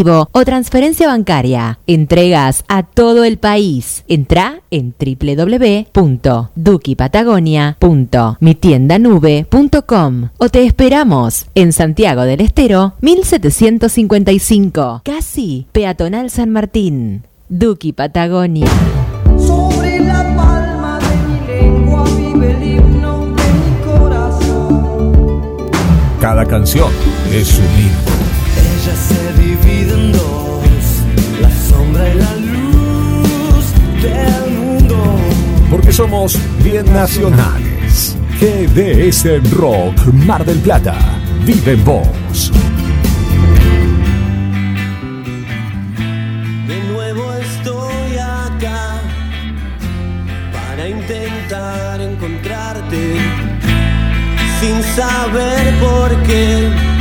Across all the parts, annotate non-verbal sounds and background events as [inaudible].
o transferencia bancaria. Entregas a todo el país. Entra en www.dukipatagonia.mitiendanube.com o te esperamos en Santiago del Estero 1755, casi peatonal San Martín. Duki Patagonia. Sobre la palma de mi lengua vive el himno de mi corazón. Cada canción es un himno. Se divide en dos, la sombra y la luz del mundo. Porque somos bien nacionales. GDS Rock Mar del Plata. Vive en vos. De nuevo estoy acá para intentar encontrarte sin saber por qué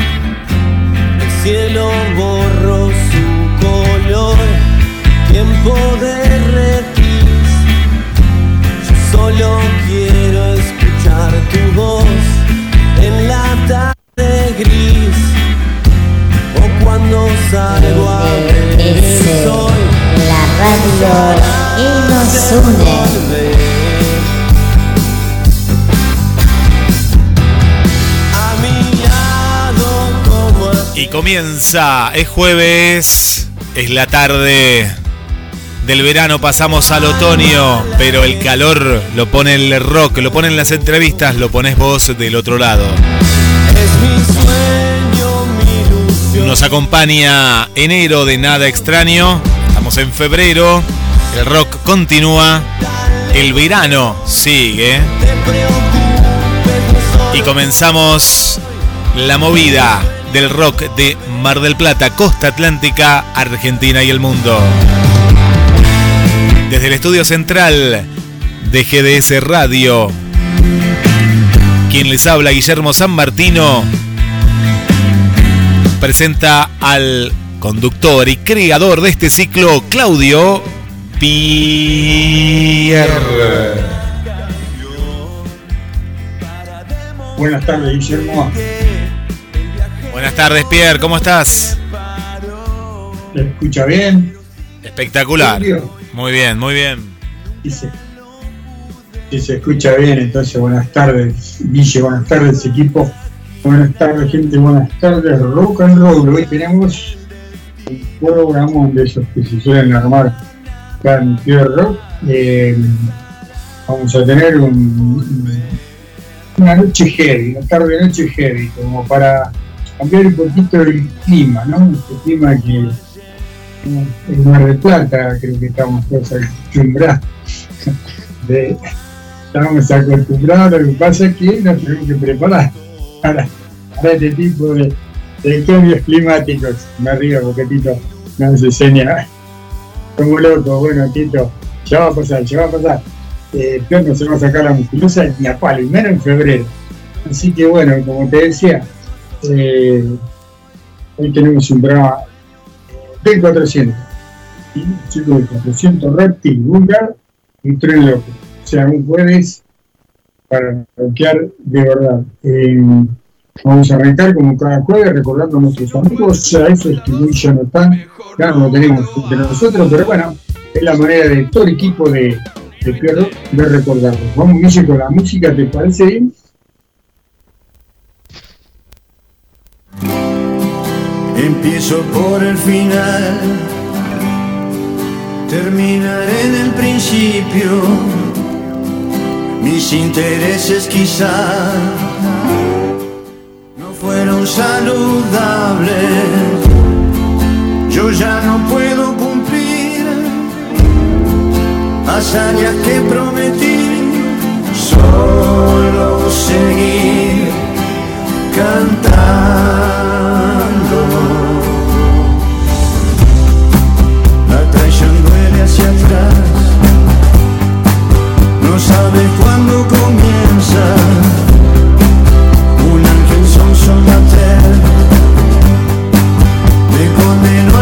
cielo borró su color. Tiempo de repis, yo solo quiero escuchar tu voz en la tarde gris o cuando salgo a ver el sol. la radio y nos une. Y comienza, es jueves, es la tarde del verano, pasamos al otoño, pero el calor lo pone el rock, lo ponen las entrevistas, lo pones vos del otro lado. Nos acompaña enero de nada extraño, estamos en febrero, el rock continúa, el verano sigue. Y comenzamos la movida del rock de Mar del Plata, Costa Atlántica, Argentina y el mundo. Desde el estudio central de GDS Radio, quien les habla, Guillermo San Martino, presenta al conductor y creador de este ciclo, Claudio Pierre. Buenas tardes, Guillermo. Buenas tardes, Pierre, ¿cómo estás? ¿Te escucha bien? Espectacular. Muy bien, muy bien. Sí, se, escucha bien, entonces buenas tardes, Guille, buenas tardes, equipo. Buenas tardes, gente, buenas tardes, rock and roll. Hoy tenemos un programa de esos que se suelen armar acá en Rock. Eh, vamos a tener un- una noche heavy, una tarde noche heavy, como para cambiar un poquito el clima, ¿no? Este clima que en Mar del Plata, creo que estamos todos acostumbrados. [laughs] Estamos acostumbrados, lo que pasa es que nos tenemos que preparar para, este tipo de, cambios climáticos. Me río porque Tito nos enseña. Como loco, bueno, Tito, ya va a pasar, ya va a pasar. Eh, peor no se a sacar la musculosa ni a y menos en febrero. Así que bueno, como te decía, eh, hoy tenemos un programa del 400. ¿sí? Chico del 400 reptil, vulgar y tren loco. O sea, un jueves para bloquear de verdad. Eh, vamos a arrancar como cada jueves recordando a nuestros amigos, a esos que hoy ya no están, ya no tenemos entre nosotros, pero bueno, es la manera de todo el equipo de, de Pierro de recordarlos. Vamos Guille, con la música, ¿te parece bien? Empiezo por el final, terminaré en el principio. Mis intereses quizá no fueron saludables. Yo ya no puedo cumplir hazañas que prometí, solo seguir cantando. Sabe cuándo comienza. Un ángel son sonater, me condeno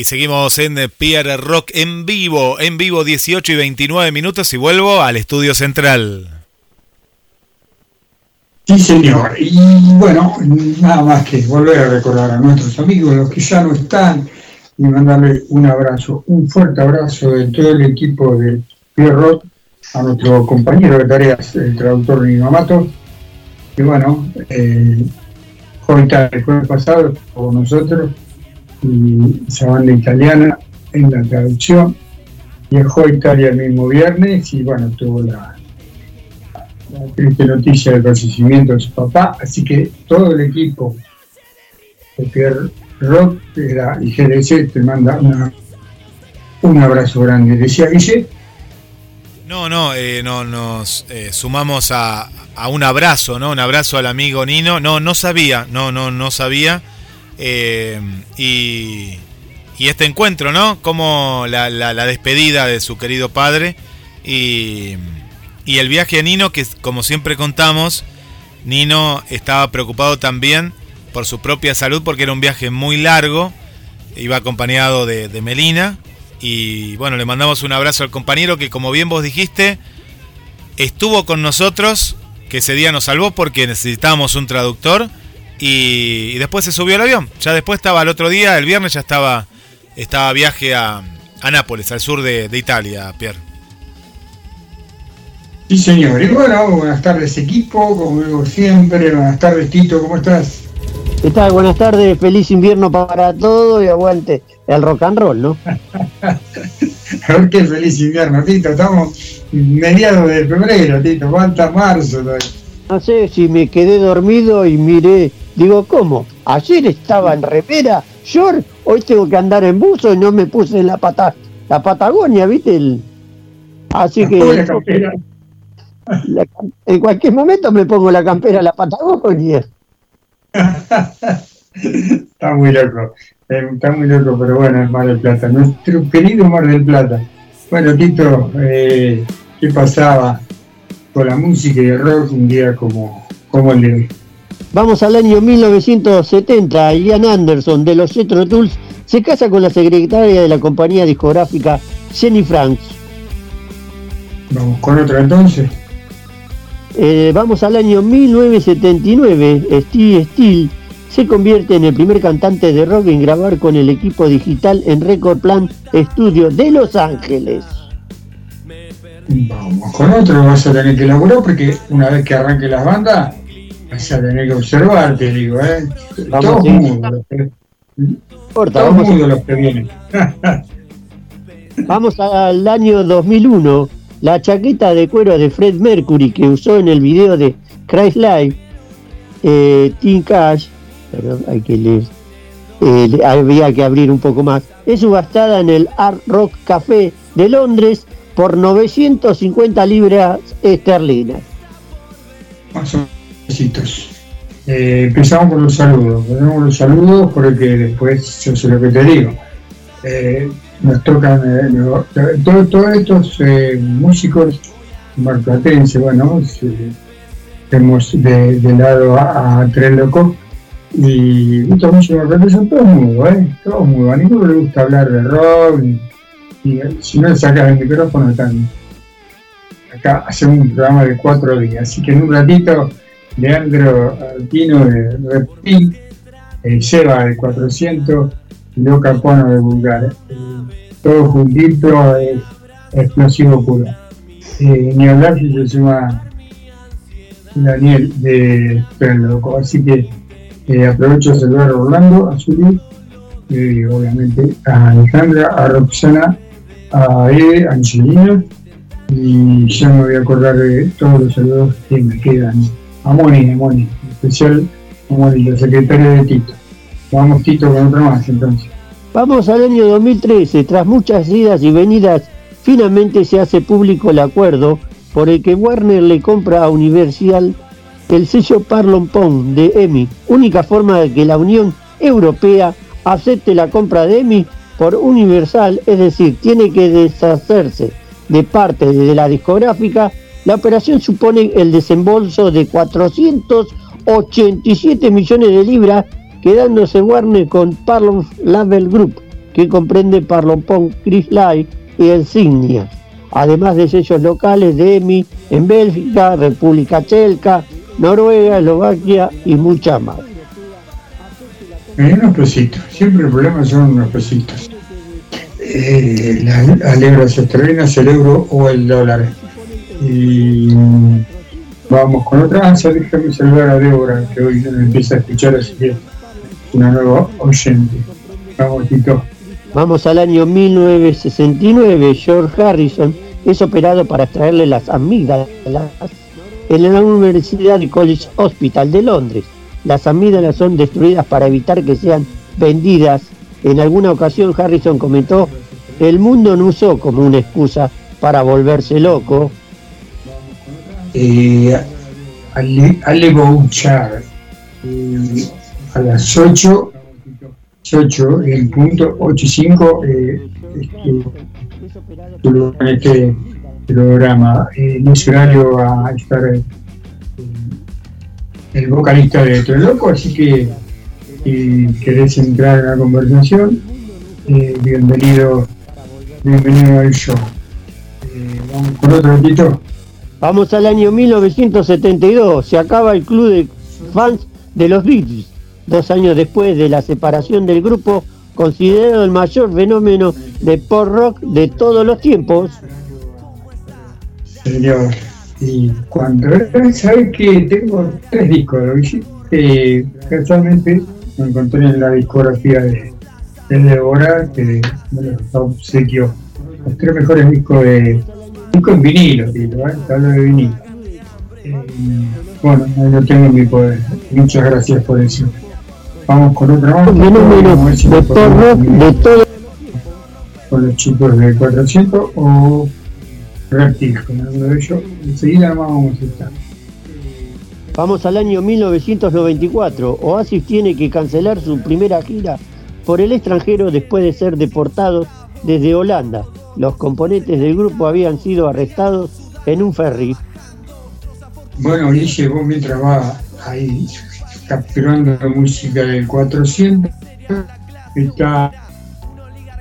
Y seguimos en Pierre Rock en vivo, en vivo 18 y 29 minutos y vuelvo al estudio central. Sí, señor. Y bueno, nada más que volver a recordar a nuestros amigos, los que ya no están, y mandarle un abrazo, un fuerte abrazo de todo el equipo de Pierrot, a nuestro compañero de tareas, el traductor Nino Amato. Y bueno, eh, Joita el jueves pasado con nosotros, y esa banda italiana en la traducción. Viajó a Italia el mismo viernes y bueno, tuvo la, triste noticia del fallecimiento de su papá, así que todo el equipo de Pierre Rock de la IGDC te manda una- un abrazo grande. Decía Guille, No, no, eh, no nos eh, sumamos a, a un abrazo, ¿no? Un abrazo al amigo Nino. No, no sabía, no, no, no sabía. Eh, y, este encuentro, ¿no? Como la despedida de su querido padre. Y, y el viaje a Nino, que como siempre contamos, Nino estaba preocupado también por su propia salud porque era un viaje muy largo. Iba acompañado de, de Melina. Y bueno, le mandamos un abrazo al compañero que como bien vos dijiste, estuvo con nosotros, que ese día nos salvó porque necesitábamos un traductor. Y, y después se subió al avión. Ya después estaba el otro día, el viernes ya estaba, estaba viaje a, a Nápoles, al sur de, de Italia, Pierre. sí señor, y bueno, buenas tardes equipo, como digo siempre, buenas tardes Tito, ¿cómo estás? ¿Qué tal? Buenas tardes, feliz invierno para todos y aguante el rock and roll, ¿no? [laughs] A ver qué feliz invierno, Tito, estamos mediados de febrero, Tito, falta marzo todavía. No sé si me quedé dormido y miré, digo, ¿cómo? Ayer estaba en repera, short, hoy tengo que andar en buzo y no me puse la pata, la Patagonia, ¿viste? El- Así que la- en cualquier momento me pongo la campera de la Patagonia. [laughs] Está muy loco, eh, está muy loco, pero bueno, es Mar del Plata, nuestro querido Mar del Plata. Bueno, Tito, eh, ¿qué pasaba con la música y el rock un día como, como el de hoy? Vamos al año 1970. Ian Anderson de los Jethro Tools se casa con la secretaria de la compañía discográfica Jenny Franks. Vamos con otro entonces. Eh, vamos al año 1979. Steve Steele se convierte en el primer cantante de rock en grabar con el equipo digital en Record Plan Studio de Los Ángeles. Vamos con otro, vas a tener que elaborar porque una vez que arranque las bandas, vas a tener que observar, te digo, ¿eh? Vamos, Todos sí. mudos, todos vamos, mudos los que vienen. [laughs] vamos al año 2001. La chaqueta de cuero de Fred Mercury que usó en el video de Christ Live, eh, Cash, perdón, hay que leer, eh, había que abrir un poco más, es subastada en el Art Rock Café de Londres por 950 libras esterlinas. Más o menos. Eh, empezamos por los saludos. Ponemos los saludos porque después yo sé lo que te digo. Eh, nos tocan eh, todos estos músicos marplatenses, bueno, tenemos de, de lado a, a Tres Locos y estos músicos marplatenses son todos mudos, ¿eh? Todos mudos. A ninguno le gusta hablar de rock, ni- si no le sacas el micrófono están acá hacemos un programa de cuatro días, así que en un ratito Leandro Altino de Reptil, Seba de 400 y Leo Capono de Bulgaria. Eh, todo juntito es explosivo puro. Eh, ni hablar si se suma Daniel de Tren Loco. Así que eh, aprovecho de saludar a Orlando, a Zuli, eh, obviamente a Alejandra, a Roxana, a Eve, a Angelina y ya me voy a acordar de todos los saludos que me quedan. A Moni, a Moni, en especial a Moni, la secretaria de Tito. Vamos Tito con otra más entonces. Vamos al año 2013. Tras muchas idas y venidas, finalmente se hace público el acuerdo por el que Warner le compra a Universal el sello Parlon Pong de EMI, única forma de que la Unión Europea acepte la compra de EMI por Universal, es decir, tiene que deshacerse de parte de la discográfica. La operación supone el desembolso de 487 millones de libras quedándose Warner con Parlon Label Group, que comprende Parlon Pong, Chris Live y Insignia, además de sellos locales de EMI en Bélgica, República Checa, Noruega, Eslovaquia y muchas más. Unos pesitos, siempre el problema son unos pesitos. Eh, las las libras esterlinas, el euro o el dólar. Y vamos con otra. Ah, ya déjame saludar a Débora, que hoy no empieza a escuchar, así que una nueva oyente. Vamos, Tito. Vamos al año 1969. George Harrison es operado para extraerle las amígdalas en la Universidad College Hospital de Londres. Las amígdalas son destruidas para evitar que sean vendidas. En alguna ocasión Harrison comentó, el mundo no usó como una excusa para volverse loco. Eh, Ale, Ale Bouchard, eh, a las 8, 8 en punto 85 eh, este, en este programa. Eh, en ese horario va a estar eh, el vocalista de Tres Loco, así que si querés entrar en la conversación, eh, bienvenido, bienvenido al show. Vamos con otro ratito. Vamos al año 1972, se acaba el club de fans de los Beatles. Dos años después de la separación del grupo, considerado el mayor fenómeno de pop rock de todos los tiempos. Señor, y cuando sabes que tengo tres discos de Oasis, eh, casualmente me encontré en la discografía de, de Deborah que me los obsequió los tres mejores discos de discos en vinilo, digo, ¿eh? Te hablo de vinilo. Eh, bueno, ahí lo tengo en mi poder. Muchas gracias por eso. Vamos con otra más. Fenómeno Vamos a ver si de rock de todo con los chicos de 400 o Reptil, con alguno de ellos. Enseguida vamos a estar. Vamos al año 1994. Oasis tiene que cancelar su primera gira por el extranjero después de ser deportados desde Holanda. Los componentes del grupo habían sido arrestados en un ferry. Bueno, Guille, vos mientras va ahí capturando la música del 400, está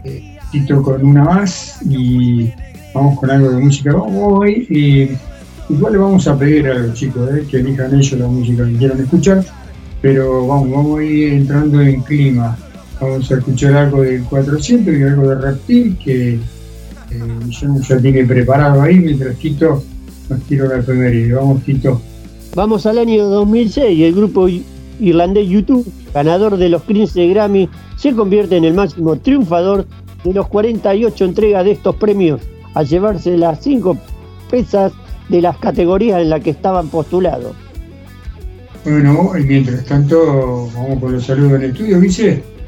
eh, con una más y vamos con algo de música. Vamos hoy y igual le vamos a pedir a los chicos eh, que elijan ellos la música que quieran escuchar. pero vamos, vamos a ir entrando en clima. Vamos a escuchar algo del 400 y algo de Reptil que eh, Guillermo ya tiene preparado ahí, mientras Tito nos tira la efeméride. Vamos, Tito. Vamos al año 2006 el grupo irlandés YouTube, ganador de los 15 Grammy, se convierte en el máximo triunfador de los 48 entregas de estos premios, al llevarse las 5 pesas de las categorías en las que estaban postulados. Bueno, y mientras tanto, vamos con los saludos en el estudio, Vice.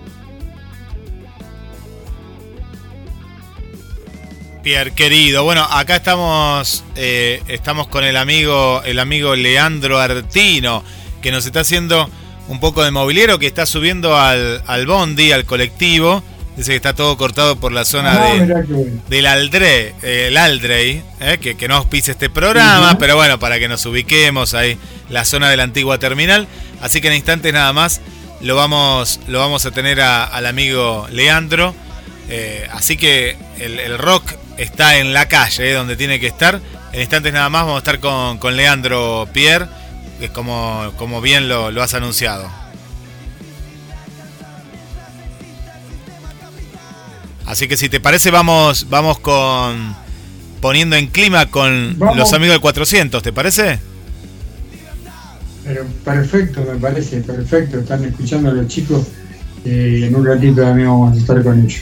Pierre querido, bueno, acá estamos eh, estamos con el amigo el amigo Leandro Artino que nos está haciendo un poco de mobiliero que está subiendo al, al bondi, al colectivo. Dice que está todo cortado por la zona Ah, de, bueno. del Aldre, eh, el Aldrey, eh, que, que no auspice este programa, pero bueno, para que nos ubiquemos ahí, la zona de la antigua terminal. Así que en instantes nada más lo vamos, lo vamos a tener a- al amigo Leandro. Eh, así que el, el rock está en la calle, eh, donde tiene que estar. En instantes nada más vamos a estar con, con Leandro Pierre, que como, como bien lo, lo has anunciado. Así que si te parece vamos, vamos con poniendo en clima con Vamos. los amigos del 400, ¿te parece? Pero perfecto, me parece, perfecto. Están escuchando a los chicos. eh, en un ratito también vamos a estar con ellos.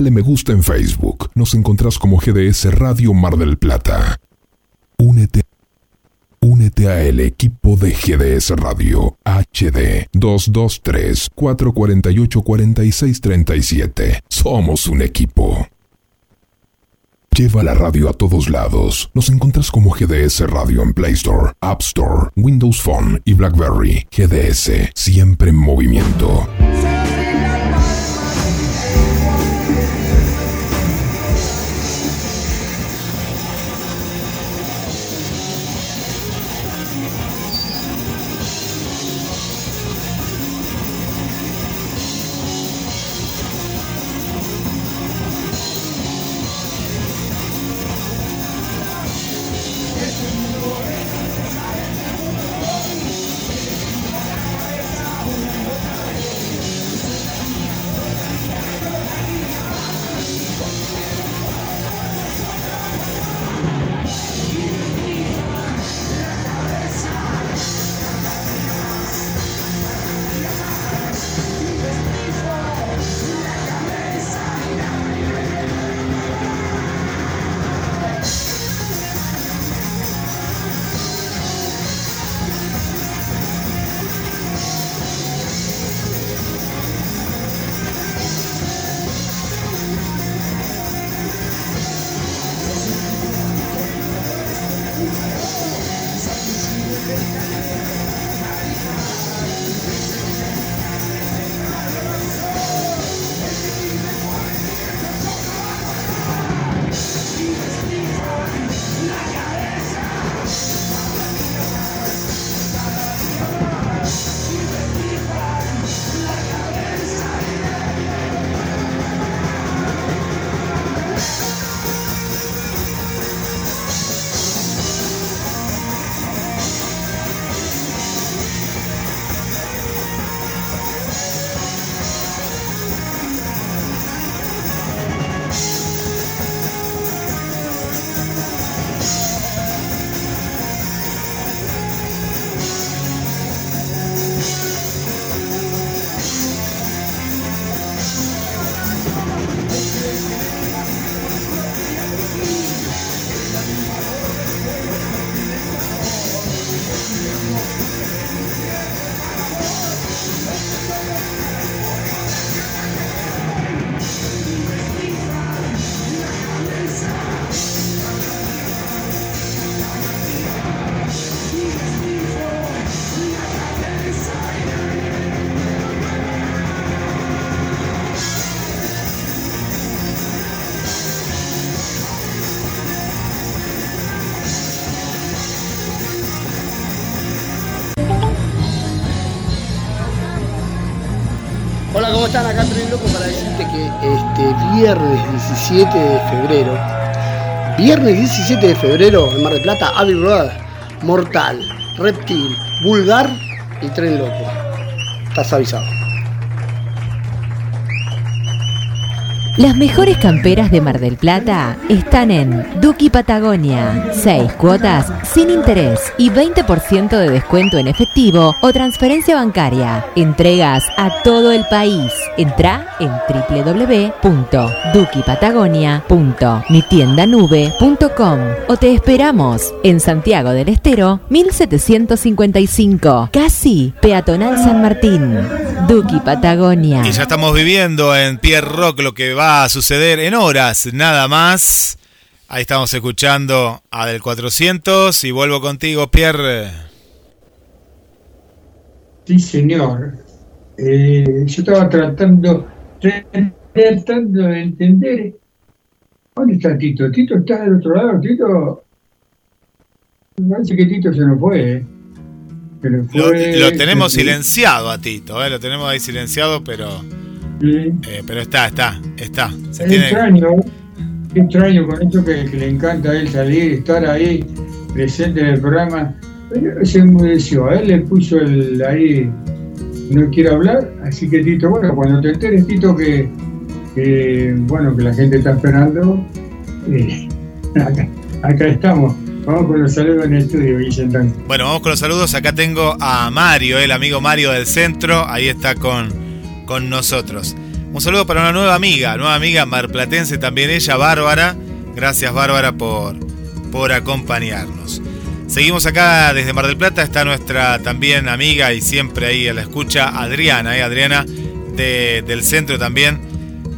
Dale me gusta en Facebook. Nos encontrás como GDS Radio Mar del Plata. Únete. Únete a el equipo de GDS Radio HD 223 448 4637. Somos un equipo. Lleva la radio a todos lados. Nos encuentras como GDS Radio en Play Store, App Store, Windows Phone y BlackBerry. GDS, siempre en movimiento. Están? Acá Tren Loco para decirte que este viernes 17 de febrero, viernes 17 de febrero en Mar del Plata, Abbey Road, Mortal, Reptil, Vulgar y Tren Loco. Estás avisado. Las mejores camperas de Mar del Plata están en Duki Patagonia. 6 cuotas sin interés y 20% de descuento en efectivo o transferencia bancaria. Entregas a todo el país. Entra en www.dukipatagonia.mitiendanube.com o te esperamos en Santiago del Estero 1755, casi peatonal San Martín. Duki Patagonia. Y ya estamos viviendo en Pierre Rock lo que va a suceder en horas, nada más. Ahí estamos escuchando a Del 400 y vuelvo contigo, Pierre. Sí, señor. Eh, yo estaba tratando, tratando de entender. ¿Dónde está Tito? ¿Tito está del otro lado? Tito. Me parece que Tito se nos fue. ¿eh? Se nos Lo, fue, lo tenemos se- silenciado a Tito, ¿eh? lo tenemos ahí silenciado, pero Sí. eh, pero está, está, está. Se Es tiene- extraño, es extraño con esto que, que le encanta a él salir, estar ahí presente en el programa. Pero se enmudeció, a él le puso el ahí, no quiere hablar, así que Tito, bueno, cuando te enteres, Tito, que, bueno, que la gente está esperando, eh, [laughs] acá, estamos. Vamos con los saludos en el estudio, Vicente. Bueno, vamos con los saludos. Acá tengo a Mario, el amigo Mario del centro. Ahí está con, con nosotros. Un saludo para una nueva amiga, nueva amiga marplatense también ella, Bárbara. Gracias Bárbara por, por acompañarnos. Seguimos acá desde Mar del Plata, está nuestra también amiga y siempre ahí a la escucha, Adriana, ¿eh? Adriana de- del centro también.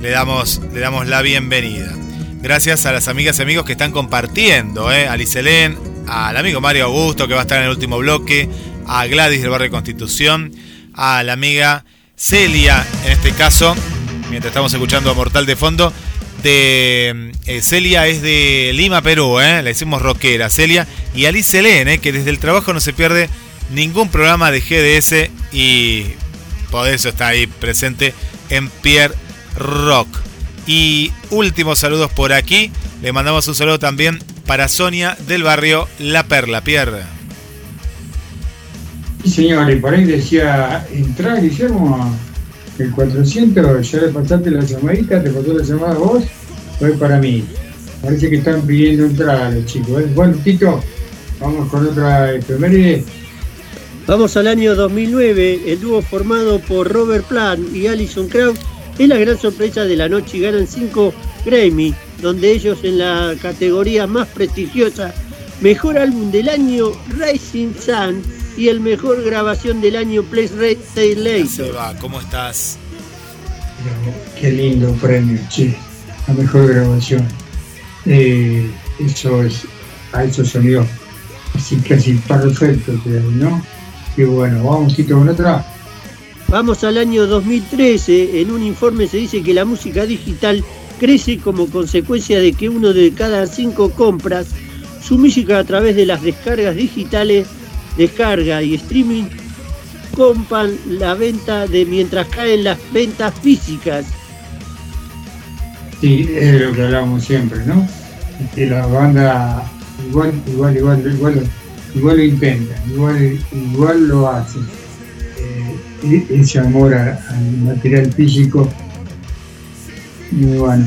Le damos, le damos la bienvenida. Gracias a las amigas y amigos que están compartiendo, ¿eh? a Liselén, al amigo Mario Augusto que va a estar en el último bloque, a Gladys del barrio Constitución, a la amiga Celia, en este caso, mientras estamos escuchando a Mortal de fondo, de eh, Celia es de Lima, Perú, ¿eh? la hicimos rockera, Celia, y a Liselén, ¿eh? que desde el trabajo no se pierde ningún programa de GDS y por eso está ahí presente en Pierre Rock. Y últimos saludos por aquí. Le mandamos un saludo también para Sonia del barrio La Perla, Pierre. Sí, señor, por ahí decía, entra Guillermo, el 400, ya le pasaste la llamadita, te pasó la llamada vos, fue para mí. Parece que están pidiendo entrada los chicos. ¿eh? Bueno, Tito, vamos con otra efeméride. Vamos al año 2009, el dúo formado por Robert Plant y Alison Krauss es la gran sorpresa de la noche y ganan 5 Grammy, donde ellos en la categoría más prestigiosa, mejor álbum del año Rising Sun y el mejor grabación del año Place Red Se Later. va, ¿cómo estás? Pero qué lindo premio, che, la mejor grabación. Eh, eso es, a esos sonidos así casi perfectos, ¿no? Y bueno, vamos Tito con otra. Vamos al año 2013, en un informe se dice que la música digital crece como consecuencia de que uno de cada cinco compras su música a través de las descargas digitales, descarga y streaming compran la venta de mientras caen las ventas físicas. Sí, es lo que hablamos siempre, ¿no? Que la banda igual, igual, igual, igual, igual lo intentan, igual, igual lo hacen. Eh, e- ese amor al material físico, y bueno,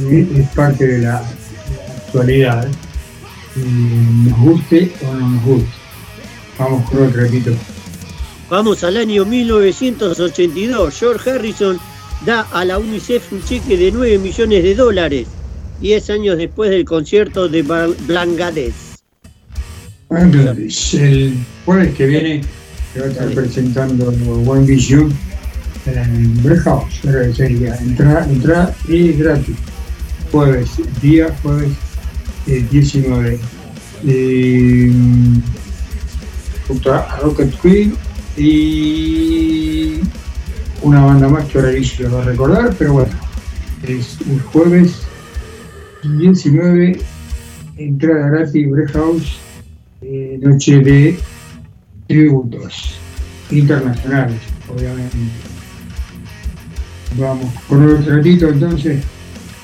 eh, es parte de la, de actualidad. Y nos guste o no nos guste. Vamos con otro ratito. Vamos al año 1982. George Harrison da a la UNICEF un cheque de 9 millones de dólares, 10 años después del concierto de Ba- Bangladesh. Bangladesh. El jueves que viene se va a estar presentando One Vision en Break House. Ahora sería entrada, entrada y gratis. Jueves, día jueves eh, 19. Eh, junto a Rocket Queen y una banda más que ahora va a recordar, pero bueno, es el jueves 19, entrada gratis, Break House eh, noche de tributos internacionales, obviamente. Vamos, con otro ratito entonces.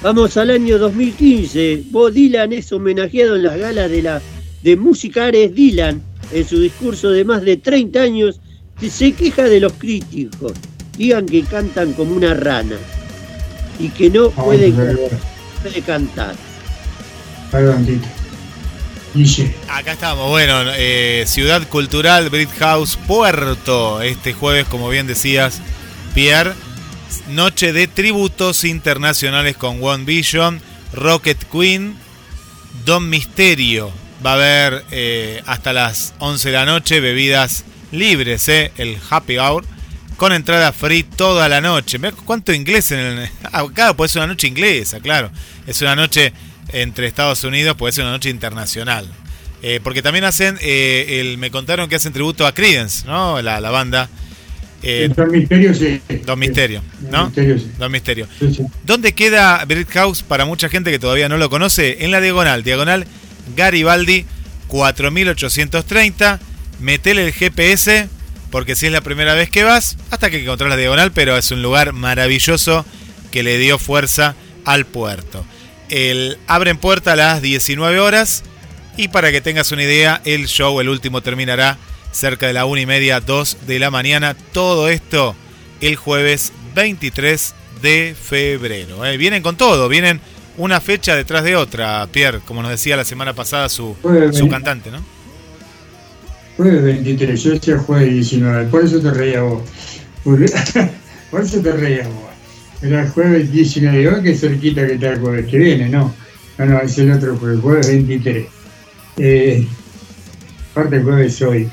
Vamos al año 2015. Bob Dylan es homenajeado en las galas de la de música Ares Dylan. En su discurso de más de 30 años se queja de los críticos. Digan que cantan como una rana y que no puede, a ver, puede cantar. Acá estamos, bueno, eh, Ciudad Cultural Brit House Puerto, este jueves, como bien decías, Pierre, noche de tributos internacionales con One Vision, Rocket Queen, Don Misterio. Va a haber eh, hasta las 11 de la noche bebidas libres, eh, el Happy Hour, con entrada free toda la noche. Mirá cuánto inglés en el... [laughs] Acá pues es una noche inglesa, claro. Es una noche entre Estados Unidos, puede ser una noche internacional. Eh, porque también hacen, el, me contaron que hacen tributo a Creedence, ¿no? La, la banda. Don Misterio sí. Don Misterio, Don ¿no? Misterio, sí. Don Misterio. Sí, sí. ¿Dónde queda Brit House para mucha gente que todavía no lo conoce? En la diagonal, diagonal Garibaldi 4830. Metele el GPS, porque si es la primera vez que vas, hasta que encontrás la diagonal, pero es un lugar maravilloso que le dio fuerza al puerto. El, abren puerta a las 19 horas y para que tengas una idea, el show, el último, terminará cerca de la 1 y media, 2 de la mañana. Todo esto el jueves 23 de febrero. ¿eh? Vienen con todo, vienen una fecha detrás de otra, Pierre, como nos decía la semana pasada su, su ¿eh? cantante, ¿no? Jueves 23, yo decía jueves 19, por eso te reía vos. Por, [laughs] por eso te reías vos. Era el jueves 19, hoy que cerquita que está el jueves que viene, no. No, no, es el otro jueves, jueves 23. Eh, aparte el jueves hoy.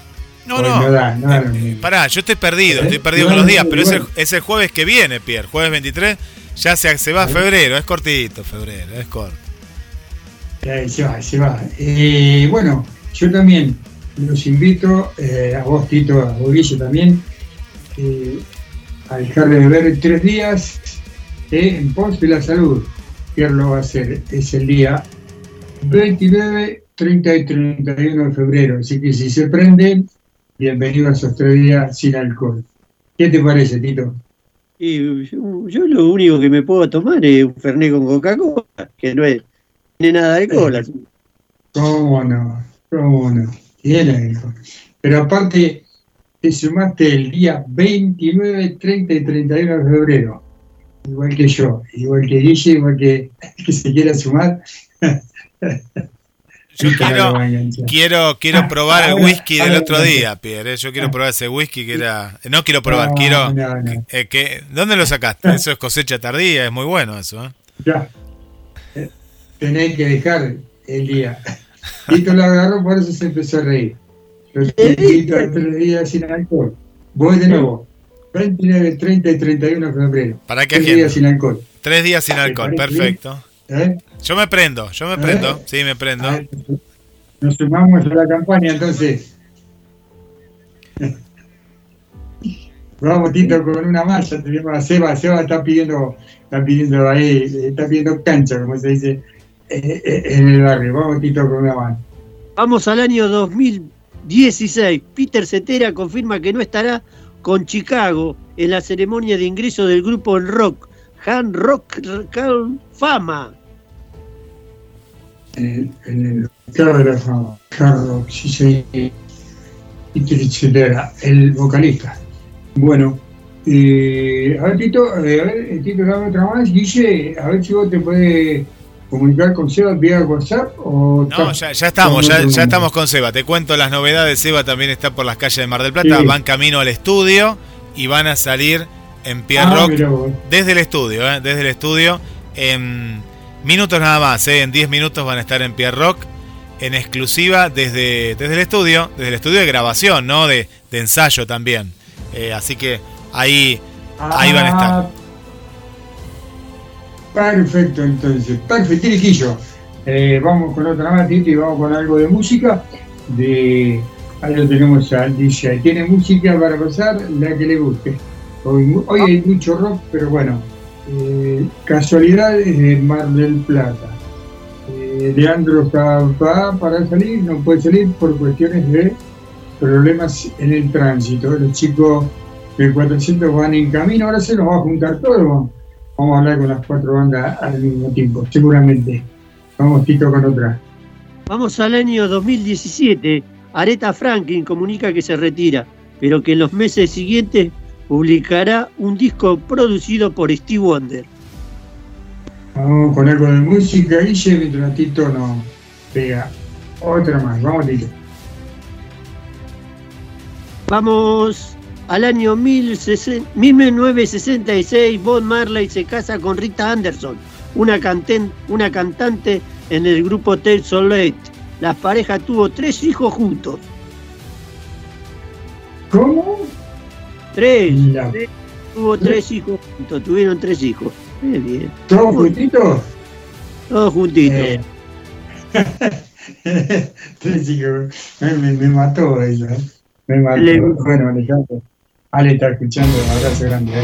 No, Hoy no. no da, no da mismo. Pará, yo estoy perdido, ¿Eh? estoy perdido No, con los días, pero es el, es el jueves que viene, Pierre, jueves 23, ya se, se va febrero, es cortito febrero, es corto. Se va, se va. Eh, bueno, yo también los invito, eh, a vos Tito, a Guille también, eh, a dejar de beber tres días eh, en pos de la salud. Pierre lo va a hacer, es el día 29, 30 y 31 de febrero. Así que si se prenden, bienvenido a esos tres días sin alcohol. ¿Qué te parece, Tito? Y yo, lo único que me puedo tomar es un Fernet con Coca-Cola, que no es, tiene nada de así. [laughs] ¿Cómo no? ¿Cómo no? Tiene. Pero aparte, te sumaste el día 29, 30 y 31 de febrero. Igual que yo, igual que Guille, igual que [laughs] que se quiera sumar. [laughs] Yo quiero, quiero, quiero [laughs] probar el whisky del otro día, Pierre. eh, Yo quiero probar ese whisky que era. No quiero probar, No, quiero. no, no. eh, que, ¿Dónde lo sacaste? Eso es cosecha tardía, es muy bueno eso. ¿eh? Ya. Eh, Tenés que dejar el día. [laughs] Tito lo agarró, por eso se empezó a reír. Los Tito a tres días sin alcohol. Voy de nuevo. 29, 30 y 31 de febrero. ¿Para qué Tres días sin alcohol. Tres días sin alcohol, perfecto. ¿Eh? Yo me prendo, yo me ¿Eh? prendo, sí, me prendo. A ver, Nos sumamos a la campaña entonces. [laughs] Vamos, Tito, con una malla. Tenemos a Seba. Seba está pidiendo, está pidiendo ahí, está pidiendo cancha, como se dice eh, eh, en el barrio. Vamos, Tito, con una mano. Vamos al año 2016. Peter Cetera confirma que no estará con Chicago en la ceremonia de ingreso del grupo en rock, Han Rock Hall Fama. En el, sí, sí. Peter Cetera, el vocalista. Bueno, eh, a ver, Tito, eh, a ver, Tito, dame otra más. Guille, a ver si vos te puedes comunicar con Seba vía WhatsApp o. No, ya, ya estamos, ya, ya estamos con Seba. Te cuento las novedades. Seba también está por las calles de Mar del Plata. Sí. Van camino al estudio y van a salir en Pierre Ah, Rock desde el estudio, ¿eh? desde el estudio. En minutos nada más, ¿eh? en 10 minutos van a estar en Pierre Rock en exclusiva desde, desde el estudio, desde el estudio de grabación, ¿no? De, de ensayo también. Eh, así que ahí, ahí van a estar. Ah, Perfecto, entonces. Perfecto, Tiriquillo. Eh, vamos con otra más, Tito, y vamos con algo de música. De, ahí lo tenemos al DJ. Tiene música para pasar, la que le guste. Hoy, hoy hay mucho rock, pero bueno. Eh, casualidades de Mar del Plata. Eh, Leandro está, para salir, no puede salir por cuestiones de problemas en el tránsito. Los chicos el 400 van en camino, ahora se nos va a juntar todo. Vamos a hablar con las cuatro bandas al mismo tiempo, seguramente. Vamos, Tito, con otra. Vamos al año 2017. Aretha Franklin comunica que se retira, pero que en los meses siguientes publicará un disco producido por Steve Wonder. Vamos con algo de música, Guille, mientras Tito nos pega otra más. Vamos, Tito. Vamos al año 1060 1966. Bob Marley se casa con Rita Anderson, una, canten- una cantante en el grupo Tel Soleil. La pareja tuvo tres hijos juntos. ¿Cómo? Tres. Tres. Tuvo tres hijos juntos. Tuvieron tres hijos. Qué bien. ¿Todos juntitos? Todos juntitos. Eh. [laughs] Tres hijos. Me, me- me mató eso, ¿eh? Me mató. Le- Bueno, Alejandro. Ale está escuchando, abrazo grande. Ale.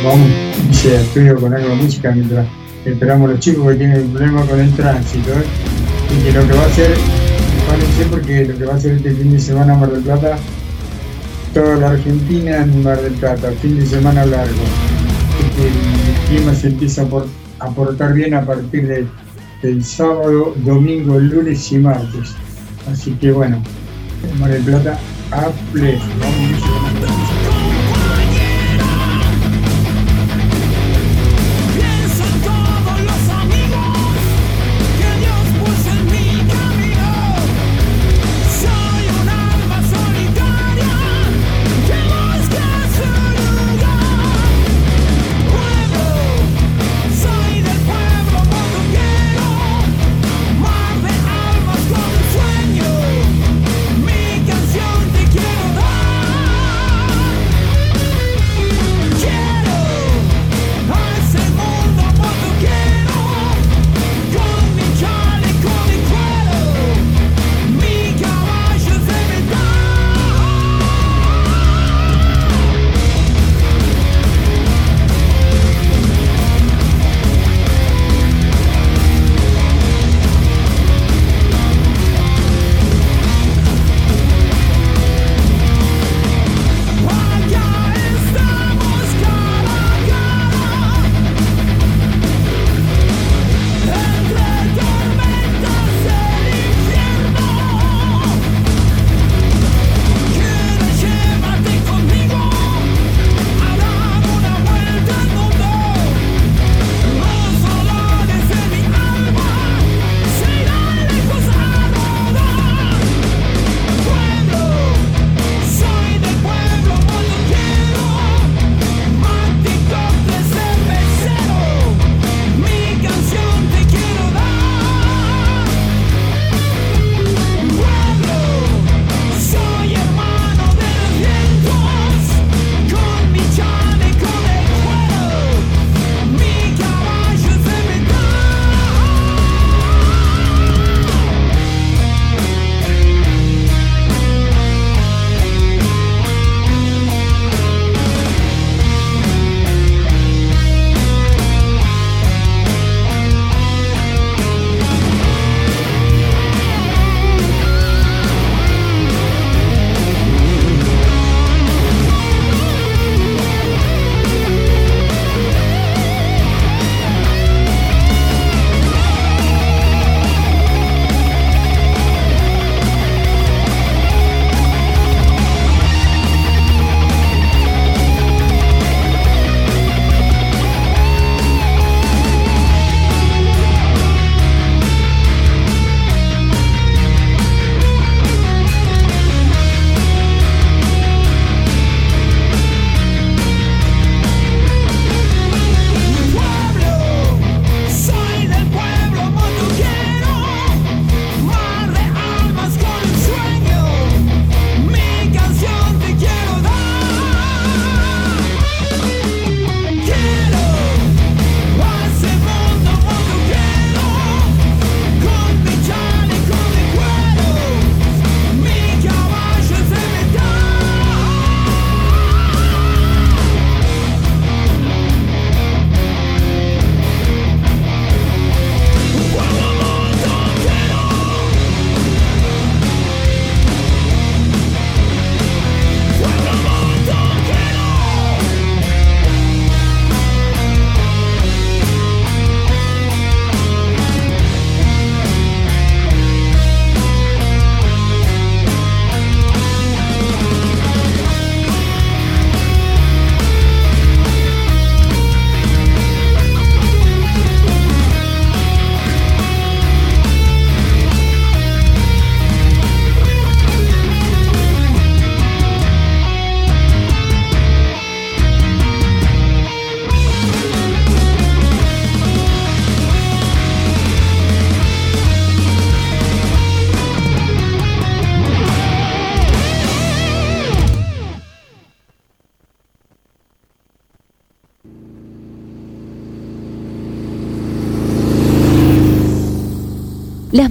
Y vamos, dice estudio con algo de música mientras esperamos a los chicos que tienen un problema con el tránsito. ¿eh? Y que lo que va a hacer, prepárense porque lo que va a hacer este fin de semana Mar del Plata, la Argentina en Mar del Plata, fin de semana largo. Porque el clima se empieza a, por- a portar bien a partir de- del sábado, domingo, lunes y martes. Así que bueno, en Mar del Plata a pleno.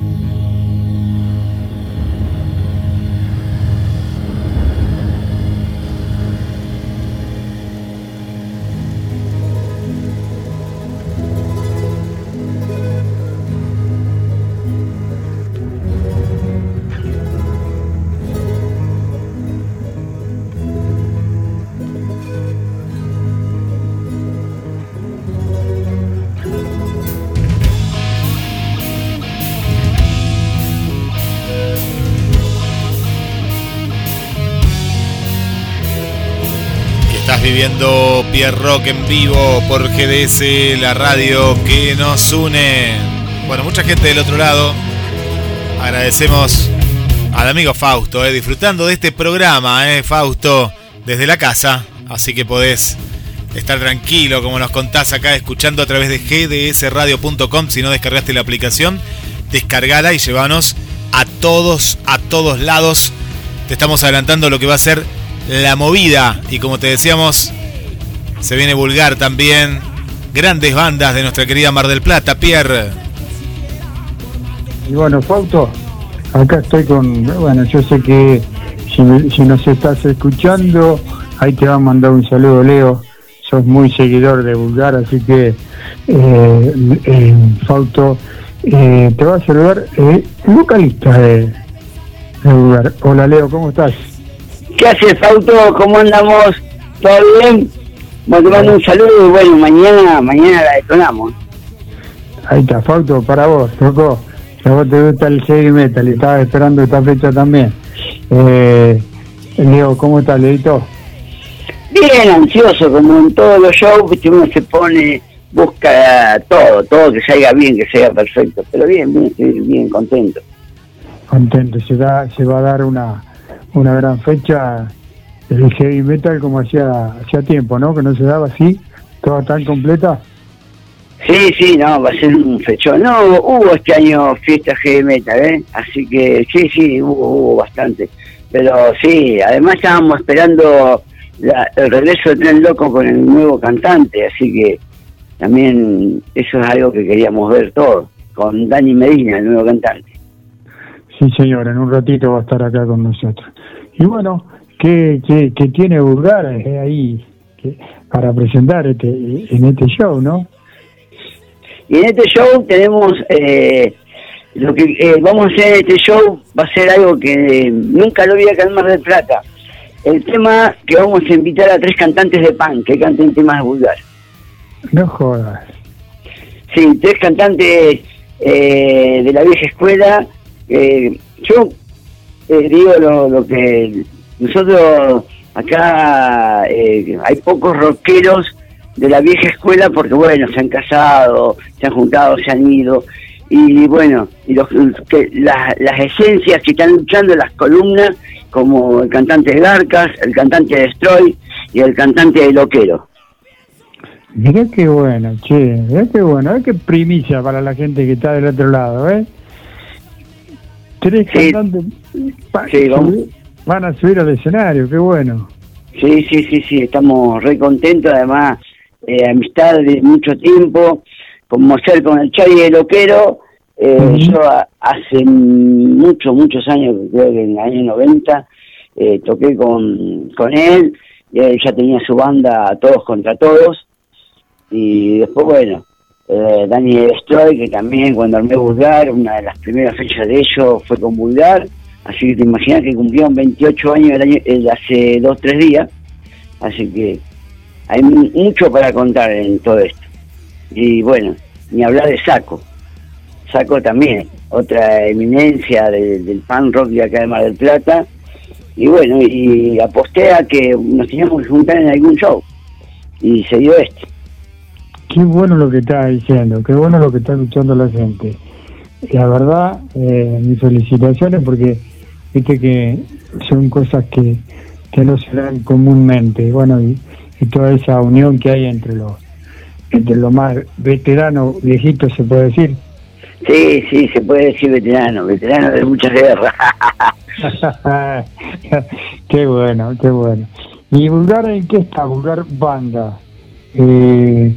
Que estás viviendo Pierre Rock en vivo por GDS, la radio que nos une. Bueno, mucha gente del otro lado. Agradecemos al amigo Fausto, eh, disfrutando de este programa, eh, Fausto, desde la casa. Así que podés estar tranquilo, como nos contás acá, escuchando a través de gdsradio.com. Si no descargaste la aplicación, descargala y llévanos a todos, a todos lados. Te estamos adelantando lo que va a ser la movida. Y como te decíamos, se viene vulgar también. Grandes bandas de nuestra querida Mar del Plata, Pierre. Y bueno, Fausto, acá estoy con. Bueno, yo sé que si, si nos estás escuchando, ahí te va a mandar un saludo, Leo. Sos muy seguidor de Vulgar, así que, eh, eh, Fausto, eh, te va a saludar eh, vocalista de, de Vulgar. Hola, Leo, ¿cómo estás? ¿Qué haces, Fausto? ¿Cómo andamos? ¿Todo bien? Bueno, te mando un saludo y bueno, mañana, mañana la detonamos. Ahí está, Fausto, para vos, loco. Si a vos te gusta el heavy metal y estabas esperando esta fecha también. Eh, Leo, ¿cómo estás, Leito? Bien ansioso, como en todos los shows, uno se pone, busca todo, todo que salga bien, que sea perfecto. Pero bien, bien, bien contento. Contento, se, da, se va a dar una, una gran fecha el heavy metal como hacía, hacía tiempo, ¿no? Que no se daba así, toda tan completa. Sí, sí, no, va a ser un fechón. No, hubo este año fiesta heavy metal, ¿eh? Así que sí, sí, hubo, hubo bastante. Pero sí, además estábamos esperando la- el regreso de Tren Loco con el nuevo cantante, así que también eso es algo que queríamos ver todo, con Dani Medina, el nuevo cantante. Sí, señor, en un ratito va a estar acá con nosotros. Y bueno, ¿qué, qué, qué tiene Vulgar eh, ahí que- para presentar este, en este show, no? Y en este show tenemos, eh, lo que eh, vamos a hacer en este show va a ser algo que eh, nunca lo vi acá en Mar del Plata. El tema que vamos a invitar a tres cantantes de punk que canten temas vulgar. No jodas. Sí, tres cantantes eh, de la vieja escuela. Eh, yo eh, digo lo, lo que nosotros acá eh, hay pocos rockeros de la vieja escuela porque bueno, se han casado, se han juntado, se han ido y bueno, y los, que, las, las esencias que están luchando las columnas como el cantante de Garcas, el cantante de Destroy y el cantante de Loquero. Mirá qué bueno, che, mirá qué bueno, mirá qué primicia para la gente que está del otro lado, ¿eh? Tres cantantes pa- Sí, vamos. van a subir al escenario, qué bueno. Sí, sí, sí, sí, estamos re contentos, además, eh, amistad de mucho tiempo, como ser con el Chari de Loquero, eh, yo a- hace muchos, muchos años, creo que en el año 90, eh, toqué con, con él, y él ya tenía su banda Todos contra Todos, y después, bueno, eh, Dani Destroy, que también cuando armé Vulgar, una de las primeras fechas de ellos fue con Vulgar, así que te imaginas que cumplieron 28 años el año, hace dos, tres días, así que hay mu- mucho para contar en todo esto. Y bueno, ni hablar de Saco, Saco también, otra eminencia de- del pan rock de acá de Mar del Plata, y bueno, y aposté a que nos teníamos que juntar en algún show, y se dio este. Qué bueno lo que está diciendo, qué bueno lo que está escuchando la gente. La verdad, eh, mis felicitaciones porque viste que son cosas que, que no se dan comúnmente. Bueno, y, y toda esa unión que hay entre los entre los más veteranos, viejitos, se puede decir. Sí, sí, se puede decir veterano, veterano de muchas guerras. [laughs] qué bueno, qué bueno. ¿Y Vulgar en qué está? Vulgar Banda. Eh,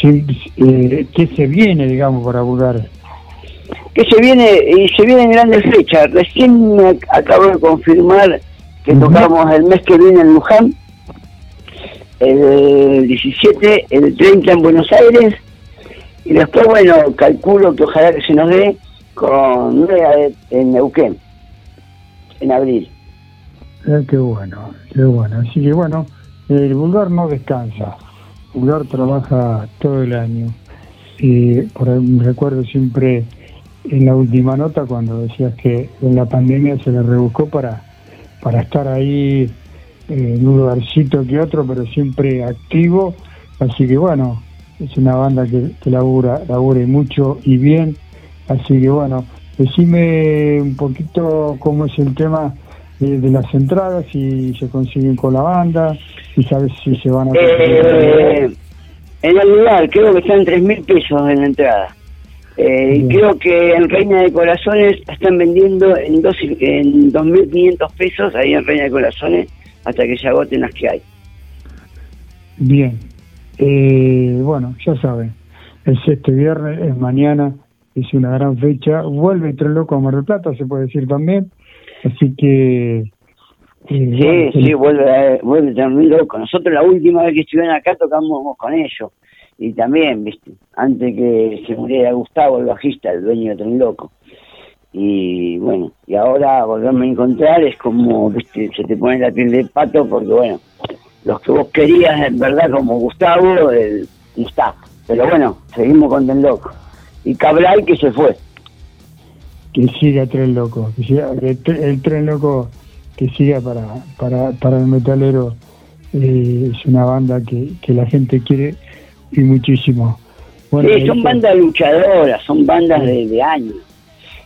sí, eh, ¿Qué se viene, digamos, para Vulgar? que se viene y se vienen grandes fechas. Recién me ac- acabo de confirmar que tocamos el mes que viene en Luján, el 17, el 30 en Buenos Aires, y después, bueno, calculo que ojalá que se nos dé con en Neuquén, en abril. Eh, qué bueno, qué bueno. Así que bueno, el vulgar no descansa. Vulgar trabaja todo el año. Y por recuerdo siempre en la última nota cuando decías que en la pandemia se le rebuscó para, para estar ahí eh, en un lugarcito que otro, pero siempre activo. Así que bueno, es una banda que, que labura, labura mucho y bien. Así que bueno, decime un poquito cómo es el tema de, de las entradas, si se consiguen con la banda, si sabes si se van a... Eh, en el lugar creo que están tres mil pesos en la entrada. Eh, creo que en Reina de Corazones están vendiendo en, dos, en 2.500 pesos ahí en Reina de Corazones hasta que se agoten las que hay. Bien. Eh, bueno, ya saben, es este viernes, es mañana, es una gran fecha. Vuelve Tres Loco a Mar del Plata, se puede decir también. Así que... eh, Sí, bueno, sí, vuelve, a- vuelve a muy loco. Nosotros la última vez que estuvieron acá tocamos con ellos. Y también, viste, antes que se muriera Gustavo, el bajista, el dueño de Tren Loco. Y bueno, y ahora volverme a encontrar es como, viste, se te pone la piel de pato porque bueno, los que vos querías en verdad como Gustavo, el, no está. Pero bueno, seguimos con Tren Loco. Y Cabral que se fue. Que siga Tren Loco, que siga, que el Tren Loco que siga para, para, para el metalero. eh, es una banda que, que la gente quiere y muchísimo. Bueno, sí, son bandas luchadoras, son bandas de, de años.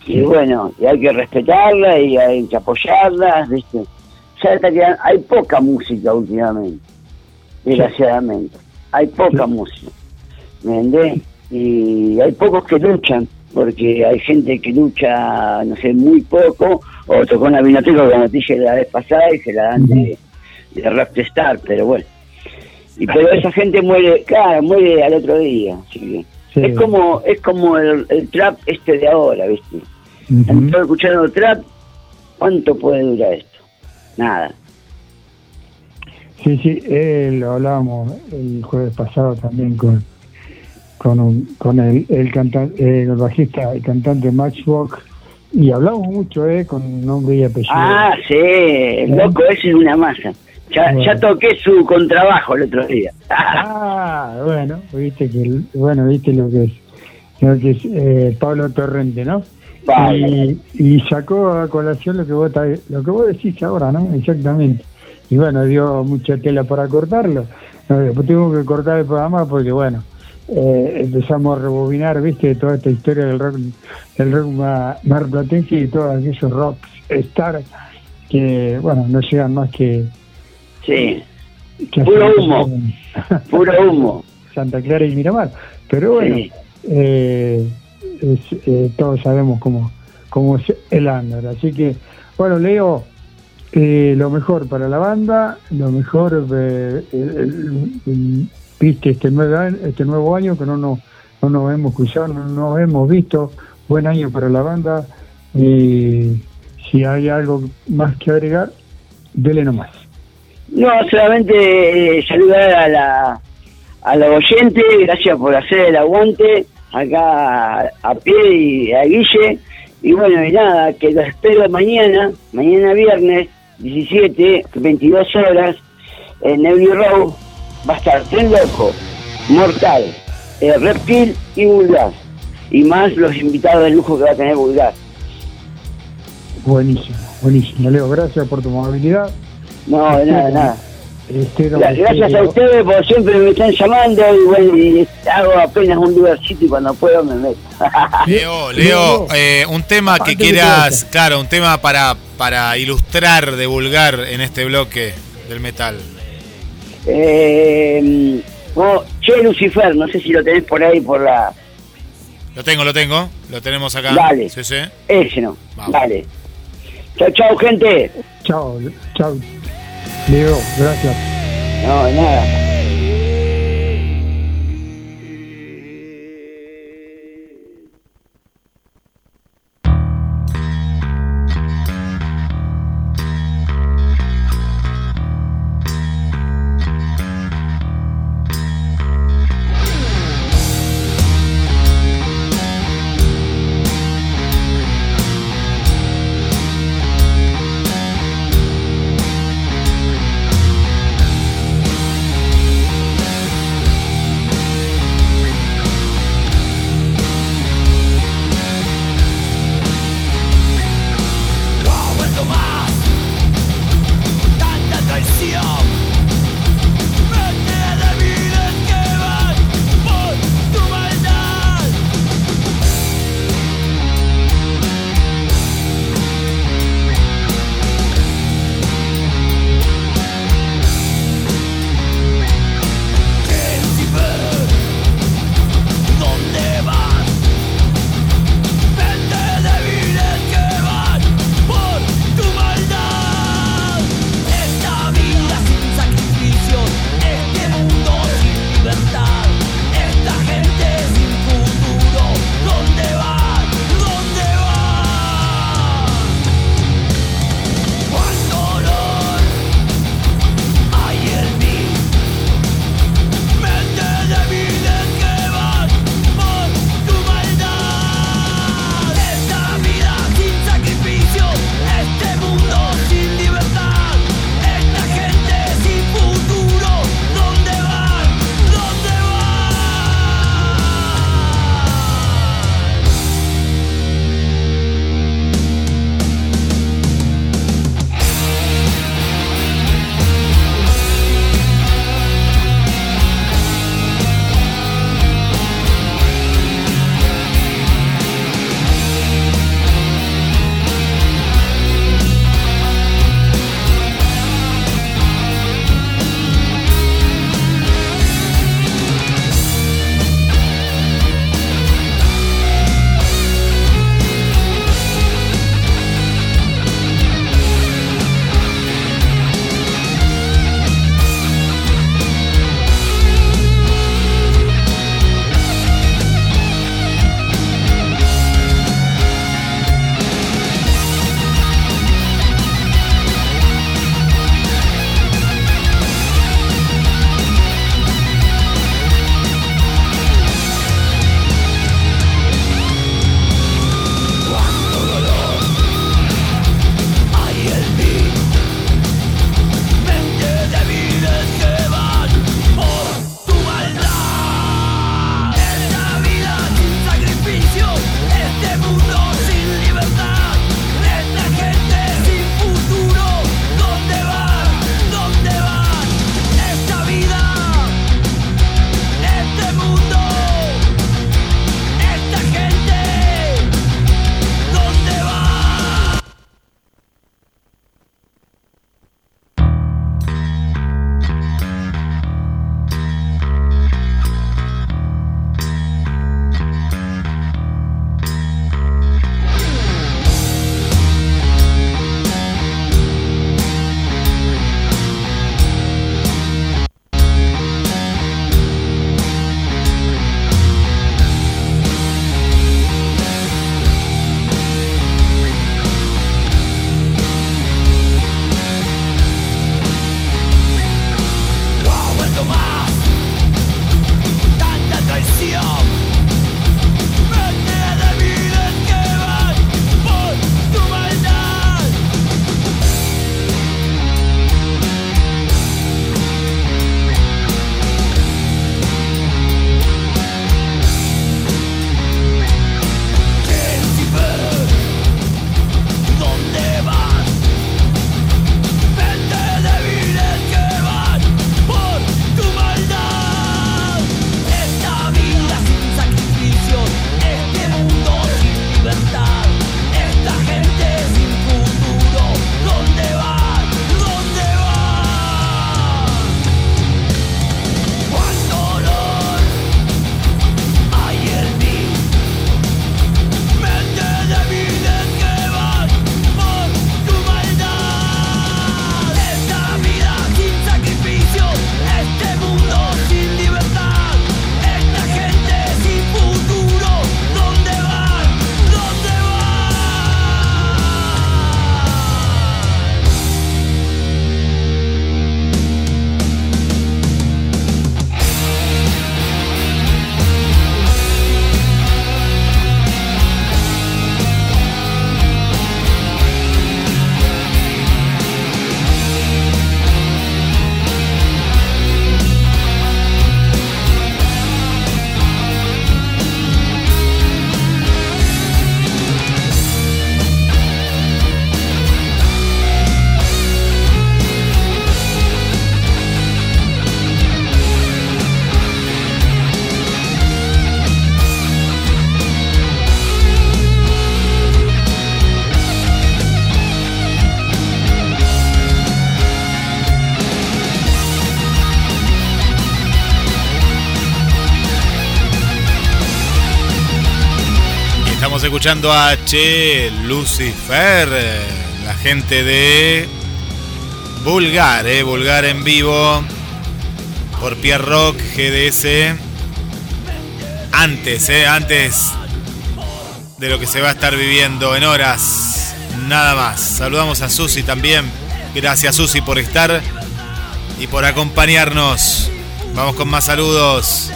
Y bueno, y hay que respetarlas y hay que apoyarlas, ¿viste? Ya hay poca música últimamente, desgraciadamente. Hay poca música, ¿me entendés? Y hay pocos que luchan, porque hay gente que lucha, no sé, muy poco, o tocó una vinoteca como te dije la vez pasada y se la dan de, de Rockstar, pero bueno. Y pero esa gente muere, claro, muere al otro día, Sí. es como es como el, el trap este de ahora, ¿viste? Estado escuchando trap, ¿cuánto puede durar esto? Nada. Sí, sí, eh, lo hablábamos el jueves pasado también con con, un- con el, el, cantante, el bajista, el cantante Matchbox, y hablamos mucho eh, con nombre y apellido. Ah, sí, el loco ese es una masa. Ya, Bueno. ya toqué su contrabajo el otro día. [laughs] Ah, bueno, viste que bueno, viste lo que es, lo que es eh, Pablo Torrente, ¿no? Y, y sacó a colación lo que vos lo que vos decís ahora, ¿no? Exactamente. Y bueno, dio mucha tela para cortarlo. No, después tengo que cortar el programa porque bueno, eh, empezamos a rebobinar, viste, toda esta historia del rock, del rock ma- marplatense y todos aquellos rock star que bueno, no llegan más que, Sí, que Puro humo. Puro humo. Santa Clara y Miramar. Pero bueno, Sí. eh, es- eh, todos sabemos cómo, cómo es el under. Así que, bueno, Leo, eh, lo mejor para la banda, lo mejor, eh, el- el- el- viste, este nuevo, este nuevo año que no nos, no nos hemos cruzado, no nos hemos visto. Buen año para la banda. Y si hay algo más que agregar, dele nomás. No, solamente eh, saludar a la a los oyentes, gracias por hacer el aguante acá a, pie y a Guille. Y bueno, y nada, que lo espero mañana, mañana viernes, 17, 22 horas, en Every Row. Va a estar Tren Loco, Mortal, eh, Reptil y Vulgar. Y más los invitados de lujo que va a tener Vulgar. Buenísimo, buenísimo. Leo, gracias por tu amabilidad. No, de nada, nada. Esteban Gra- Gracias a ustedes por siempre me están llamando y bueno, y hago apenas un lugarcito y cuando puedo me meto. [laughs] Leo, Leo, eh, un tema que quieras, claro, un tema para, para ilustrar, divulgar en este bloque del metal. Eh, oh, che Lucifer, no sé si lo tenés por ahí por la... Lo tengo, lo tengo, lo tenemos acá. Dale. Sí, sí. Ese no, Vamos. dale. Chao, chao gente. Chao, chao. Leo, gracias. No, nada. Escuchando a Che Lucifer, eh, la gente de Vulgar, eh, Vulgar en vivo por Pierre Rock GDS. Antes, eh, antes de lo que se va a estar viviendo en horas, nada más. Saludamos a Susi también. Gracias Susi por estar y por acompañarnos. Vamos con más saludos.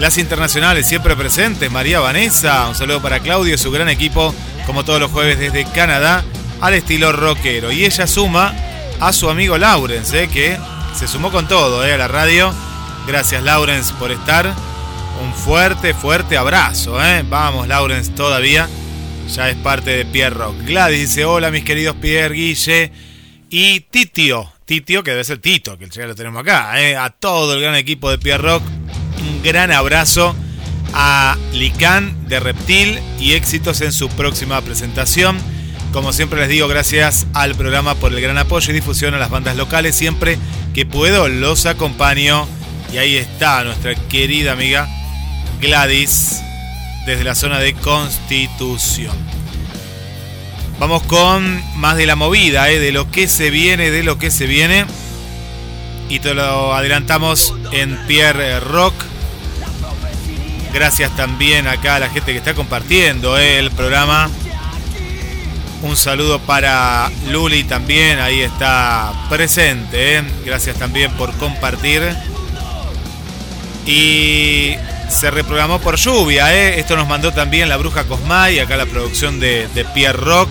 Las internacionales siempre presentes. María Vanessa, un saludo para Claudio y su gran equipo, como todos los jueves desde Canadá, al estilo rockero. Y ella suma a su amigo Lawrence, eh, que se sumó con todo eh, a la radio. Gracias Lawrence por estar. Un fuerte, fuerte abrazo. eh. Vamos Lawrence todavía. Ya es parte de Pierre Rock. Gladys dice, hola mis queridos Pierre, Guille y Titio. Titio, que debe ser Tito, que ya lo tenemos acá. eh. A todo el gran equipo de Pierre Rock. Gran abrazo a Lican de Reptil y éxitos en su próxima presentación. Como siempre les digo, gracias al programa por el gran apoyo y difusión a las bandas locales. Siempre que puedo los acompaño. Y ahí está nuestra querida amiga Gladys desde la zona de Constitución. Vamos con más de la movida, ¿eh? de lo que se viene, de lo que se viene. Y te lo adelantamos en Pierre Rock. Gracias también acá a la gente que está compartiendo ¿eh? el programa. Un saludo para Luli también, ahí está presente. ¿eh? Gracias también por compartir. Y se reprogramó por lluvia. ¿eh? Esto nos mandó también la Bruja Cosmay, acá la producción de, de Pierre Rock,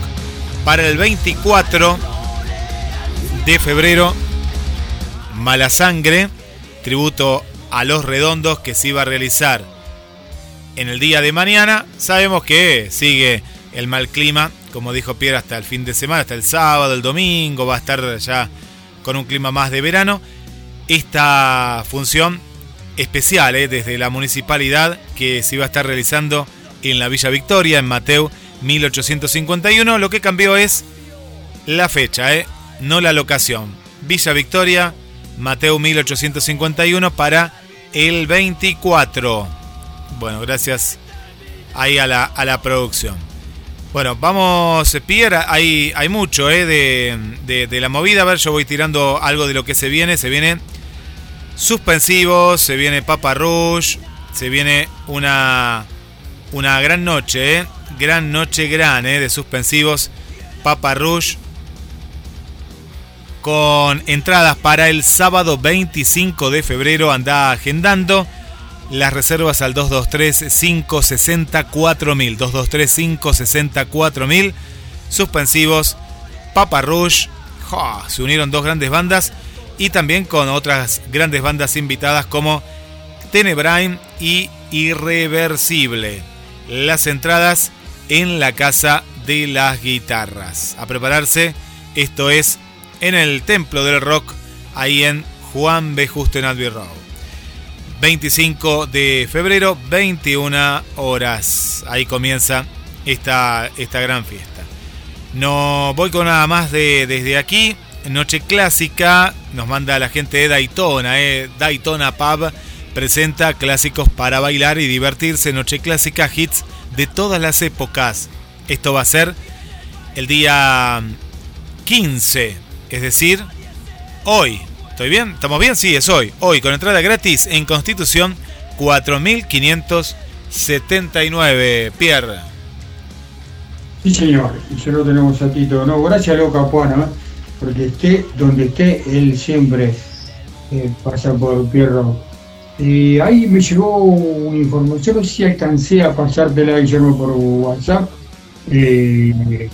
para el 24 de febrero. Mala Sangre, tributo a los redondos que se iba a realizar en el día de mañana. Sabemos que sigue el mal clima, como dijo Pierre, hasta el fin de semana, hasta el sábado, el domingo, va a estar ya con un clima más de verano. Esta función especial eh, desde la municipalidad que se iba a estar realizando en la Villa Victoria, en Mateo 1851. Lo que cambió es la fecha, eh, no la locación. Villa Victoria, Mateo 1851 para el 24. Bueno, gracias ahí a la, a la producción. Bueno, vamos, Pierre, hay, hay mucho eh, de, de, la movida. A ver, yo voy tirando algo de lo que se viene. Se viene suspensivos, se viene Papa Rouge, se viene una, una gran noche, ¿eh? gran noche, gran ¿eh? de suspensivos. Papa Rouge con entradas para el sábado 25 de febrero. Anda agendando las reservas al 223-564-1000. 223-564-1000. Suspensivos. Papa. ¡Ja! Se unieron dos grandes bandas y también con otras grandes bandas invitadas como Tenebrain y Irreversible. Las entradas en la Casa de las Guitarras. A prepararse, esto es en el Templo del Rock, ahí en Juan B. Justo en. 25 de febrero, 21 horas. Ahí comienza esta, esta gran fiesta. No voy con nada más de, desde aquí. Noche clásica, nos manda la gente de Daytona, eh. Daytona Pub presenta clásicos para bailar y divertirse. Noche clásica, hits de todas las épocas. Esto va a ser el día 15, es decir, hoy. ¿Estoy bien? ¿Estamos bien? Sí, es hoy. Hoy, con entrada gratis en Constitución 4579. Pierre. Sí, señor, ya lo tenemos a Tito. No, gracias Loca Puana, ¿eh? porque esté donde esté, él siempre eh, pasa por Pierro. Y ahí me llegó una información, no sé si alcancé a pasártela, Guillermo, por WhatsApp. Eh,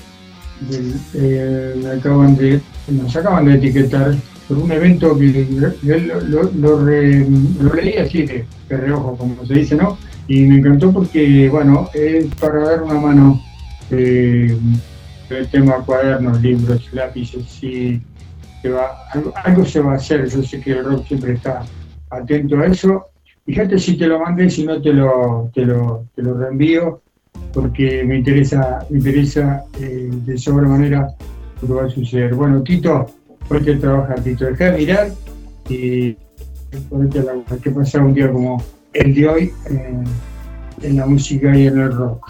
eh, acaban de, nos acaban de etiquetar por un evento que lo, lo- lo re- lo leí así de, de reojo, como se dice, ¿no? Y me encantó porque, bueno, es para dar una mano eh, el tema cuadernos, libros, lápices, sí, se va, algo, algo se va a hacer, yo sé que el rock siempre está atento a eso. Fíjate si te lo mandé, si no te lo, te lo, te lo reenvío, porque me interesa, me interesa eh, de sobremanera lo que va a suceder. Bueno, Tito, ponte a trabajar, Tito, deja de mirar y a laburar. ¿Qué pasa un día como el de hoy eh, en la música y en el rock?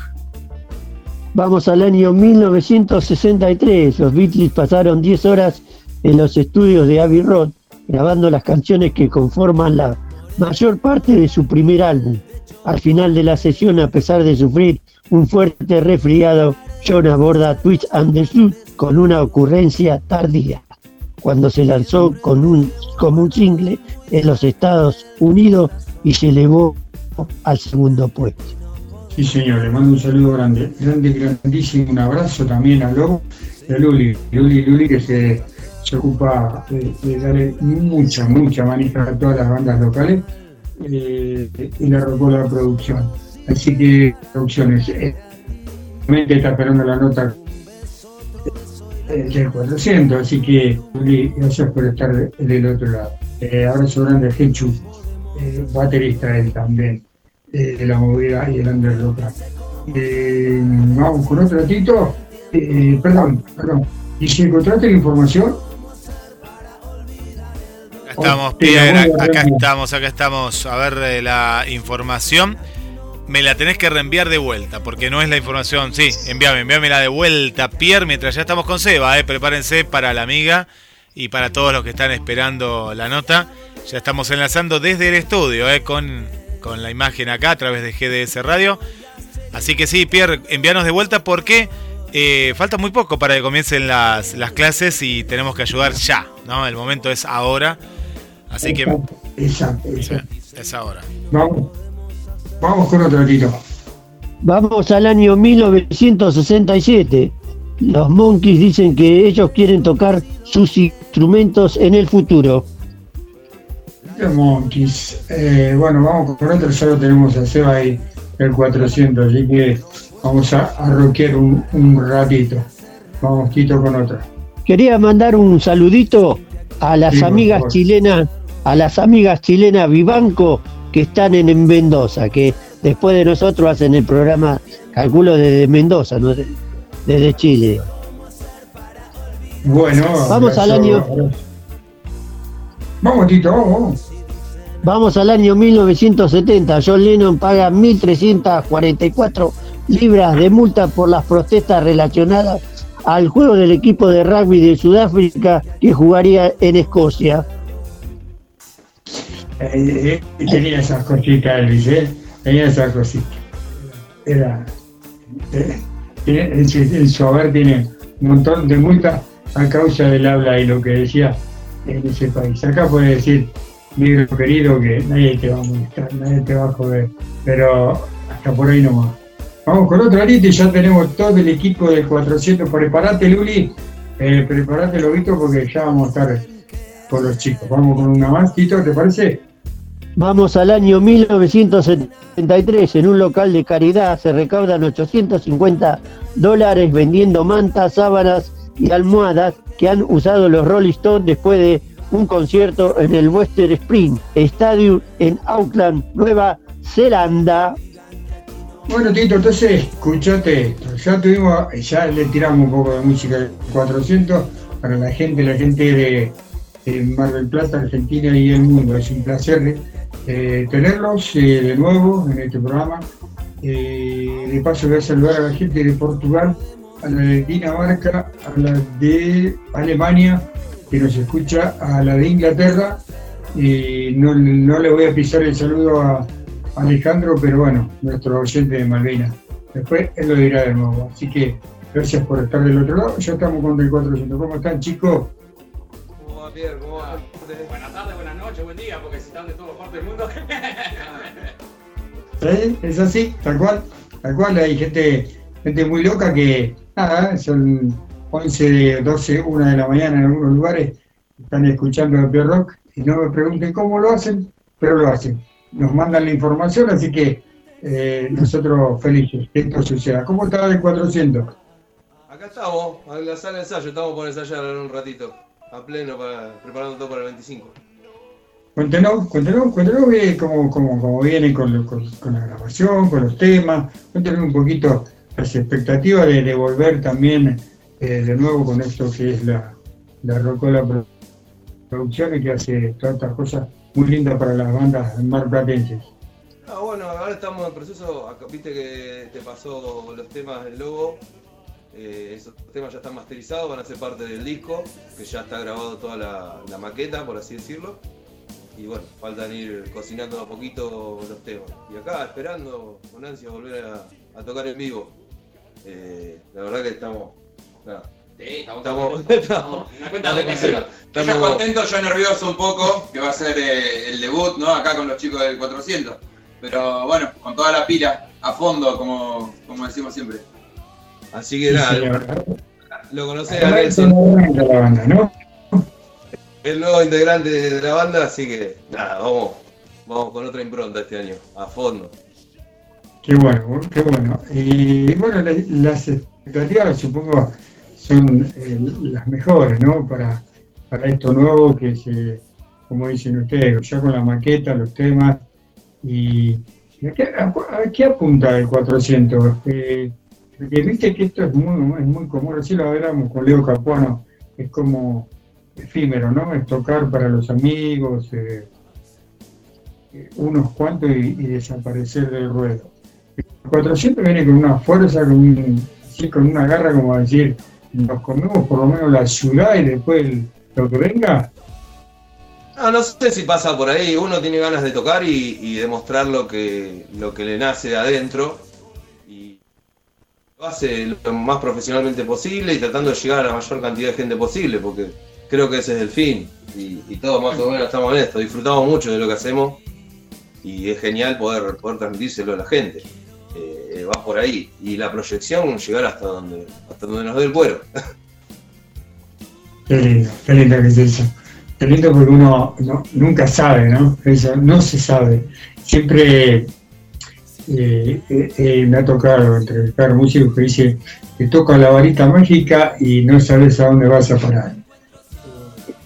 Vamos al año 1963. Los Beatles pasaron 10 horas en los estudios de Abbey Road grabando las canciones que conforman la mayor parte de su primer álbum. Al final de la sesión, a pesar de sufrir un fuerte resfriado, John aborda Twitch and the Suit con una ocurrencia tardía, cuando se lanzó con un, como un single en los Estados Unidos y se elevó al segundo puesto. Sí, señor, le mando un saludo grande, grande, grandísimo, un abrazo también a Lobo y a Luli, Luli, Luli que se, se ocupa de, darle mucha, mucha manija a todas las bandas locales eh, y le arrojó la producción. Así que, producciones, eh, está esperando la nota del 400, así que, Luli, gracias por estar del otro lado. Eh, abrazo grande a Genchu, eh, baterista él también eh, de la movida y el under local. Eh, vamos con otro ratito. Eh, perdón, perdón. ¿Y si encontraste la información? Acá estamos, Pierre, acá estamos, acá estamos. A ver eh, la información. Me la tenés que reenviar de vuelta, porque no es la información. Sí, envíame, envíamela de vuelta, Pierre, mientras ya estamos con Seba, eh. Prepárense para la amiga y para todos los que están esperando la nota. Ya estamos enlazando desde el estudio, eh, con, con la imagen acá a través de GDS Radio. Así que sí, Pierre, envíanos de vuelta porque eh, falta muy poco para que comiencen las, las clases y tenemos que ayudar ya, ¿no? El momento es ahora. Así que Exacto, exacto. es ahora. Vamos, vamos con otro ratito. Vamos al año 1967. Los Monkeys dicen que ellos quieren tocar sus instrumentos en el futuro. The Monkeys. Eh, bueno, vamos con otro, ya lo tenemos a Seba ahí, el 400, así que vamos a, a rockear un, un ratito. Vamos, Tito, con otra. Quería mandar un saludito a las Sí, amigas chilenas, a las amigas chilenas Vivanco que están en, en Mendoza, que después de nosotros hacen el programa, calculo desde Mendoza, no De- desde Chile. Bueno, Vamos al año-. Vamos, Tito, vamos, vamos. Vamos al año 1970. John Lennon paga 1.344 libras de multa por las protestas relacionadas al juego del equipo de rugby de Sudáfrica que jugaría en Escocia. Eh, eh, tenía esas cositas, Elvis, ¿eh? Tenía esas cositas. Era. eh, en, su- en tiene un montón de multas a causa del habla y lo que decía en ese país. Acá puede decir, negro querido, que nadie te va a molestar, nadie te va a joder, pero hasta por ahí no va. Vamos con otro arito y ya tenemos todo el equipo del 400. Preparate, Luli, eh, preparate, Lobito, porque ya vamos a estar con los chicos. Vamos con una más, Tito, ¿te parece? Vamos al año 1973. En un local de caridad se recaudan 850 dólares vendiendo mantas, sábanas y almohadas que han usado los Rolling Stones después de un concierto en el Western Spring Stadium en Auckland, Nueva Zelanda. Bueno, Tito, entonces, escuchate esto. Ya tuvimos, ya le tiramos un poco de música de 400 para la gente, la gente de, de Mar del Plata, Argentina y el mundo. Es un placer eh, tenerlos eh, de nuevo en este programa. Eh, de paso voy a saludar a la gente de Portugal, a la de Dinamarca, a la de Alemania, que nos escucha, a la de Inglaterra. No, no le voy a pisar el saludo a Alejandro, pero bueno, nuestro oyente de Malvinas. Después él lo dirá de nuevo. Así que gracias por estar del otro lado. Ya estamos con el 400. ¿Cómo están, chicos? ¿Cómo va, Pierre? ¿Cómo va? Buenas tardes, buenas noches, buen día, porque si están de todas partes del mundo. [laughs] ¿Sí? Es así, tal cual. Tal cual, hay gente, gente muy loca que, nada, son 11, 12, 1 de la mañana en algunos lugares, están escuchando el Pierre Rock y no me pregunten cómo lo hacen, pero lo hacen. Nos mandan la información, así que eh, nosotros felices que esto suceda. ¿Cómo está el 400? Acá estamos, a la sala de ensayo, estamos por ensayar en un ratito, a pleno, para, preparando todo para el 25. Cuéntenos, cuéntenos, cuéntenos eh, cómo, cómo, cómo viene con, lo- con- con la grabación, con los temas, cuéntenos un poquito las expectativas de, de volver también eh, de nuevo con esto que es la, la Rocola Pro- Producciones, que hace todas estas cosas muy lindas para las bandas marplatenses. Ah, bueno, ahora estamos en proceso, viste que te pasó los temas del logo, eh, esos temas ya están masterizados, van a ser parte del disco, que ya está grabado toda la, la maqueta, por así decirlo. Y bueno, faltan ir cocinando a poquito los temas. Y acá esperando con ansia volver a, a tocar en vivo. Eh, la verdad que estamos... nada, Sí, estamos, Estamos- [laughs] estamos en una cuenta de estamos- Yo ya contento, yo nervioso un poco, que va a ser eh, el debut, ¿no? Acá con los chicos del 400. Pero bueno, con toda la pila, a fondo, como, como decimos siempre. Así que Sí, nada, señor. lo conocés a Nelson. banda la banda, ¿no? el nuevo integrante de la banda, así que nada, vamos, vamos con otra impronta este año, a fondo. Qué bueno, qué bueno. Y bueno, la- las expectativas supongo son eh, las mejores, ¿no? Para, para esto nuevo que se, como dicen ustedes, ya con la maqueta, los temas. ¿Y y a qué, a- a qué apunta el 400? Eh, porque viste que esto es muy, es muy común, así lo hablamos con Leo Capuano, es como efímero, ¿no? Es tocar para los amigos, eh, eh, unos cuantos y, desaparecer del ruedo. El 400 viene con una fuerza, con, un- así, con una garra como decir, nos comemos por lo menos la ciudad y después lo que venga. No, no sé si pasa por ahí, uno tiene ganas de tocar y, demostrar lo que, lo que le nace de adentro hace lo más profesionalmente posible y tratando de llegar a la mayor cantidad de gente posible, porque creo que ese es el fin y, y todos más o menos estamos en esto, disfrutamos mucho de lo que hacemos y es genial poder, poder transmitírselo a la gente. Eh, va por ahí y la proyección llegar hasta donde, hasta donde nos dé el cuero. Qué lindo, qué lindo que es eso. Qué lindo porque uno no- nunca sabe, ¿no? Eso no se sabe. Siempre eh, eh, me ha tocado entrevistar músicos que dicen que toca la varita mágica y no sabes a dónde vas a parar.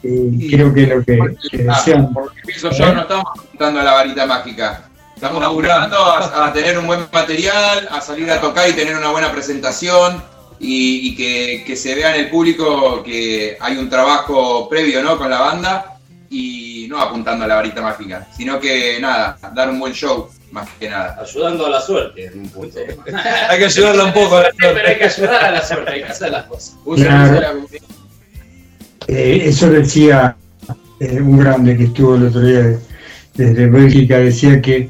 Eh, creo que lo que, que Ah, desean. porque pienso yo, no estamos apuntando a la varita mágica. Estamos laburando a, a tener un buen material, a salir a tocar y tener una buena presentación y, y que, que se vea en el público que hay un trabajo previo ¿no? con la banda y no apuntando a la varita mágica, sino que nada, dar un buen show más que nada. Ayudando a la suerte en un punto. [laughs] hay que ayudarla un poco a la Pero hay que ayudar a la suerte, hay que hacer las cosas. Claro. Eh, eso decía eh, un grande que estuvo el otro día de- desde Bélgica, decía que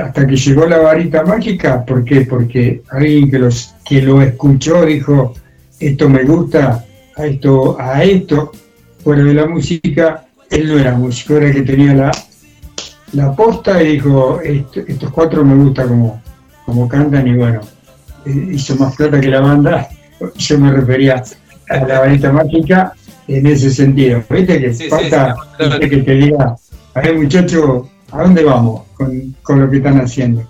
hasta que llegó la varita mágica, ¿por qué? Porque alguien que, los, que lo escuchó dijo, esto me gusta, a esto, a esto, fuera de la música, él no era músico, era el que tenía la, la posta y dijo, "Esto- estos cuatro me gusta como, como cantan y bueno, eh, hizo más plata que la banda, [laughs] yo me refería a la varita mágica en ese sentido. Viste que Sí, falta sí, gente que te diga, a ver muchacho, ¿a dónde vamos con, con lo que están haciendo?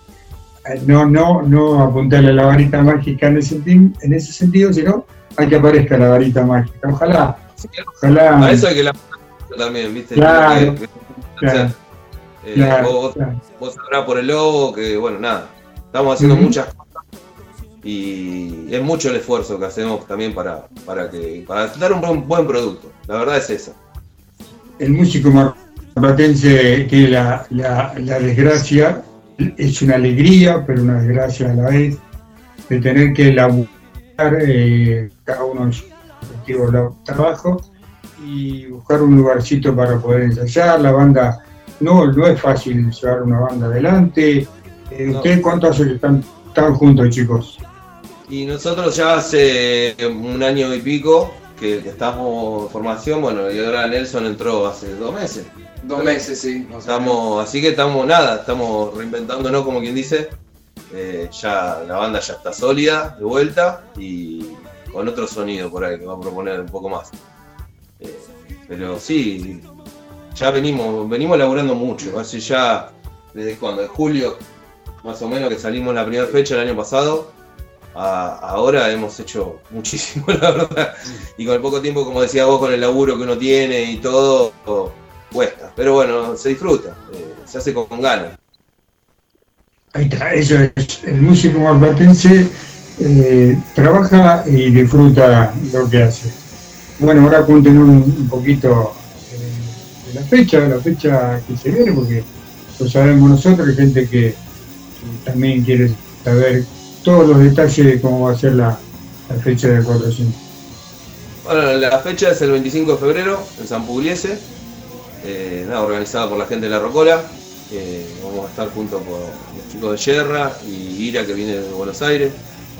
Eh, No, no, no apuntarle a la varita mágica en ese, en ese sentido, sino a que aparezca la varita mágica. Ojalá, ojalá. A eso hay que la también, ¿viste? Claro, Que- que- claro, o sea, eh, claro, vos, claro. vos sabrás por el logo que, bueno, nada, estamos haciendo muchas cosas y es mucho el esfuerzo que hacemos también para, para, que, para dar un buen, buen producto. La verdad es esa. el músico marplatense tiene la, la, la desgracia, es una alegría, pero una desgracia a la vez, de tener que laburar eh, cada uno en su respectivo la- trabajo y buscar un lugarcito para poder ensayar. La banda, no, no es fácil llevar una banda adelante. Eh, No. ¿Ustedes cuánto hace que están, están juntos, chicos? Y nosotros ya hace un año y pico que, que estamos en formación, bueno, y ahora Nelson entró hace dos meses. Dos meses, sí. más o Estamos, así que estamos nada, estamos reinventándonos como quien dice. Eh, ya la banda ya está sólida, de vuelta, y con otro sonido por ahí que va a proponer un poco más. Eh, pero sí, ya venimos, venimos laburando mucho, hace ya, desde cuando, de julio, más o menos que salimos la primera fecha el año pasado, a- ahora hemos hecho [laughs] muchísimo, la verdad. Y con el poco tiempo, como decía vos, con el laburo que uno tiene y todo, cuesta. Pero bueno, se disfruta, eh, se hace con, ganas. Ahí está, eso es. El músico marplatense eh, trabaja y disfruta lo que hace. Bueno, ahora cuéntenos un, poquito la fecha, la fecha que se viene, porque lo sabemos nosotros, hay gente que también quiere saber todos los detalles de cómo va a ser la, fecha del 400. Bueno, la fecha es el 25 de febrero en San Pugliese, eh, organizada por la gente de la Rocola. Eh, vamos a estar junto con los chicos de Yerra y Ira que viene de Buenos Aires.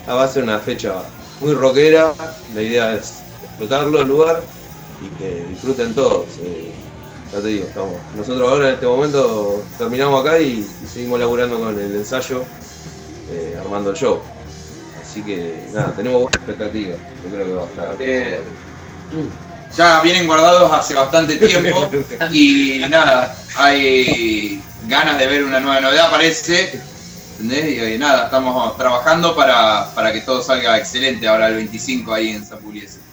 Ah, va a ser una fecha muy rockera, la idea es explotarlo el lugar y que disfruten todos. eh, ya te digo, estamos. Nosotros ahora en este momento terminamos acá y, y seguimos laburando con el ensayo, eh, armando el show. Así que nada, tenemos buena expectativa. Yo creo que va a estar. Eh, ya vienen guardados hace bastante tiempo y nada, hay ganas de ver una nueva novedad, parece. ¿entendés? Y eh, nada, estamos trabajando para, para que todo salga excelente ahora el 25 ahí en Zapuliese.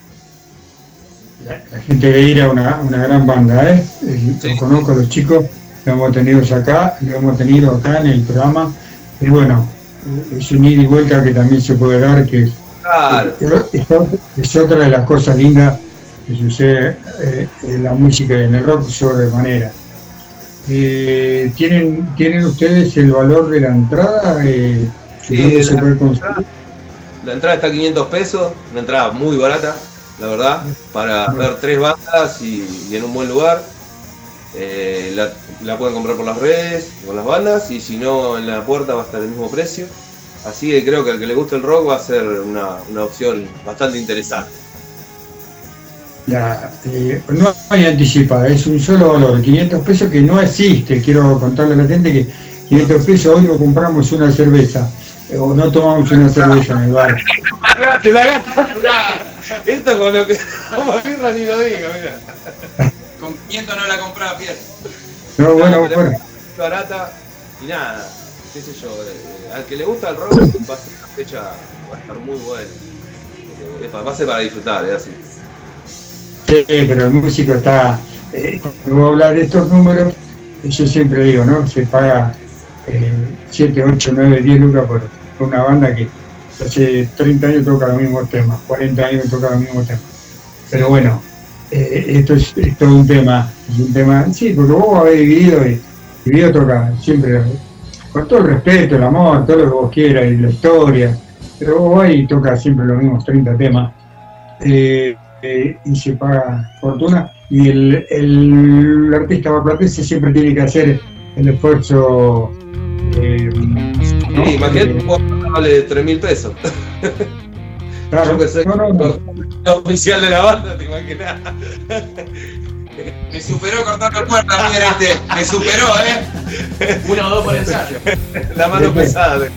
La gente de Ira una, una gran banda, ¿eh? Eh, Los conozco, los chicos, lo hemos tenido acá, lo hemos tenido acá en el programa. Y bueno, es un ida y vuelta que también se puede dar, que Claro. es, es otra de las cosas lindas que sucede eh, en la música y en el rock sobremanera. Eh, ¿tienen, ¿Tienen ustedes el valor de la entrada? Eh, Sí, ¿Dónde se la- puede conseguir? La entrada está a 500 pesos, una entrada muy barata, la verdad, para ver tres bandas y, y en un buen lugar. Eh, la, la pueden comprar por las redes, con las bandas, y si no, en la puerta va a estar el mismo precio. Así que creo que al que le guste el rock va a ser una, una opción bastante interesante. La, eh, no hay anticipada, es un solo valor, 500 pesos que no existe. Quiero contarle a la gente que 500 pesos hoy no compramos una cerveza eh, o no tomamos una cerveza en el bar. Te la Esto con lo que como birra ni lo digo, mira. Con 500 no la compraba Pierre. No, bueno, pero bueno. es barata y nada, qué sé yo, eh, al que le gusta el rock va a ser una fecha, va a estar muy buena. Eh, Va a ser para disfrutar, es así. Sí, pero el músico está. Eh, cuando voy a hablar de estos números, yo siempre digo, ¿no? Se paga eh, 7, 8, 9, 10 lucas por una banda que hace 30 años toca los mismos temas, 40 años toca los mismos temas. Pero bueno, eh, esto es, es todo un tema, es un tema, sí, porque vos habéis vivido y vivido toca siempre, con todo el respeto, el amor, todo lo que vos quieras y la historia, pero vos vas y toca siempre los mismos 30 temas. Eh, eh, y se paga fortuna y el, el artista marplatense siempre tiene que hacer el esfuerzo ¿no? Sí, vale 3 mil pesos. claro, Yo no, no, no. el oficial de la banda, te imaginas. Me superó cortando puertas, Pierre, este. Me superó, ¿eh? Uno o dos por ensayo. La mano Después. pesada.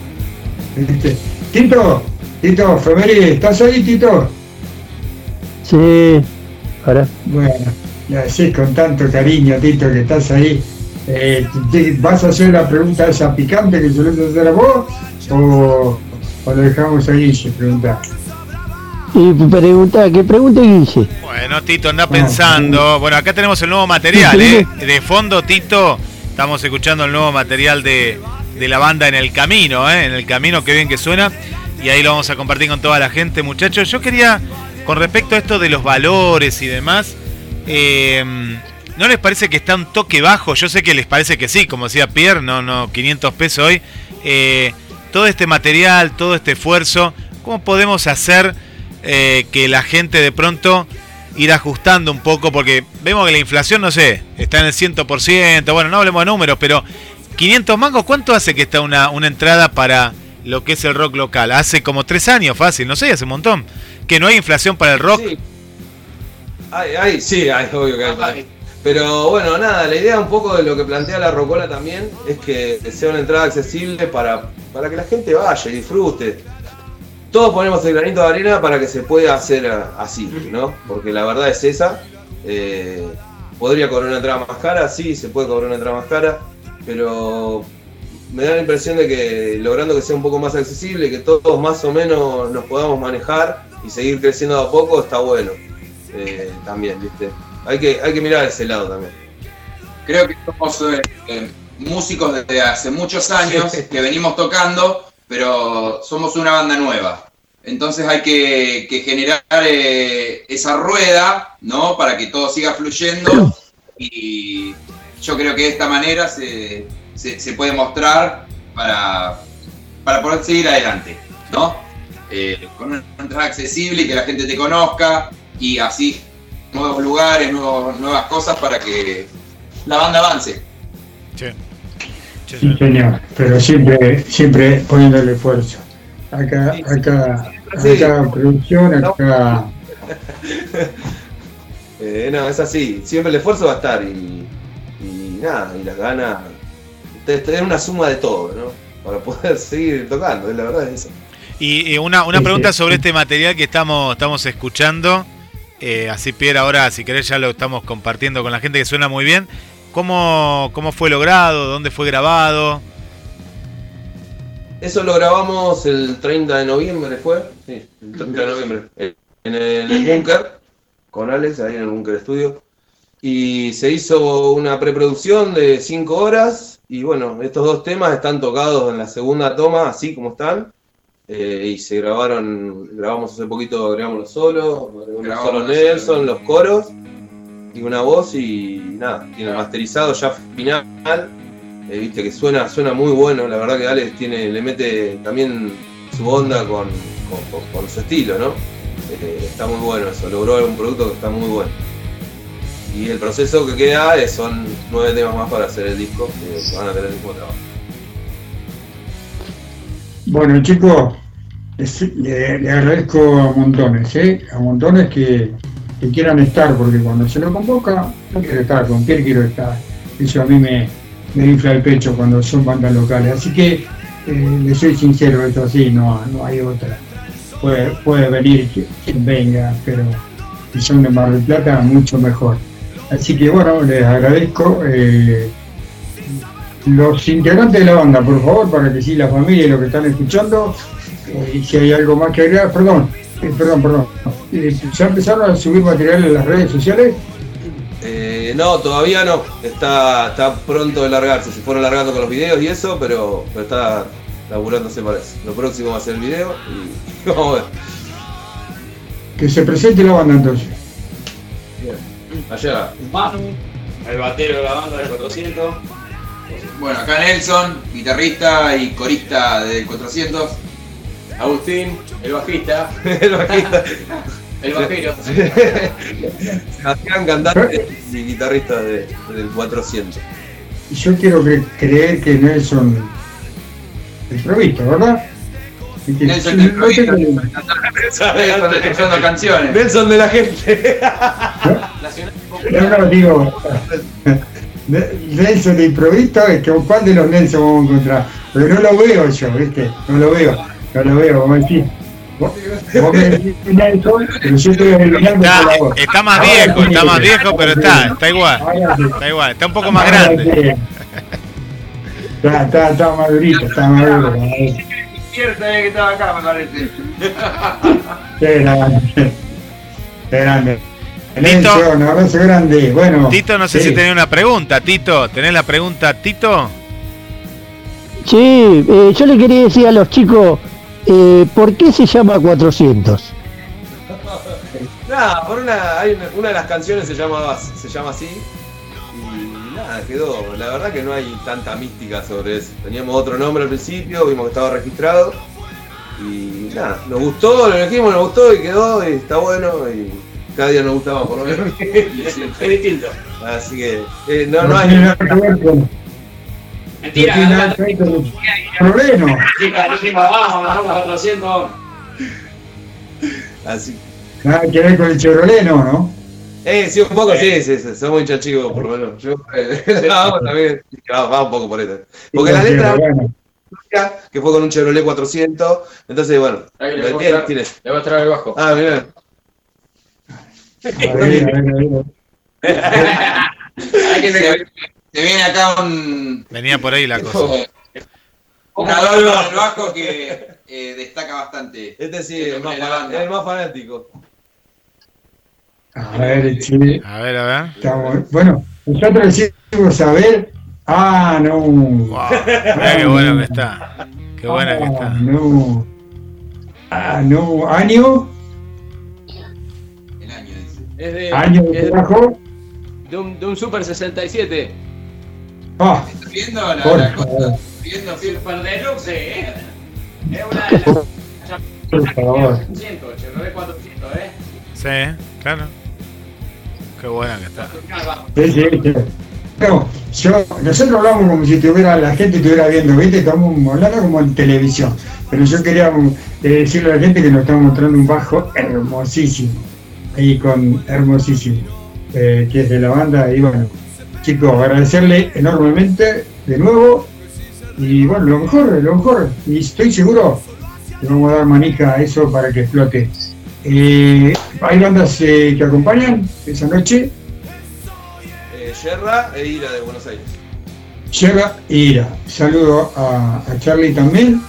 Este, Tito, Tito, Femeri, ¿estás ahí, Tito? Sí, ahora. Bueno, le decís con tanto cariño, Tito, que estás ahí. Eh, te- ¿Vas a hacer la pregunta esa picante que sueles hacer a vos? ¿O, o lo dejamos ahí se preguntar? Y pregunta, que pregunte Guille. Bueno, Tito, anda pensando. Bueno, acá tenemos el nuevo material, ¿eh? De fondo, Tito, estamos escuchando el nuevo material de, de la banda En el Camino, ¿eh? En el Camino, qué bien que suena. Y ahí lo vamos a compartir con toda la gente, muchachos. Yo quería, con respecto a esto de los valores y demás, eh, ¿no les parece que está un toque bajo? Yo sé que les parece que sí, como decía Pierre, no, no, 500 pesos hoy. Eh, todo este material, todo este esfuerzo, ¿cómo podemos hacer eh, que la gente de pronto ir ajustando un poco? Porque vemos que la inflación, no sé, está en el 100%, bueno, no hablemos de números, pero 500 mangos, ¿cuánto hace que está una, una entrada para lo que es el rock local? Hace como tres años, fácil, no sé, hace un montón. Que no hay inflación para el rock. Sí. Ay, ay, sí, ay, obvio que hay. Pero bueno, nada, la idea un poco de lo que plantea la Rocola también es que sea una entrada accesible para, para que la gente vaya y disfrute. Todos ponemos el granito de arena para que se pueda hacer así, ¿no? Porque la verdad es esa. Eh, ¿Podría cobrar una entrada más cara? Sí, se puede cobrar una entrada más cara, pero me da la impresión de que logrando que sea un poco más accesible, que todos más o menos nos podamos manejar y seguir creciendo a poco, está bueno. Eh, también, ¿viste? Hay que, hay que mirar ese lado también. Creo que somos eh, músicos desde hace muchos años que venimos tocando, pero somos una banda nueva. Entonces hay que, que generar eh, esa rueda, ¿no? Para que todo siga fluyendo. Y yo creo que de esta manera se, se, se puede mostrar para, para poder seguir adelante, ¿no? Eh, con una entrada accesible y que la gente te conozca y así nuevos lugares, nuevos- nuevas cosas para que la banda avance. Sí, señor, pero siempre, siempre poniéndole esfuerzo. Acá, acá, Sí. acá producción, acá. [laughs] Eh, no, es así. Siempre el esfuerzo va a estar y, y nada, y las ganas. Tener una suma de todo, ¿no? Para poder [laughs] seguir tocando, es la verdad es eso. Y una, una Sí, pregunta sí. sobre este material que estamos, estamos escuchando. Eh, así, Pierre, ahora, si querés, ya lo estamos compartiendo con la gente que suena muy bien. ¿Cómo, cómo fue logrado? ¿Dónde fue grabado? Eso lo grabamos el 30 de noviembre, ¿fue? Sí, el 30 de noviembre. En el búnker, con Alex, ahí en el búnker estudio. Y se hizo una preproducción de 5 horas. Y bueno, estos dos temas están tocados en la segunda toma, así como están. Eh, y se grabaron, grabamos hace poquito, grabamos los solos, los Grabamos solos los Nelson, los coros y una voz y nada, tiene el masterizado ya final. Eh, viste que suena, suena muy bueno, la verdad que Alex tiene, le mete también su onda con, con, con- con su estilo, ¿no? Eh, está muy bueno eso, logró un producto que está muy bueno. Y el proceso que queda es, son nueve temas más para hacer el disco, que van a tener el mismo trabajo. Bueno, chicos, les- le, le agradezco a montones, ¿eh? A montones que, quieran estar, porque cuando se lo convoca, yo quiero estar, con quién quiero estar. Eso a mí me, me infla el pecho cuando son bandas locales. Así que, eh, les soy sincero, esto así, no, no hay otra. Puede, puede venir quien venga, pero si son de Mar del Plata, mucho mejor. Así que bueno, les agradezco. eh, los integrantes de la banda, por favor, para que sí, la familia y los que están escuchando, eh, y si hay algo más que agregar, perdón, eh, perdón, perdón. Eh, ¿Ya empezaron a subir material en las redes sociales? Eh, no, todavía no. Está, está pronto de largarse. Se fueron largando con los videos y eso, pero, pero está laburándose para eso. Lo próximo va a ser el video y [laughs] vamos a ver. Que se presente la banda entonces. Allá. Manu, el batero de la banda del 400. Bueno, acá Nelson, guitarrista y corista del 400. Agustín, el bajista. [laughs] el bajista. el bajero. [laughs] Sebastián, cantante y guitarrista de- del 400. Y yo quiero cre- creer que Nelson el provisto, ¿verdad? Nelson del Provisto. Nelson escuchando canciones. Nelson de la gente. No, no, digo, [laughs] Nelson de improviso, es que ¿cuál de los Nelson vamos a encontrar? Pero no lo veo yo, ¿viste? No lo veo, no lo veo, vos me decís. Vos, vos me decís [laughs] Nelson, pero yo estoy adivinando por la Está, voz. está más Ahora viejo, sí, está más viejo, pero está, está igual. Sí. Está igual, está un poco más Ahora grande. sí. Está, está, está madurito, está maduro. Eh, que estaba acá, me parece. Qué grande. Qué grande. Tito. Nelson, un abrazo grande. Bueno. Tito, no sé sí. si tenés una pregunta, Tito. ¿Tenés la pregunta, Tito? Sí, eh, yo le quería decir a los chicos, eh, ¿por qué se llama 400? [laughs] Nada, por una, hay una, una de las canciones se llama, se llama así. Y nada, quedó. La verdad que no hay tanta mística sobre eso. Teníamos otro nombre al principio, vimos que estaba registrado. Y nada, nos gustó, lo elegimos, nos gustó y quedó y está bueno. Y cada día nos gustaba por lo menos. [laughs] Es distinto. Así que eh, no, no hay. tiene nada que ver con. Mentira, no nada que ver con el problema. Chica, dijimos, vamos, bajamos a 400. Así. Nada que ver con el Chevrolet, no, ¿no? Eh, sí, un poco, sí, sí, sí, somos hinchas chicos, por lo menos. Yo, eh, [laughs] vamos también, va, va un poco por eso. Porque la letra que fue con un Chevrolet 400, entonces bueno, Ahí le lo voy a tiene, mostrar- tiene. le voy a traer el bajo. Ah, mira. A ver, a ver, a ver. Hay que se, se viene acá un, Venía por ahí la cosa. un adorno bajo que eh, destaca bastante. Este sí, el es el más, el fanático. A ver, sí, A ver, a ver. estamos- Bueno, nosotros decimos a ver. Ah, no. Wow, qué bueno que está. Qué buena que Ah, está. no. Ah, no. ¿Año? Es de, ¿Año es de trabajo? de un, de un Super 67. Ah, viendo la, la cosa? Viendo Super Deluxe, ¿eh? Es una de las. Por favor. 400, Chevrolet 400, ¿eh? Sí, claro. Qué buena que está. Sí, sí, sí. No, yo, nosotros hablamos como si tuviera, la gente estuviera viendo, ¿viste? Estamos hablando como en televisión. Pero yo quería eh, decirle a la gente que nos estamos mostrando un bajo hermosísimo. Ahí con hermosísimo. eh, que es de la banda. Y bueno, chicos, agradecerle enormemente de nuevo. Y bueno, lo mejor, lo mejor. Y estoy seguro que vamos a dar manija a eso para que explote. Eh, hay bandas eh, que acompañan esa noche. Yerra e Ira de Buenos Aires. Llega Ira. Saludo a, a Charlie también,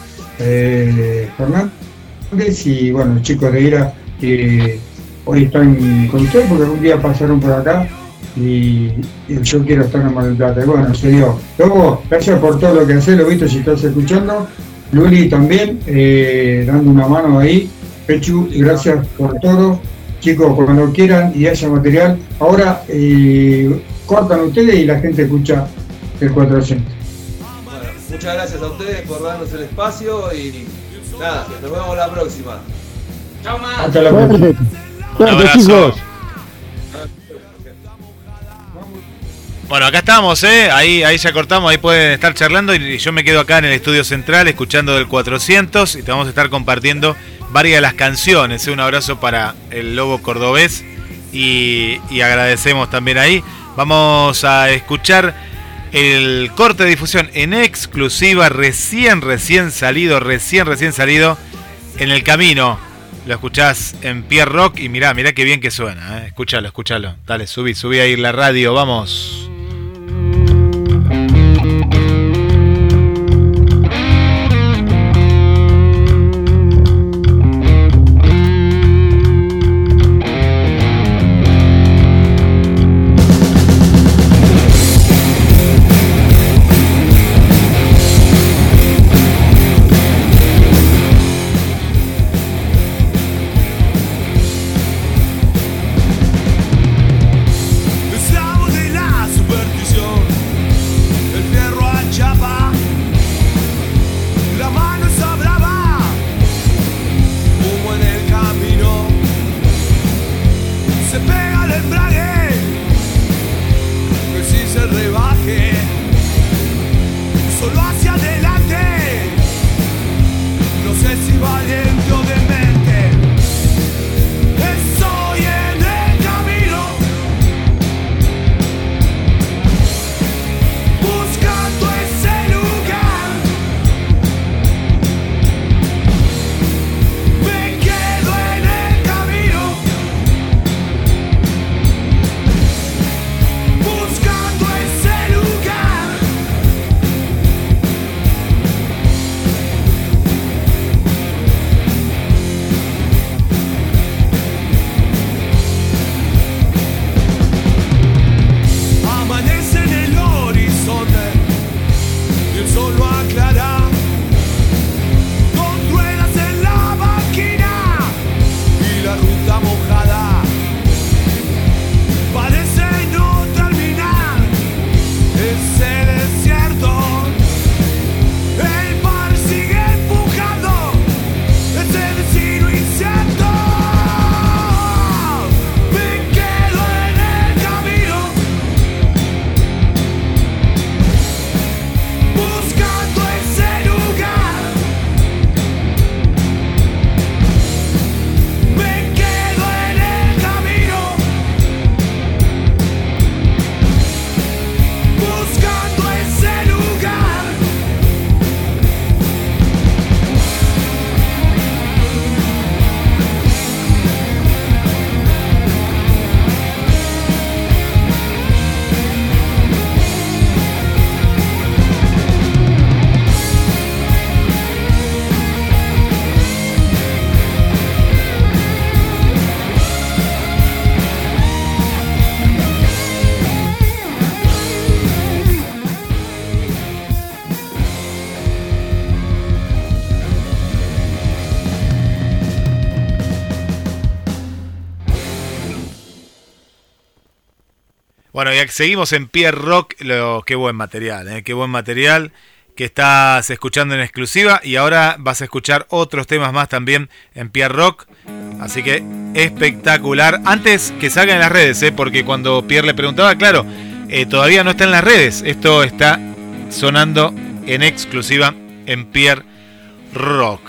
Fernández y bueno, chicos de Ira que hoy están con usted porque un día pasaron por acá y, y yo quiero estar en Mar del Plata. Y bueno, se dio. Luego, gracias por todo lo que haces, lo visto si estás escuchando. Luli también, eh, dando una mano ahí. Pechu, gracias por todo. Chicos, cuando quieran y haya material, ahora eh, cortan ustedes y la gente escucha el 400. Bueno, muchas gracias a ustedes por darnos el espacio y nada, nos vemos la próxima. Chao, más. Hasta la próxima. Bueno, acá estamos, ¿eh? Ahí, ahí ya cortamos, ahí pueden estar charlando y yo me quedo acá en el estudio central escuchando del 400 y te vamos a estar compartiendo varias de las canciones. ¿eh? Un abrazo para el Lobo Cordobés y, y agradecemos también ahí. Vamos a escuchar el corte de difusión en exclusiva, recién, recién salido, recién, recién salido en el camino. Lo escuchás en Pierre Rock y mirá, mirá qué bien que suena. ¿eh? Escúchalo, escúchalo. Dale, subí, subí ahí la radio, vamos. Seguimos en Pierre Rock. Lo, qué buen material, ¿eh? qué buen material que estás escuchando en exclusiva. Y ahora vas a escuchar otros temas más también en Pierre Rock. Así que espectacular. Antes que salga en las redes, ¿eh? porque cuando Pierre le preguntaba, claro, eh, todavía no está en las redes. Esto está sonando en exclusiva en Pierre Rock.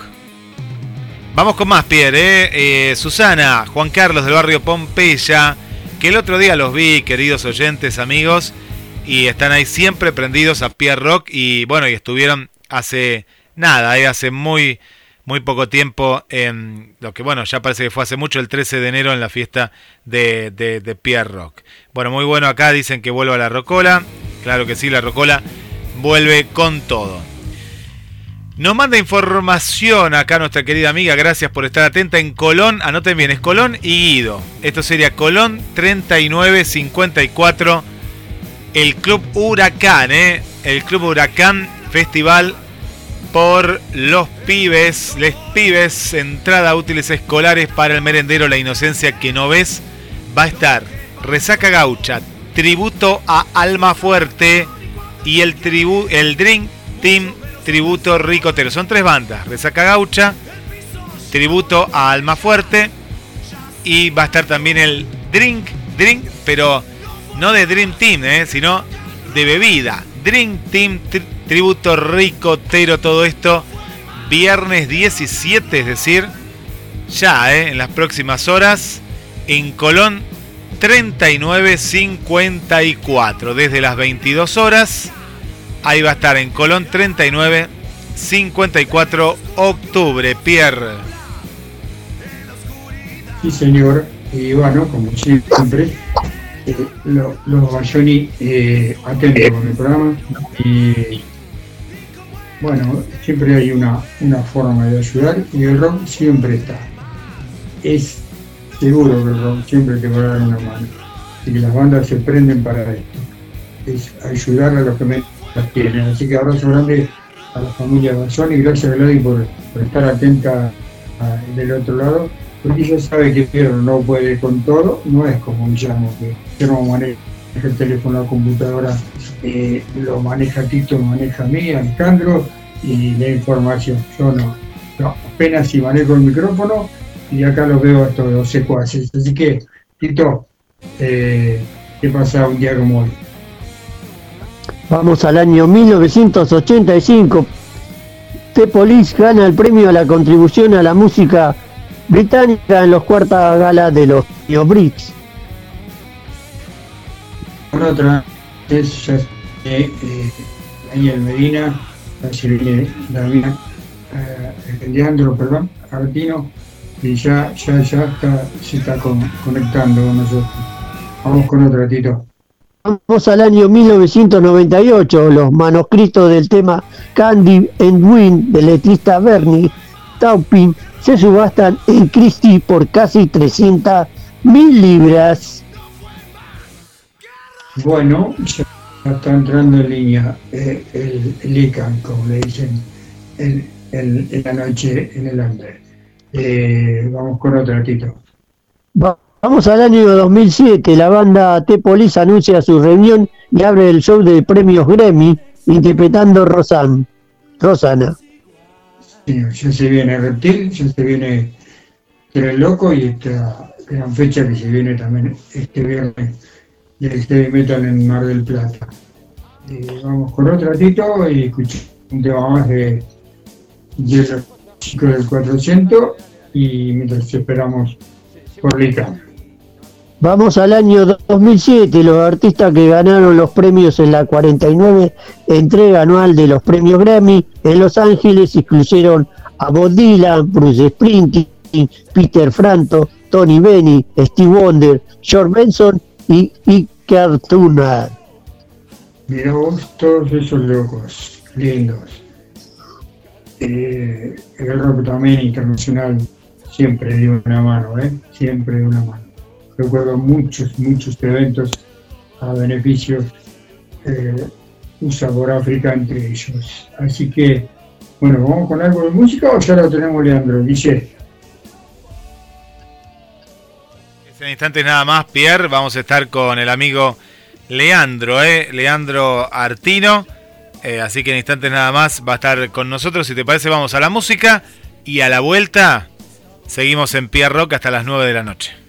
Vamos con más, Pierre. Eh, Susana, Juan Carlos del barrio Pompeya, que el otro día los vi, queridos oyentes, amigos, y están ahí siempre prendidos a Pierre Rock. Y bueno, y estuvieron hace nada, ¿eh? hace muy, muy poco tiempo, en lo que bueno, ya parece que fue hace mucho, el 13 de enero, en la fiesta de, de, de Pierre Rock. Bueno, muy bueno acá, dicen que vuelva la Rocola. Claro que sí, la Rocola vuelve con todo. Nos manda información acá nuestra querida amiga, gracias por estar atenta en Colón, anoten bien, es Colón y Guido. Esto sería Colón 3954, el Club Huracán, ¿eh? el Club Huracán Festival por los pibes, les pibes, entrada útiles escolares para el merendero La Inocencia que no ves, va a estar Resaca Gaucha, tributo a Alma Fuerte y el, tribu, el Drink Team tributo Ricotero. Son tres bandas, Resaca Gaucha, tributo a Alma Fuerte y va a estar también el Drink, Drink, pero no de Dream Team, ¿eh? sino de bebida. Drink Team, tri tributo Ricotero, todo esto viernes 17, es decir, ya ¿eh? en las próximas horas en Colón 3954, desde las 22 horas. Ahí va a estar en Colón 39 54 octubre, Pierre. Sí, señor. Y bueno, como siempre, eh, lo- los Bayoni eh, atentos con el programa. Y bueno, siempre hay una, una forma de ayudar y el rock siempre está. Es seguro que el rock siempre te va a dar una mano. Y que las bandas se prenden para esto. Es ayudar a los que menos tienen. Así que abrazo grande a la familia Bayoni y gracias Gladys por, por estar atenta a- del otro lado. Porque ella sabe que no puede con todo, no es como Guillermo, que Guillermo maneja el teléfono, la computadora, eh, lo maneja Tito, lo maneja a mí, Alejandro, y la información. Yo no. Yo apenas si manejo el micrófono y acá los veo a todos los secuaces. Así que, Tito, eh, ¿qué pasa un día como hoy? Vamos al año 1985. The Police gana el premio a la contribución a la música británica en los cuartas galas de los Brits. Por otra, es ya eh, Daniel Medina, eh, Leandro, perdón, Artino, y ya, ya, ya está, se está con- conectando con nosotros. Vamos con otro Tito. Vamos al año 1998. Los manuscritos del tema Candy and Win del letrista Bernie Taupin se subastan en Christie por casi 300 mil libras. Bueno, ya está entrando en línea eh, el, el ICANN, como le dicen en, en- en la noche en el hambre. Eh, vamos con otro Tito. Va- Vamos al año 2007. La banda The Police anuncia su reunión y abre el show de premios Grammy interpretando Rosan, Rosana. Sí, ya se viene Reptil, ya se viene Tres Loco y esta gran fecha que se viene también este viernes del heavy metal en Mar del Plata. Eh, vamos con otro ratito y escuchamos un tema más de, los chicos del 400 y mientras esperamos por Lica. Vamos al año 2007, los artistas que ganaron los premios en la 49 entrega anual de los premios Grammy en Los Ángeles incluyeron a Bob Dylan, Bruce Springsteen, Peter Franto, Tony Benny, Steve Wonder, George Benson y Iker Turner. Mirá vos todos esos locos, lindos. Eh, el rock también internacional siempre dio una mano, ¿eh? Siempre dio una mano. Recuerdo muchos, muchos eventos a beneficio eh, USA por África entre ellos. Así que, bueno, ¿vamos con algo de música o ya lo tenemos, Leandro? Dice, En instantes nada más, Pierre, vamos a estar con el amigo Leandro, ¿eh? Leandro Artino. Eh, así que en instantes nada más va a estar con nosotros. Si te parece, vamos a la música y a la vuelta seguimos en Pierre Rock hasta las 9 de la noche.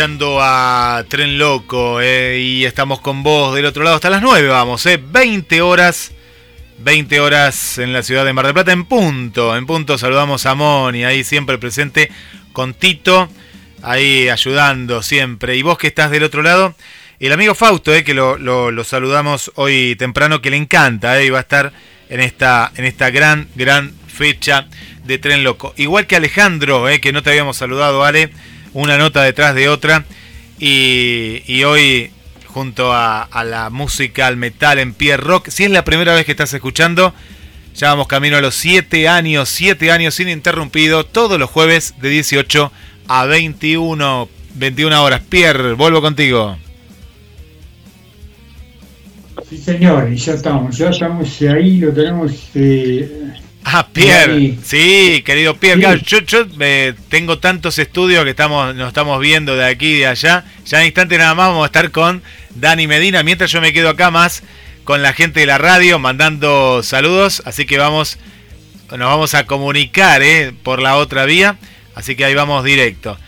A Tren Loco eh, y estamos con vos del otro lado hasta las 9 vamos, eh, 20 horas, 20 horas en la ciudad de Mar del Plata en punto, en punto saludamos a Moni ahí siempre presente con Tito, ahí ayudando siempre. Y vos que estás del otro lado, el amigo Fausto, eh, que lo, lo- lo saludamos hoy temprano, que le encanta, eh, y va a estar en esta, en esta gran, gran fecha de Tren Loco. Igual que Alejandro, eh, que no te habíamos saludado, Ale, una nota detrás de otra. Y, y hoy, junto a, a la música, al metal en pie rock, si es la primera vez que estás escuchando, ya vamos camino a los 7 años, 7 años ininterrumpido, todos los jueves de 18 a 21, 21 horas. Pierre, vuelvo contigo. Sí, señor, y ya estamos, ya estamos ahí, lo tenemos. Eh, [laughs] Ah, Pierre, ahí. sí, querido Pierre, Sí. claro, yo, yo, eh, tengo tantos estudios que estamos, nos estamos viendo de aquí y de allá. Ya en instante nada más vamos a estar con Dani Medina, mientras yo me quedo acá más con la gente de la radio mandando saludos, así que vamos, nos vamos a comunicar eh, por la otra vía, así que ahí vamos directo.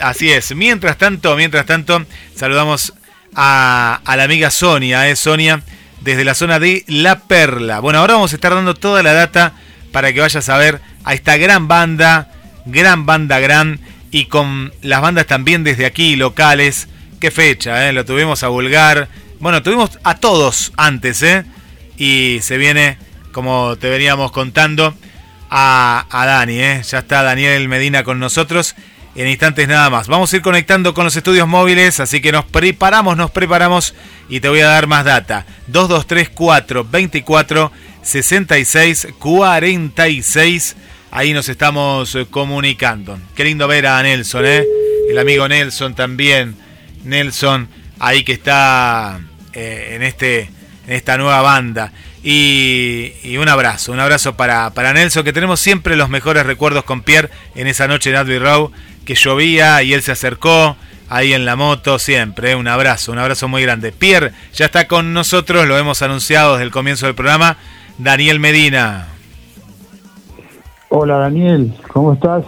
Así es, mientras tanto, mientras tanto, saludamos a, a la amiga Sonia, eh, Sonia, desde la zona de La Perla. Bueno, ahora vamos a estar dando toda la data para que vayas a ver a esta gran banda, gran banda gran, y con las bandas también desde aquí, locales. Qué fecha, eh? lo tuvimos a Vulgar. Bueno, tuvimos a todos antes, ¿eh? Y se viene, como te veníamos contando, a, a Dani, ¿eh? Ya está Daniel Medina con nosotros. En instantes nada más. Vamos a ir conectando con los estudios móviles, así que nos preparamos, nos preparamos y te voy a dar más data. 2234 24 66 46. Ahí nos estamos eh, comunicando. Qué lindo ver a Nelson, ¿eh? El amigo Nelson también. Nelson, ahí que está eh, en, este, en esta nueva banda. Y, un abrazo, un abrazo para, para Nelson, que tenemos siempre los mejores recuerdos con Pierre en esa noche en Abbey Road, que llovía y él se acercó ahí en la moto, siempre. ¿eh? Un abrazo, un abrazo muy grande. Pierre ya está con nosotros, lo hemos anunciado desde el comienzo del programa. Daniel Medina. Hola Daniel, ¿cómo estás?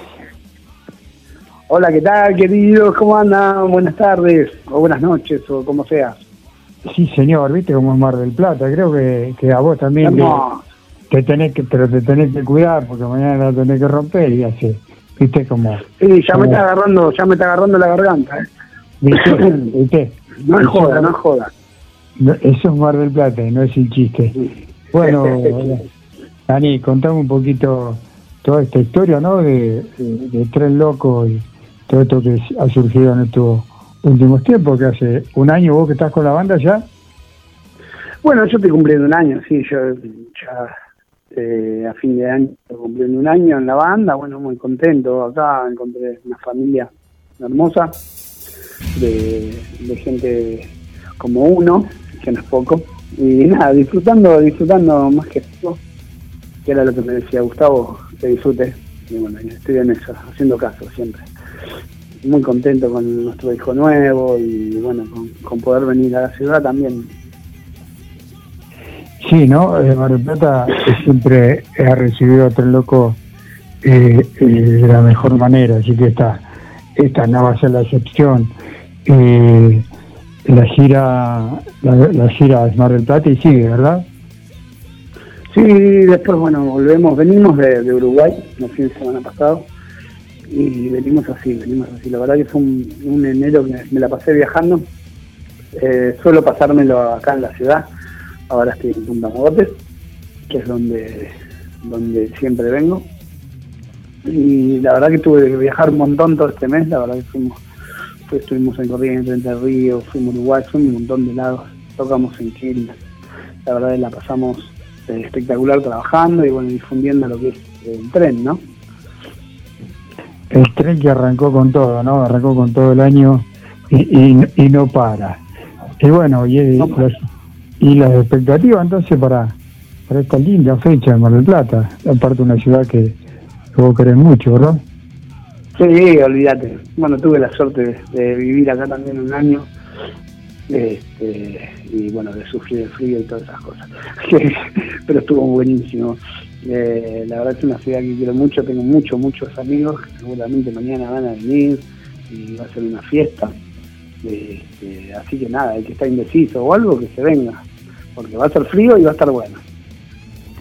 Hola, ¿qué tal, queridos? ¿Cómo andan? Buenas tardes, o buenas noches, o como sea. Sí, señor, viste como en Mar del Plata, creo que, que a vos también No. te, te tenés que, pero te tenés que cuidar porque mañana la tenés que romper y así, viste como... Sí, ya me está agarrando, ya me está agarrando la garganta. ¿eh? ¿Viste? [coughs] ¿Viste? No es joda, no es joda. no- Eso es Mar del Plata y no es el chiste. Bueno, [laughs] Dani, contame un poquito toda esta historia, ¿no? De, de, de Tren Loco y todo esto que ha surgido en estos últimos tiempos, que hace un año vos que estás con la banda ya. Bueno, yo estoy cumpliendo un año, sí, yo ya eh, a fin de año cumpliendo un año en la banda, bueno, muy contento acá, encontré una familia hermosa de, gente como uno, que no es poco, y nada, disfrutando, disfrutando más que todo, que era lo que me decía Gustavo, que disfrute, y bueno, estoy en eso, haciendo caso siempre. Muy contento con nuestro hijo nuevo y bueno, con poder venir a la ciudad también Sí, ¿no? Eh, Mar del Plata siempre ha recibido a Tren Loco eh, eh, de la mejor manera, así que esta, esta no va a ser la excepción. Eh, la gira la, gira es Mar del Plata y sigue, ¿verdad? Sí, después, bueno, volvemos, venimos de, Uruguay, el fin de semana pasado, y venimos así, venimos así. La verdad que fue un, un enero que me la pasé viajando. Eh, suelo pasármelo acá en la ciudad, ahora estoy en Punta Mogotes, que es donde, donde siempre vengo. Y la verdad que tuve que viajar un montón todo este mes, la verdad que fuimos, fue- estuvimos en Corrientes, Entre Ríos, fuimos a Uruguay, fuimos un montón de lados, tocamos en Quilmes, la verdad que la pasamos eh, espectacular trabajando y bueno, difundiendo lo que es el tren, ¿no? El tren que arrancó con todo, ¿no? Arrancó con todo el año y, y, y no para. Y bueno, y, y las, y las expectativas entonces para, para esta linda fecha en Mar del Plata, aparte una ciudad que, que vos querés mucho, ¿verdad? Sí, olvídate. Bueno, tuve la suerte de, vivir acá también un año este, y bueno, de sufrir el frío y todas esas cosas. [laughs] Pero estuvo buenísimo. Eh, la verdad es una ciudad que quiero mucho, tengo muchos, muchos amigos que seguramente mañana van a venir y va a ser una fiesta. Este, así que nada, el que está indeciso o algo, que se venga, porque va a ser frío y va a estar bueno.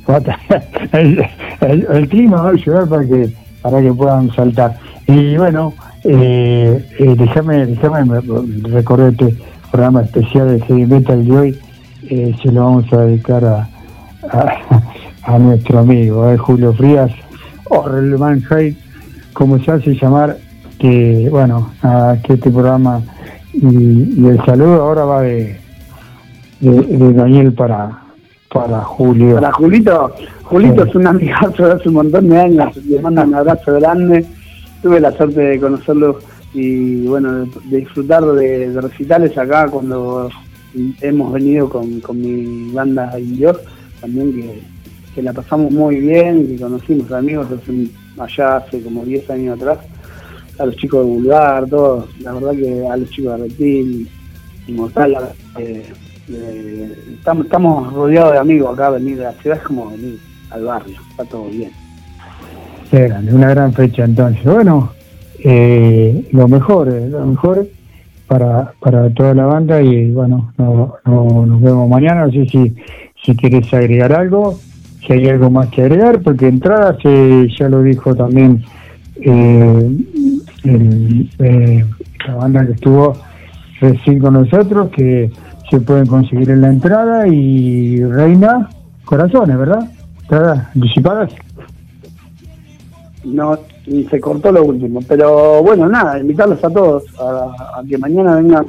[laughs] el, clima va a ayudar para que para que puedan saltar. Y bueno, eh, eh, déjame, déjame me- recordar este programa especial de Heavy Metal de hoy, eh, se lo vamos a dedicar a, a, [laughs] a nuestro amigo eh, Julio Frías, o Relman High, como se hace llamar, que bueno, a que este programa y el saludo ahora va de, de, de Daniel para, para Julio. Para Julito, Julito es un amigazo de hace un montón de años, le mando un abrazo grande, tuve la suerte de conocerlo y bueno, de, de disfrutar de, de recitales acá cuando hemos venido con, con mi banda Indios, también que, que la pasamos muy bien, que conocimos amigos hace- allá hace como 10 años atrás, a los chicos de Vulgar, todos, la verdad que a los chicos de Reptil, Inmortal, eh, eh, estamos, rodeados de amigos acá, venir a la ciudad es como venir al barrio, está todo bien. Qué una gran fecha entonces. Bueno, eh, lo mejor, eh, lo mejor para, para toda la banda y bueno, no, no- nos vemos mañana. No sé si, si quieres agregar algo, si hay algo más que agregar, porque entradas, eh, ya lo dijo también eh, el- eh, la banda que estuvo recién con nosotros, que se pueden conseguir en la entrada y Reina Corazones, ¿verdad? ¿Entradas anticipadas? no y se cortó lo último. Pero bueno, nada, invitarlos a todos a, a que mañana vengan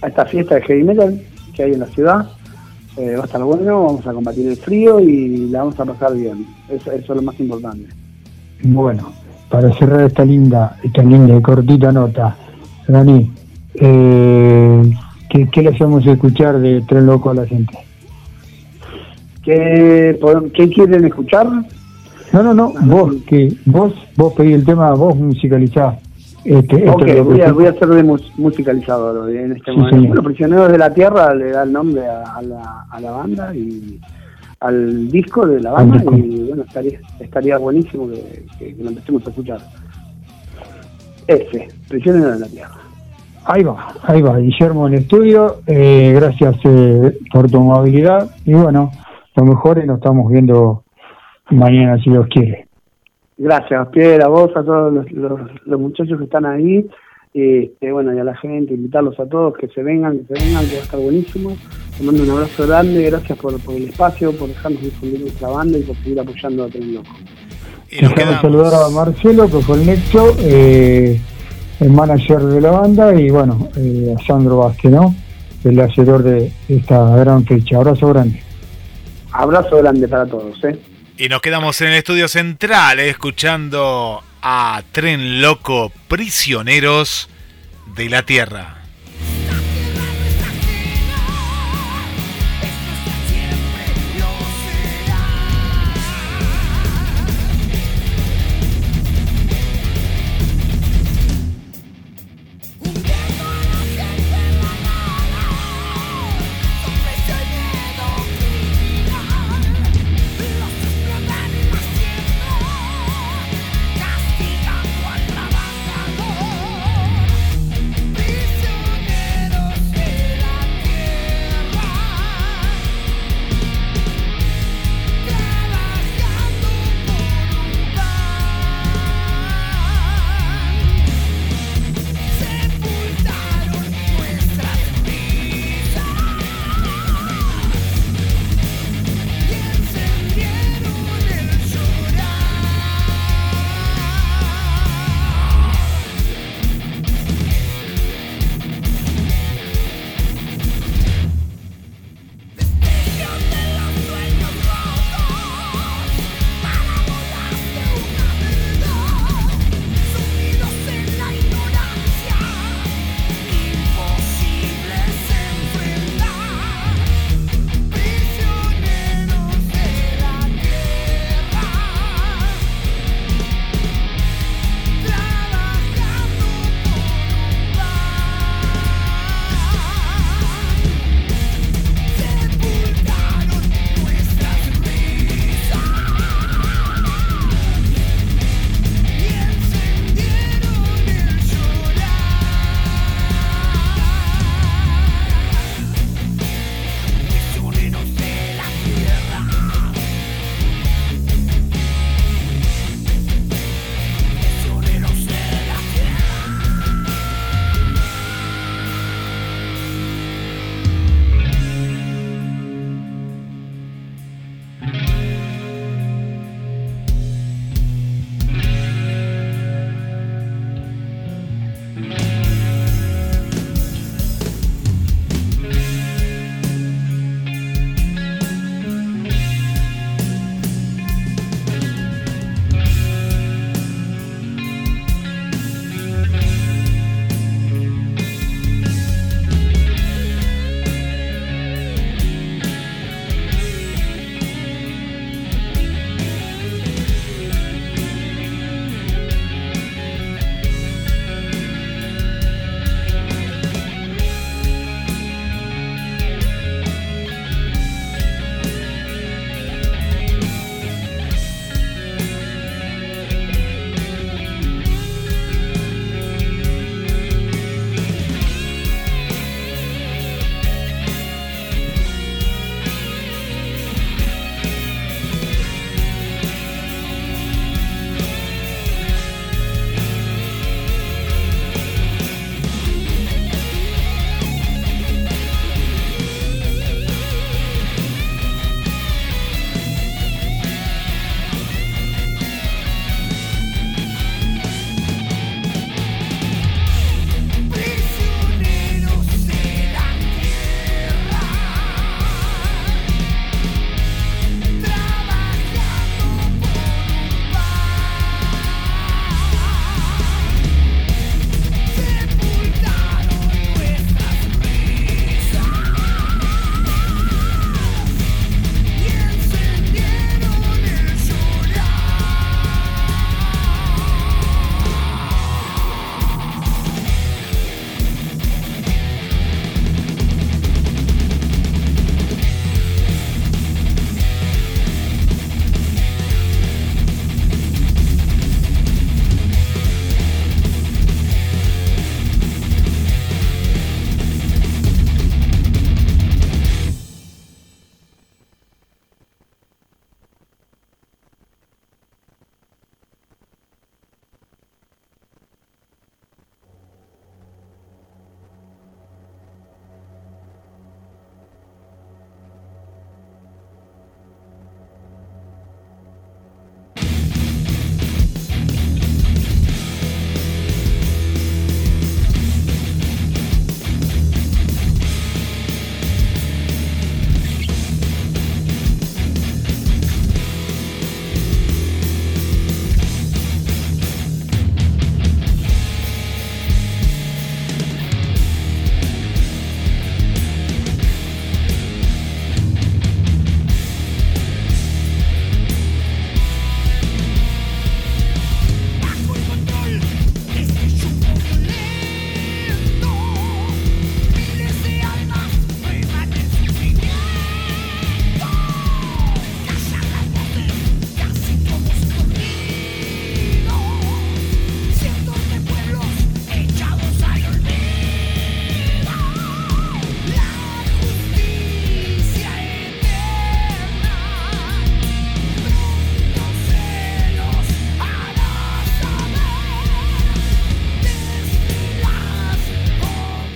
a esta fiesta de heavy metal que hay en la ciudad. Eh, va a estar bueno, vamos a combatir el frío y la vamos a pasar bien. Eso, eso es lo más importante. Bueno, para cerrar esta linda, esta linda y cortita nota, Dani, eh, ¿qué, ¿qué le hacemos escuchar de Tren Loco a la gente? ¿Qué, quieren escuchar? No, no, no, vos, que vos, vos pedí el tema, vos musicalizás. Este, esto Ok, voy a, voy a ser de mus- musicalizador en este Sí, momento. señor. Bueno, Prisioneros de la Tierra le da el nombre a, a la, a la banda y al disco de la banda y bueno, estaría, estaría buenísimo que, que- que lo empecemos a escuchar. Ese, Prisioneros de la Tierra. Ahí va, ahí va, Guillermo en el estudio, eh, gracias eh, por tu amabilidad y bueno, lo mejor y nos estamos viendo mañana si Dios quiere. Gracias, Pierre, a vos, a todos los, los, los muchachos que están ahí, este, bueno, y a la gente, invitarlos a todos que se vengan, que se vengan, que va a estar buenísimo. Te mando un abrazo grande, gracias por, por el espacio, por dejarnos difundir nuestra banda y por seguir apoyando a Tren Loco. Déjame saludar a Marcelo, que fue el nexo, eh, el manager de la banda, y bueno, eh, a Sandro Vázquez, ¿no? El hacedor de esta gran fecha. Abrazo grande. Abrazo grande para todos, ¿eh? Y nos quedamos en el estudio central eh, escuchando a Tren Loco Prisioneros de la Tierra.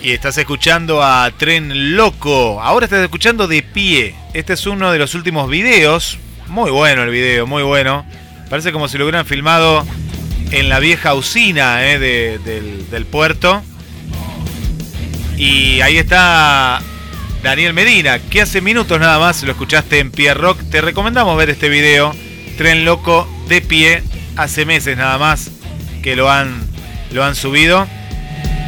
Y estás escuchando a Tren Loco. Ahora estás escuchando de pie. Este es uno de los últimos videos. Muy bueno el video, muy bueno. Parece como si lo hubieran filmado en la vieja usina eh, de- del, del puerto. Y ahí está Daniel Medina, que hace minutos nada más lo escuchaste en Pierre Rock. Te recomendamos ver este video. Tren Loco de pie. Hace meses nada más que lo han, lo han subido.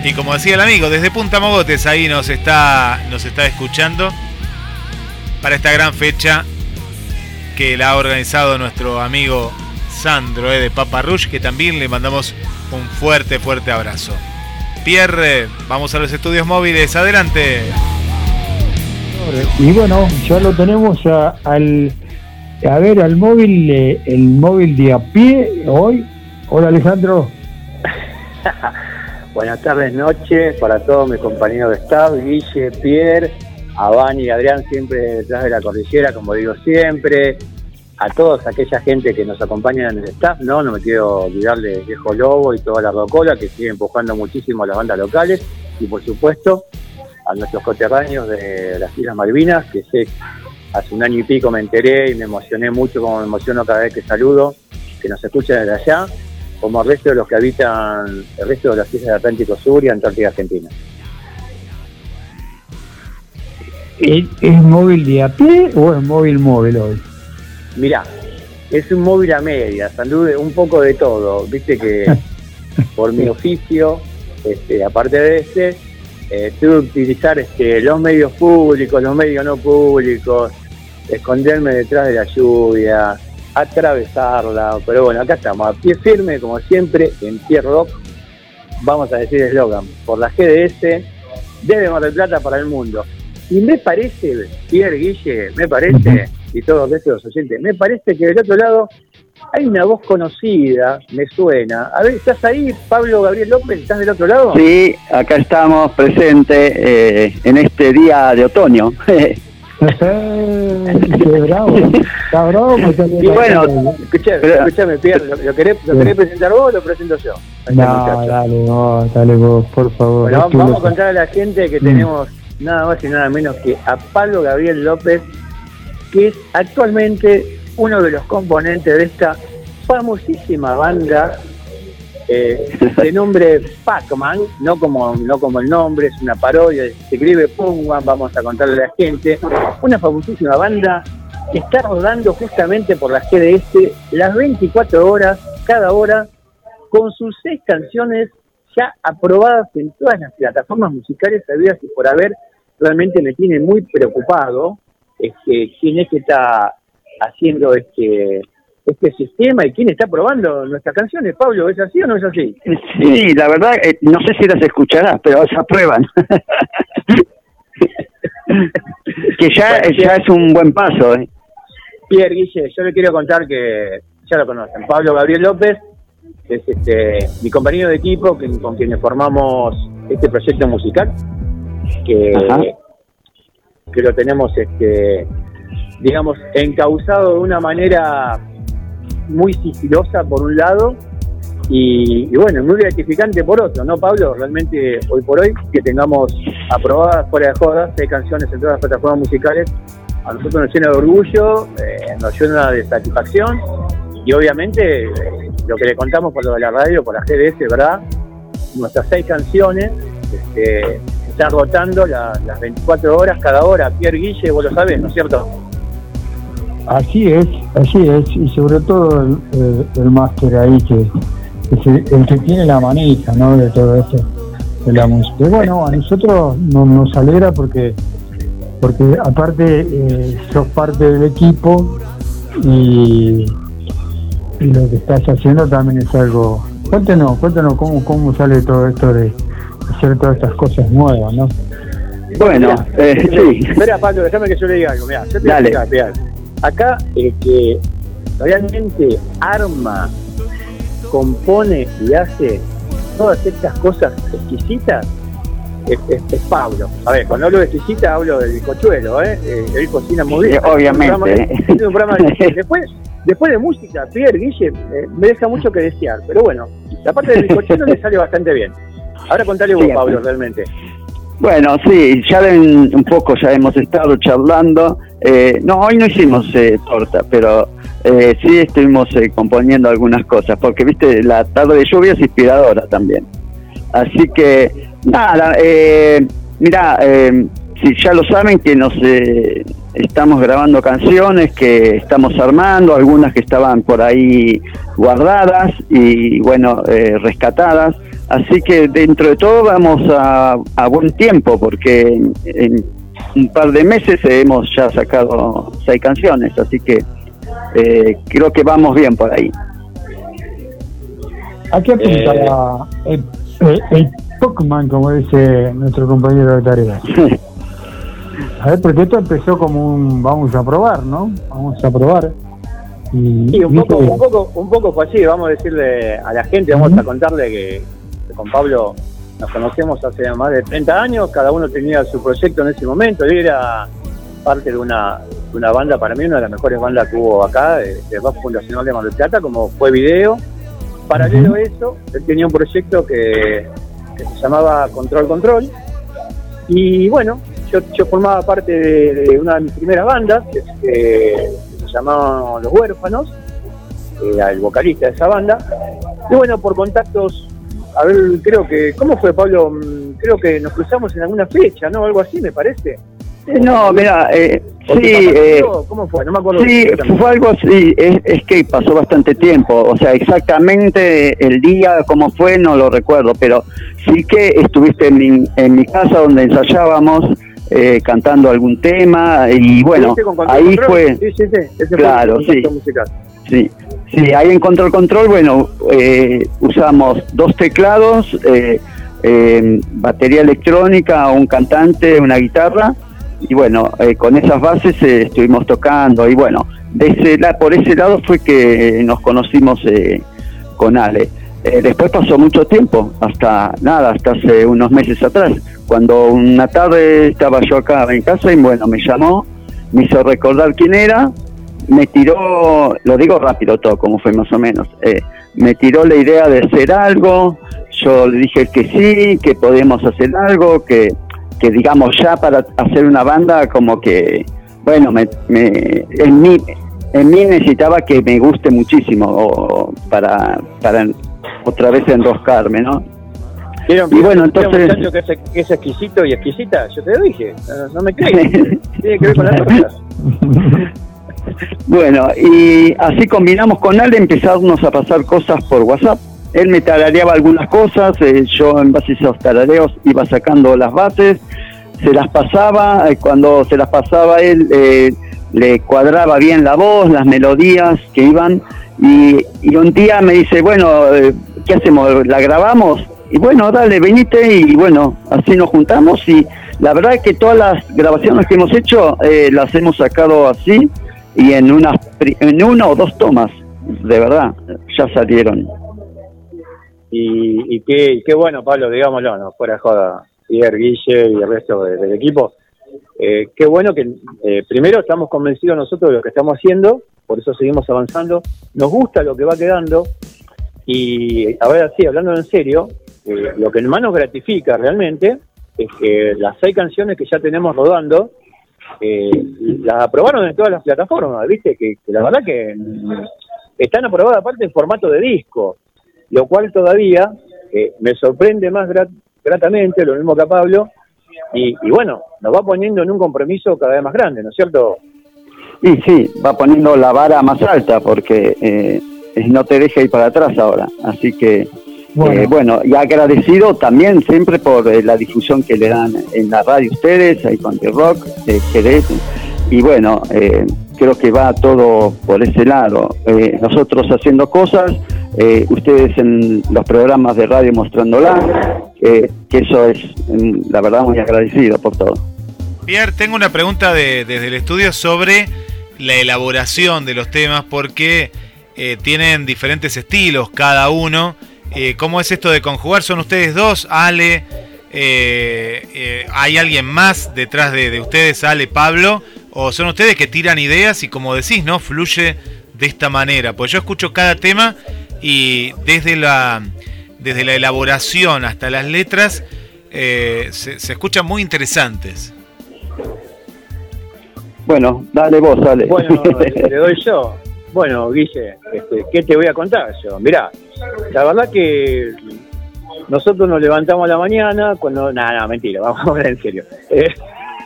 Y como decía el amigo, desde Punta Mogotes ahí nos está, nos está escuchando para esta gran fecha que la ha organizado nuestro amigo Sandro eh, de Papa Rush, que también le mandamos un fuerte, fuerte abrazo. Pierre, vamos a los estudios móviles, adelante. Y bueno, ya lo tenemos a- al, a ver, al móvil, eh, el móvil de a pie hoy. Hola Alejandro. [laughs] Buenas tardes, noches para todos mis compañeros de staff, Guille, Pierre, a Vani y Adrián, siempre detrás de la cordillera, como digo siempre, a todos aquella gente que nos acompaña en el staff, no, no me quiero olvidar de Viejo Lobo y toda la Rocola, que sigue empujando muchísimo a las bandas locales, y por supuesto a nuestros coterráneos de las Islas Malvinas, que sé, hace un año y pico me enteré y me emocioné mucho, como me emociono cada vez que saludo, que nos escuchan desde allá, como el resto de los que habitan el resto de las islas del Atlántico Sur y Antártida Argentina. ¿Es, es móvil de a pie o es móvil móvil hoy? Mirá, es un móvil a medias, anduve un poco de todo, viste que [laughs] por mi oficio, este, aparte de este, eh, tuve que utilizar este, los medios públicos, los medios no públicos, esconderme detrás de la lluvia, atravesarla, pero bueno, acá estamos, a pie firme, como siempre, en pie rock, vamos a decir eslogan, por la GDS, desde Mar del Plata para el mundo. Y me parece, Pierre Guille, me parece, y todos los oyentes, me parece que del otro lado hay una voz conocida, me suena. A ver, ¿estás ahí, Pablo Gabriel López? ¿Estás del otro lado? Sí, acá estamos presentes eh, en este día de otoño. [laughs] Qué bravo. Está bravo Y bueno, escuchame, escuchame, Pierre, ¿lo, lo querés, lo querés presentar vos o lo presento yo? No, dale, no, dale vos, por favor. Bueno, vamos, a contar a la gente que Mm. tenemos nada más y nada menos que a Pablo Gabriel López, que es actualmente uno de los componentes de esta famosísima banda eh, de nombre Pac-Man, no como, no como el nombre, es una parodia, se escribe Pungman, vamos a contarle a la gente, una famosísima banda que está rodando justamente por la GDS las 24 horas, cada hora, con sus seis canciones ya aprobadas en todas las plataformas musicales habidas y por haber, realmente me tiene muy preocupado este, quién es que está haciendo este este sistema y quién está probando nuestras canciones. Pablo, ¿es así o no es así? Sí, la verdad, eh, no sé si las escucharás, pero se aprueban. [laughs] que ya, ya es un buen paso. ¿eh? Pierre Guille, yo le quiero contar que ya lo conocen. Pablo Gabriel López es este, mi compañero de equipo que- con quienes formamos este proyecto musical, que, Ajá. que lo tenemos, este, digamos, encauzado de una manera muy sigilosa por un lado y, bueno, muy gratificante por otro, ¿no, Pablo? Realmente hoy por hoy que tengamos aprobadas fuera de jodas seis canciones en todas las plataformas musicales, a nosotros nos llena de orgullo, eh, nos llena de satisfacción y obviamente eh, lo que le contamos por lo de la radio, por la GDS, ¿verdad? Nuestras seis canciones este, están rotando la- las 24 horas cada hora. Pierre Guille, vos lo sabés, ¿no es cierto? Así es, así es, y sobre todo el, el- el máster ahí que, que se- el que tiene la manija, ¿no? De todo esto, de la música. Bueno, a nosotros no- nos alegra porque porque aparte eh, sos parte del equipo y, y lo que estás haciendo también es algo. Cuéntenos, cuéntenos cómo cómo sale todo esto de hacer todas estas cosas nuevas, ¿no? Bueno, eh, sí. Espera, Pablo, déjame que yo le diga algo. Mira, yo te voy a Dale. explicar. Acá el que realmente arma, compone y hace todas estas cosas exquisitas es, es- es Pablo. A ver, cuando hablo de exquisita hablo del cochuelo, ¿eh? Eh, Él cocina muy bien. Obviamente. Es un programa- de- [laughs] después, después de música, Pierre, Guille, eh, me deja mucho que desear. Pero bueno, la parte del bizcochuelo le sale bastante bien. Ahora contale vos, Pablo, realmente. Bueno, sí, ya un poco ya hemos estado charlando. Eh, no, hoy no hicimos eh, torta, pero eh, sí estuvimos eh, componiendo algunas cosas, porque viste, la tarde de lluvia es inspiradora también. Así que, nada, eh, mira, eh, si ya lo saben que nos estamos grabando canciones que estamos armando, algunas que estaban por ahí guardadas y bueno, rescatadas. Así que dentro de todo vamos a, a buen tiempo porque en un par de meses hemos ya sacado seis canciones, así que eh, creo que vamos bien por ahí. ¿A qué apuntaba el, el, el Pokémon, como dice nuestro compañero de tarea? [laughs] A ver, porque esto empezó como un vamos a probar, ¿no? Vamos a probar. Y, Sí, un poco, un poco, un poco fue así, vamos a decirle a la gente, vamos a contarle que con Pablo nos conocemos hace más de 30 años, cada uno tenía su proyecto en ese momento, él era parte de una, de una banda, para mí una de las mejores bandas que hubo acá, de, de Rock Fundacional de Mar del Plata, como fue video. Paralelo a eso, él tenía un proyecto que, que se llamaba Control Control, y bueno, yo, yo formaba parte de, de una de mis primeras bandas, que, que se llamaba Los Huérfanos, era el vocalista de esa banda. Y bueno, por contactos, a ver, creo que, ¿cómo fue Pablo? Mm, Creo que nos cruzamos en alguna fecha, ¿no? Algo así, me parece. Eh, No, mira, eh, ¿O sí, eh? ¿Cómo fue? No me acuerdo. sí, fue algo así, es, es que pasó bastante tiempo, o sea, exactamente el día, cómo fue, no lo recuerdo, pero sí que estuviste en mi, en mi casa donde ensayábamos, eh, cantando algún tema, y bueno, ¿Estuviste con Control ahí fue, Sí, sí, sí. Ese fue Claro, el musical. Sí, sí, ahí en Control Control, bueno, eh, usamos dos teclados, eh, eh, batería electrónica, un cantante, una guitarra, y bueno, eh, con esas bases eh, estuvimos tocando, y bueno, de ese, la- por ese lado fue que nos conocimos eh, con Ale. Después pasó mucho tiempo, hasta nada, hasta hace unos meses atrás, cuando una tarde estaba yo acá en casa y bueno, me llamó, me hizo recordar quién era, me tiró, lo digo rápido todo, como fue más o menos, eh, me tiró la idea de hacer algo, yo le dije que sí, que podíamos hacer algo, que, que digamos ya para hacer una banda como que, bueno, me, me- en, mí, en mí necesitaba que me guste muchísimo para, para otra vez enroscarme, ¿no? ¿Vieron, Y bueno, un entonces- que es, que es exquisito y exquisita? Yo te lo dije, no, no me crees. [laughs] Tiene que ver con las cosas. Bueno, y así combinamos con Ale, empezamos a pasar cosas por WhatsApp. Él me tarareaba algunas cosas, eh, yo en base a esos tarareos iba sacando las bases, se las pasaba, eh, cuando se las pasaba él eh, le cuadraba bien la voz, las melodías que iban, y, y un día me dice, bueno, eh, ¿qué hacemos? ¿La grabamos? Y bueno, dale, venite, y bueno, así nos juntamos, y la verdad es que todas las grabaciones que hemos hecho eh, las hemos sacado así, y en pri- en una o dos tomas, de verdad, ya salieron. Y, y qué, qué bueno, Pablo, digámoslo, no fuera joda, Pierre, Guille y el resto de- del equipo. Eh, qué bueno que eh, primero estamos convencidos nosotros de lo que estamos haciendo, por eso seguimos avanzando. Nos gusta lo que va quedando y, a ver, así, hablando en serio, eh, lo que más nos gratifica realmente es que las seis canciones que ya tenemos rodando, eh, las aprobaron en todas las plataformas, ¿viste? Que, la verdad que están aprobadas aparte en formato de disco lo cual todavía eh, me sorprende más grat- gratamente, lo mismo que a Pablo, y, y bueno, nos va poniendo en un compromiso cada vez más grande, ¿no es cierto? Y sí, va poniendo la vara más alta porque eh, no te deja ir para atrás ahora. Así que, Bueno. bueno, bueno y agradecido también siempre por eh, la difusión que le dan en la radio ustedes, ahí con The Rock, eh, Jerez. Y bueno, eh, creo que va todo por ese lado. Eh, nosotros haciendo cosas, eh, ustedes en los programas de radio mostrándola, eh, que eso es, mm, la verdad, muy agradecido por todo. Pierre, tengo una pregunta de- desde el estudio sobre la elaboración de los temas porque eh, tienen diferentes estilos cada uno. Eh, ¿Cómo es esto de conjugar? ¿Son ustedes dos? Ale, eh, eh, ¿hay alguien más detrás de, de ustedes, Ale, Pablo? ¿O son ustedes que tiran ideas y como decís, ¿no? Fluye de esta manera. Pues yo escucho cada tema y desde la, desde la elaboración hasta las letras eh, se, se escuchan muy interesantes. Bueno, dale vos, dale. Bueno, [laughs] le doy yo. Bueno, Guille, este, ¿qué te voy a contar yo? Mirá, la verdad que nosotros nos levantamos a la mañana cuando... Nada, nada, mentira, [laughs] vamos a hablar en serio. Eh,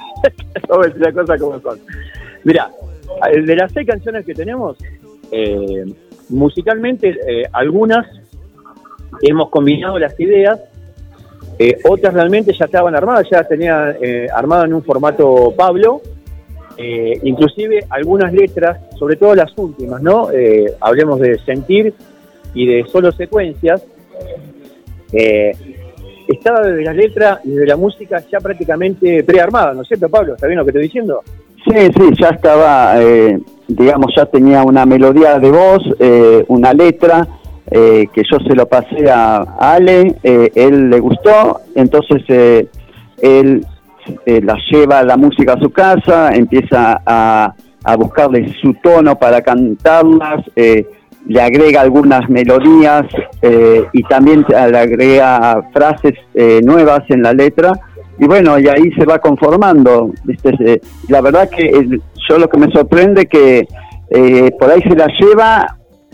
[laughs] vamos a decir las cosas como son. Mirá, de las seis canciones que tenemos, eh, musicalmente eh, algunas hemos combinado las ideas, eh, otras realmente ya estaban armadas, ya tenía eh, armado en un formato Pablo, eh, inclusive algunas letras, sobre todo las últimas, ¿no? Eh, hablemos de sentir y de solo secuencias. Eh, estaba desde la letra y de la música ya prácticamente prearmada, ¿no es cierto, Pablo? ¿Está bien lo que estoy diciendo? Sí, sí, ya estaba, eh, digamos, ya tenía una melodía de voz, eh, una letra, que yo se lo pasé a Ale, él le gustó, entonces él eh, la lleva la música a su casa, empieza a, a buscarle su tono para cantarlas, eh, le agrega algunas melodías eh, y también le agrega frases eh, nuevas en la letra y bueno, y ahí se va conformando. Eh, La verdad que yo lo que me sorprende que por ahí se la lleva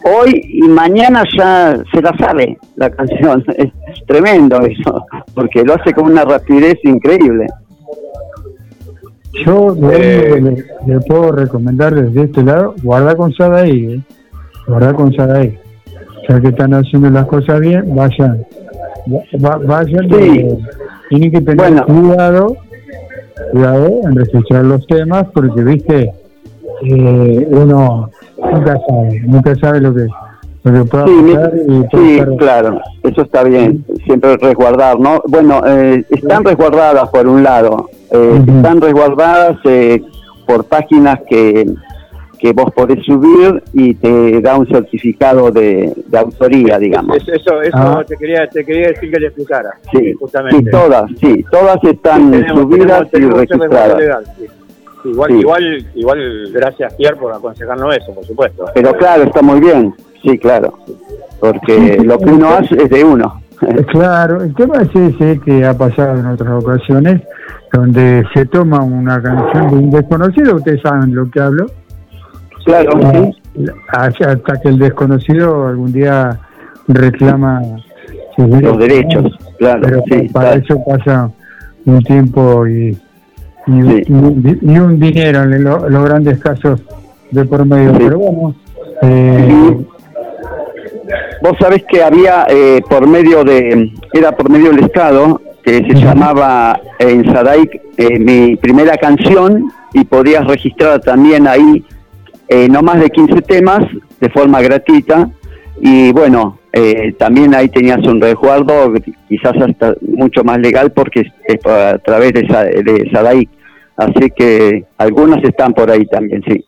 hoy y mañana ya se la sabe la canción. [laughs] Es tremendo eso, porque lo hace con una rapidez increíble. Yo que le, le puedo recomendar desde este lado, guarda con Sadaí, ¿eh? guarda con Sadaí. Ya que están haciendo las cosas bien, vayan, va- vayan, eh, tienen que tener cuidado, cuidado en registrar los temas, porque viste, eh, uno nunca sabe, nunca sabe lo que, lo que pueda Sí, estar- claro, eso está bien, siempre resguardar, ¿no? Bueno, eh, están resguardadas por un lado, eh, están resguardadas eh, por páginas que, que vos podés subir y te da un certificado de, de autoría, digamos. Eso, eso, eso Ah. te, quería, te quería decir que le explicara. Sí, justamente. sí, todas, sí, todas están Tenemos- subidas tenemos- tenemos y registradas. legal, sí. Igual, Sí. igual, igual, gracias Pierre por aconsejarnos eso, por supuesto. Pero claro, está muy bien, sí, claro, porque lo que uno hace es de uno. Eh, Claro, el tema es ese que ha pasado en otras ocasiones, donde se toma una canción de un desconocido, ustedes saben lo que hablo. Claro, sí. Hasta, que el desconocido algún día reclama sus Los derechos, claro, Pero sí, para claro. eso pasa un tiempo y, y, un- y un, di- y un dinero en lo- los grandes casos de por medio. Pero bueno, eh, Vos sabés que había eh, por medio de, era por medio del Estado, que se llamaba eh, en Sadaic eh, mi primera canción y podías registrar también ahí eh, no más de 15 temas de forma gratuita y bueno, eh, también ahí tenías un resguardo quizás hasta mucho más legal porque es, a través de, de Sadaic. Así que algunas están por ahí también, sí.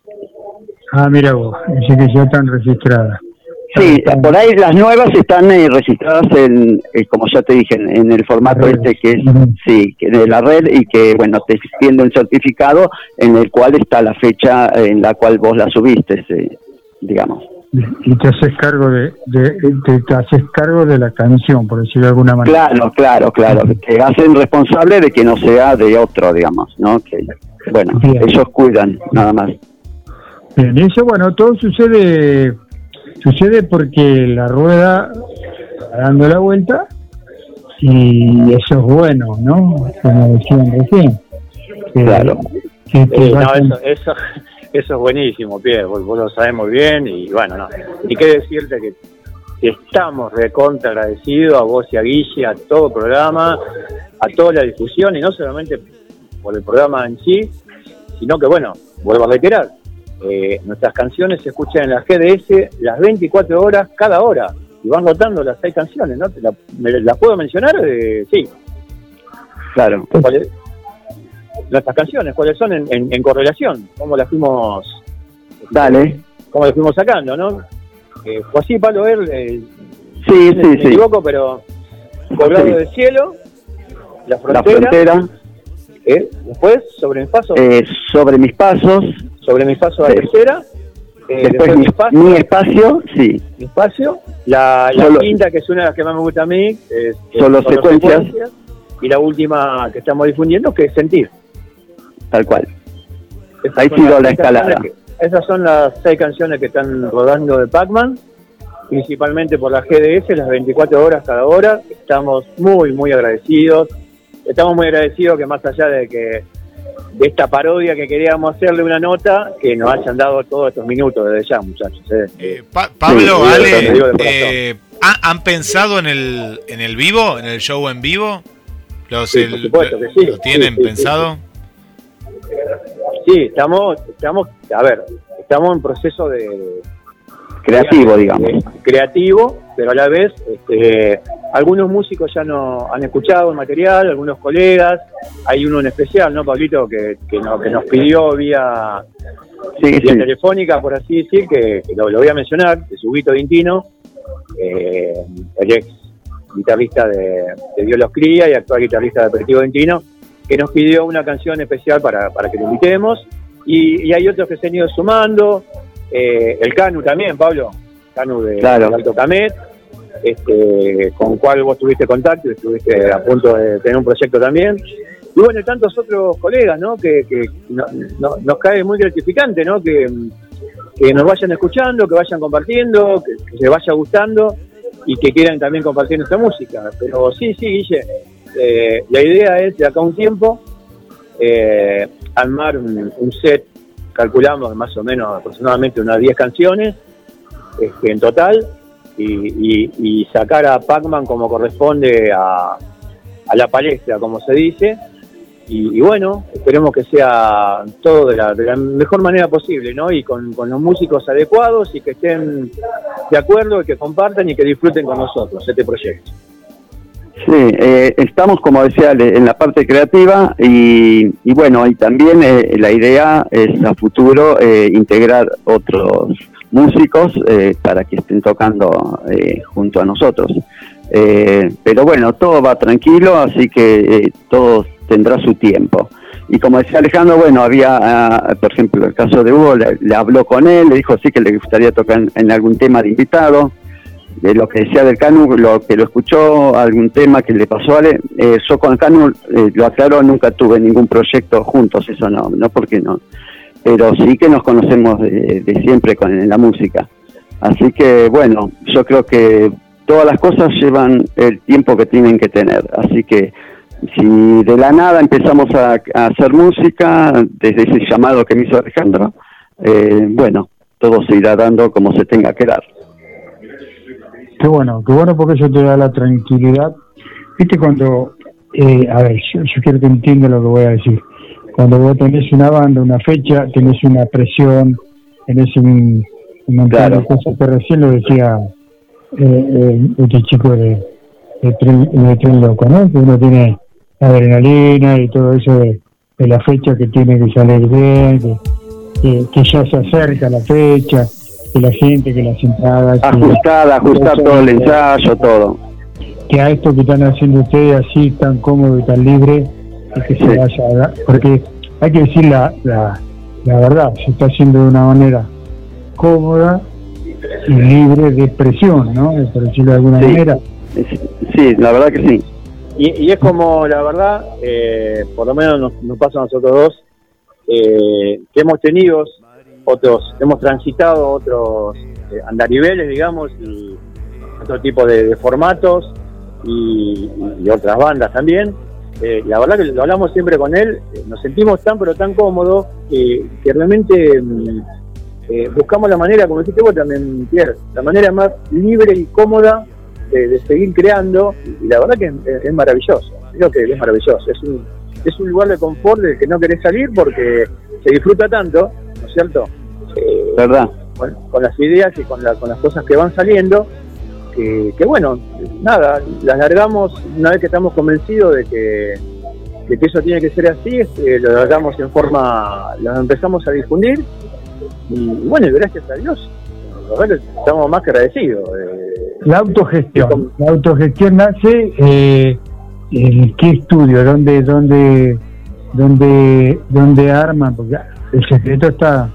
ah, mira vos, dice que ya están registradas. Sí, por ahí las nuevas están eh, registradas en, eh, como ya te dije, en, en el formato este que es, sí, que de la red y que, bueno, te extiende un certificado en el cual está la fecha en la cual vos la subiste, eh, digamos. Y te haces cargo de, de- te, te haces cargo de la canción, por decirlo de alguna manera. Claro, claro, claro. Te hacen responsable de que no sea de otro, digamos, ¿no? Que, bueno, ellos cuidan, nada más. Bien, y eso, bueno, todo sucede sucede porque la rueda va dando la vuelta y eso es bueno, ¿no? Como decían recién. Que- Claro. que no, eso, eso, eso es buenísimo, Pierre, vos, vos lo sabés muy bien y bueno, no. Y qué decirte que, estamos recontra agradecidos a vos y a Guille, a todo el programa, a toda la difusión y no solamente por el programa en sí, sino que bueno, vuelvo a reiterar, eh, nuestras canciones se escuchan en la GDS las 24 horas cada hora y van rotando las seis canciones, ¿no? ¿Te la- ¿Las puedo mencionar? Eh, sí. Claro. ¿Cuáles- Nuestras canciones, ¿cuáles son en, en- en correlación? ¿Cómo las fuimos Dale. cómo las fuimos sacando, no? Eh, fue así, Pablo, ver, eh, Sí, me, sí, me sí. equivoco, pero Colgado Sí. del Cielo, La La Frontera, frontera, eh, después Sobre mis pasos, eh, sobre mis pasos, Sobre mis pasos a la sí. tercera, eh, después mi, mi espacio, sí. mi espacio, la, la Solo- quinta, que es una de las que más me gusta a mí, es, Solo secuencias. y la última que estamos difundiendo que es Sentir. Tal cual. Esas Ahí sigo la escalada. que- esas son las seis canciones que están rodando de Pac-Man, principalmente por la GDS, las 24 horas cada hora. Estamos muy, muy agradecidos. Estamos muy agradecidos que más allá de que de esta parodia que queríamos hacerle una nota, que nos hayan dado todos estos minutos desde ya, muchachos. ¿eh? Pa- Pablo, Sí, Ale, eh, ¿ha- ¿han pensado en el, en el vivo, en el show en vivo? Los, Sí, el- por supuesto que sí. ¿Lo tienen Sí, sí, sí, pensado? Sí, estamos, estamos, a ver, estamos en proceso de Creativo, digamos. de- creativo, pero a la vez, este, algunos músicos ya no han escuchado el material, algunos colegas, hay uno en especial, ¿no, Pablito, que, que, no- que nos pidió vía, Sí, vía sí. telefónica, por así decir, que, que lo, lo voy a mencionar, de Subito Dintino, eh, el ex guitarrista de, de Dios los cría y actual guitarrista de Aperitivo Dintino, que nos pidió una canción especial para, para que lo invitemos. Y, y hay otros que se han ido sumando. eh, el Canu también, Pablo. Canu de, Claro. de Alto Camet, este, con cual vos tuviste contacto estuviste a punto de tener un proyecto también. Y bueno, tantos otros colegas, ¿no? Que, que no- no- nos cae muy gratificante, ¿no? Que, que nos vayan escuchando, que vayan compartiendo, que, que vaya gustando y que quieran también compartir nuestra música. Pero sí, sí, Guille, eh, la idea es de acá un tiempo eh, armar un, un set, calculamos más o menos aproximadamente unas 10 canciones este, en total y, sacar a Pac-Man como corresponde a, a la palestra, como se dice. Y, bueno, esperemos que sea todo de la, de la mejor manera posible, ¿no? Y con, los músicos adecuados y que estén de acuerdo y que compartan y que disfruten con nosotros este proyecto. Sí, eh, estamos, como decía, en la parte creativa y, y bueno, y también eh, la idea es a futuro eh, integrar otros músicos eh, para que estén tocando eh, junto a nosotros. Eh, pero bueno, todo va tranquilo, así que eh, todo tendrá su tiempo. Y como decía Alejandro, bueno, había, ah, por ejemplo, el caso de Hugo, le, habló con él, le dijo sí que le gustaría tocar en- algún tema de invitado de lo que decía del Canu, lo que lo escuchó, algún tema que le pasó a Ale, eh, yo con Canu eh, lo aclaro, nunca tuve ningún proyecto juntos, eso no, no porque no, pero sí que nos conocemos de, siempre con la música. Así que bueno, yo creo que todas las cosas llevan el tiempo que tienen que tener, así que si de la nada empezamos a, hacer música, desde ese llamado que me hizo Alejandro, eh, bueno, todo se irá dando como se tenga que dar. Qué bueno, qué bueno porque eso te da la tranquilidad. Viste cuando, eh, a ver, yo, yo quiero que entiendas lo que voy a decir. Cuando vos tenés una banda, una fecha, tenés una presión, tenés un, un montón de cosas que recién lo decía eh, eh, este chico de, de, tren, de Tren Loco, ¿no? Que uno tiene adrenalina y todo eso de, de la fecha que tiene que salir bien, que, que, que ya se acerca la fecha, que la gente, que las entradas... Ajustada, ajustar todo el ensayo, todo. que a esto que están haciendo ustedes así tan cómodo y tan libre que se vaya porque hay que decir la, la, la verdad se está haciendo de una manera cómoda y libre de presión no por decirlo de alguna Sí. manera Sí, la verdad que sí. Y, y es como, la verdad, eh, por lo menos nos, nos pasa a nosotros dos, eh, que hemos tenido otros, hemos transitado otros eh, andariveles, digamos, y otro tipo de, de formatos y, y otras bandas también. Eh, la verdad que lo hablamos siempre con él, eh, nos sentimos tan pero tan cómodos que, que realmente mm, eh, buscamos la manera, como dijiste vos también, Pierre, la manera más libre y cómoda de, de seguir creando y la verdad que es, es maravilloso, creo que es maravilloso, es un, es un lugar de confort del que no querés salir porque se disfruta tanto, ¿no es cierto? Eh, ¿Verdad? Con, con las ideas y con, la- con las cosas que van saliendo, que, que bueno, nada, las largamos una vez que estamos convencidos de que, de que eso tiene que ser así, este, lo largamos en forma, lo empezamos a difundir y bueno, y gracias a Dios, estamos más que agradecidos. eh, la autogestión la autogestión nace eh, en qué estudio dónde dónde dónde dónde arman porque el secreto está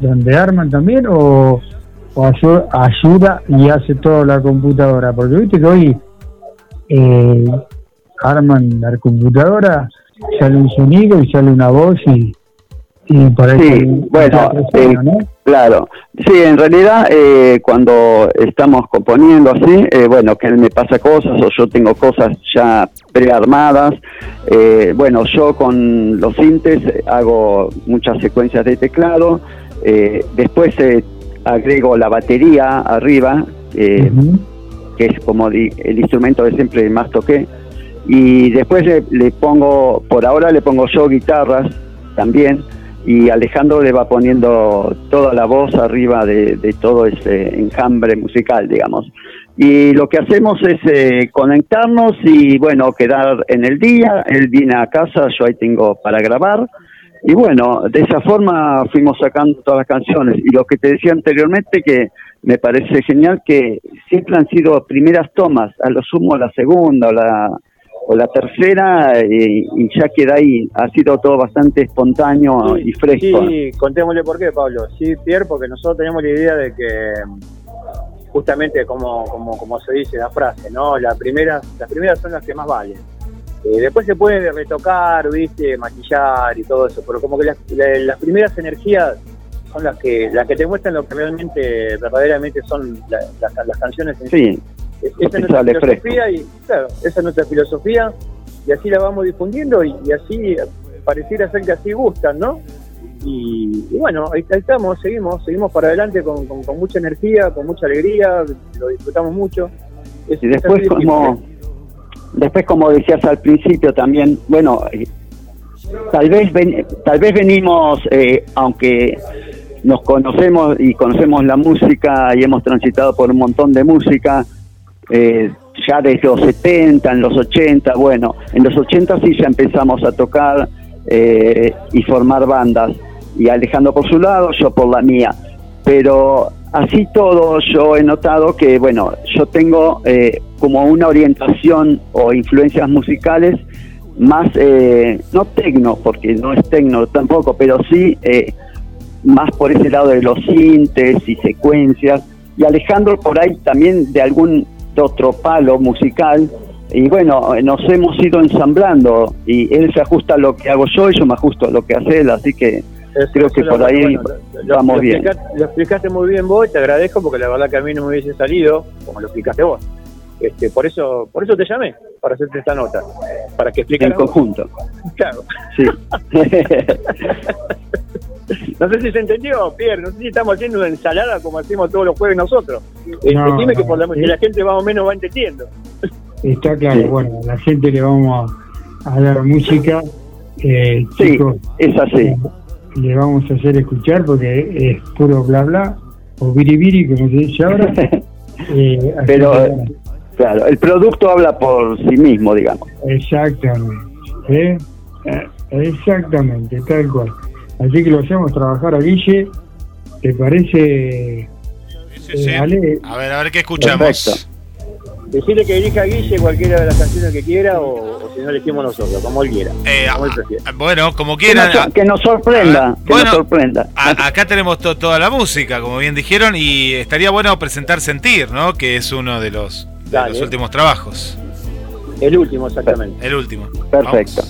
donde arman también o, o ayu- ayuda y hace todo la computadora porque viste que hoy eh, arman la computadora, sale un sonido y sale una voz y, y por ahí Sí, bueno, persona, eh, ¿no? claro. Sí, en realidad eh, cuando estamos componiendo así, eh, bueno, que él me pasa cosas o yo tengo cosas ya prearmadas. eh, bueno, yo con los sintes hago muchas secuencias de teclado. eh, después eh, agrego la batería arriba, eh, que es como di- el instrumento que siempre más toqué. Y después le, le pongo, por ahora le pongo yo guitarras también, y Alejandro le va poniendo toda la voz arriba de, de todo ese enjambre musical, digamos. Y lo que hacemos es eh, conectarnos y, bueno, quedar en el día. Él viene a casa, yo ahí tengo para grabar. Y bueno, de esa forma fuimos sacando todas las canciones. Y lo que te decía anteriormente, que me parece genial, que siempre han sido primeras tomas, a lo sumo la segunda o la, o la tercera, y, y ya queda ahí. Ha sido todo bastante espontáneo y fresco. Sí, contémosle por qué, Pablo. Sí, Pierre, porque nosotros teníamos la idea de que justamente como, como, como se dice la frase, ¿no? La primera, las primeras son las que más valen. Eh, después se puede retocar, viste, maquillar y todo eso, pero como que las, la- las primeras energías son las que las que te muestran lo que realmente, verdaderamente son la- las- las canciones en Sí, lo esa es nuestra filosofía y claro, esa es nuestra filosofía y así la vamos difundiendo y, y así pareciera ser que así gustan, ¿no? Y, y bueno, ahí, ahí estamos, seguimos, seguimos para adelante con, con- con mucha energía, con mucha alegría, lo disfrutamos mucho. Es- Y es después como simple. Después como decías al principio también, bueno, eh, tal vez tal vez venimos eh, aunque nos conocemos y conocemos la música y hemos transitado por un montón de música eh, ya desde los 70, en los 80, bueno, en los 80 sí ya empezamos a tocar eh, y formar bandas. Y Alejandro por su lado, yo por la mía. Pero así todo yo he notado que, bueno, yo tengo eh, como una orientación o influencias musicales más, eh, no tecno, porque no es tecno tampoco, pero sí eh, más por ese lado de los sintes y secuencias. Y Alejandro por ahí también de algún otro palo musical. Y bueno, nos hemos ido ensamblando y él se ajusta a lo que hago yo y yo me ajusto a lo que hace él, así que creo que por ahí bueno, lo- vamos lo bien. explicaste- lo explicaste muy bien vos, y te agradezco porque la verdad que a mí no me hubiese salido como lo explicaste vos. Este, por eso, por eso te llamé, para hacerte esta nota, para que En explicaras. conjunto, Claro. sí. [laughs] No sé si se entendió, Pierre, no sé si estamos haciendo una ensalada como hacemos todos los jueves nosotros. Eh, No, decime que, por la, sí. que la gente más o menos va entendiendo. Está claro, Sí. bueno, a la gente le vamos a, a dar música. Eh, Sí, chicos, es así. Le vamos a hacer escuchar porque es puro bla bla o biribiri como se dice ahora. [laughs] Eh, Pero, que, eh, claro, el producto habla por sí mismo, digamos. Exactamente. ¿eh? Exactamente, tal cual. Así que lo hacemos trabajar a Guille. ¿Te parece? eh, Ale? A ver, a ver qué escuchamos. Decirle que elija a Guille cualquiera de las canciones que quiera o, o si no elegimos nosotros, como él quiera. Eh, como él prefiera. Bueno, como Que nos, que nos sorprenda, que Bueno, nos sorprenda. A- acá tenemos to- toda la música, como bien dijeron, y estaría bueno presentar Sentir, ¿no? Que es uno de los, de Dale. los últimos trabajos. El último, exactamente. El último. Perfecto.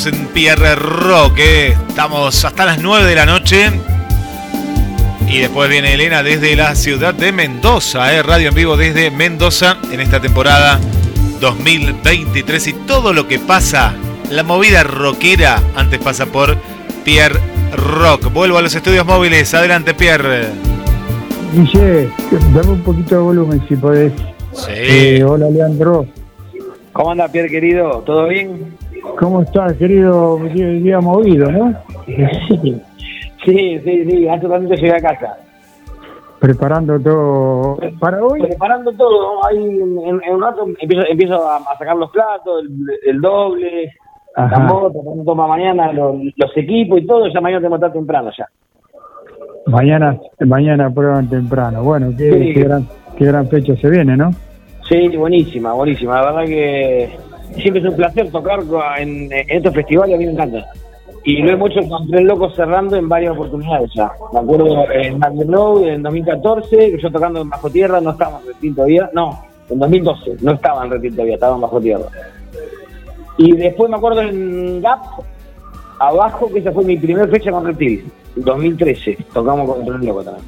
Estamos en Pierre Rock, eh. estamos hasta las 9 de la noche. Y después viene Elena desde la ciudad de Mendoza, eh. radio en vivo desde Mendoza en esta temporada 2023. Y todo lo que pasa, la movida rockera, antes pasa por Pierre Rock. Vuelvo a los estudios móviles. Adelante, Pierre. Guille, dame un poquito de volumen si podés. Sí. Eh, hola, Leandro. ¿Cómo anda, Pierre, querido? ¿Todo bien? ¿Cómo estás, querido? Día, movido, ¿no? [laughs] Sí, sí, sí. Hace ratito llegué a casa. Preparando todo para hoy. Preparando todo. Ahí en, un rato empiezo, empiezo a, a sacar los platos, el, el doble, la Ajá. moto, toma mañana los, los equipos y todo. Ya mañana tengo que estar temprano ya. Mañana, mañana prueban temprano. Bueno, qué, Sí. qué gran, qué gran fecha se viene, ¿no? Sí, buenísima, buenísima. La verdad que siempre es un placer tocar en, en estos festivales, a mí me encanta. Y lo hemos hecho con Tres Locos cerrando en varias oportunidades ya. Me acuerdo en Road en 2014, que yo tocando en Bajo Tierra, no estaba en Reptil todavía. No, en 2012, no estaba en Reptil todavía, estaba en Bajo Tierra. Y después me acuerdo en Gap, abajo, que esa fue mi primera fecha con Reptil, 2013. Tocamos con Tres Locos también.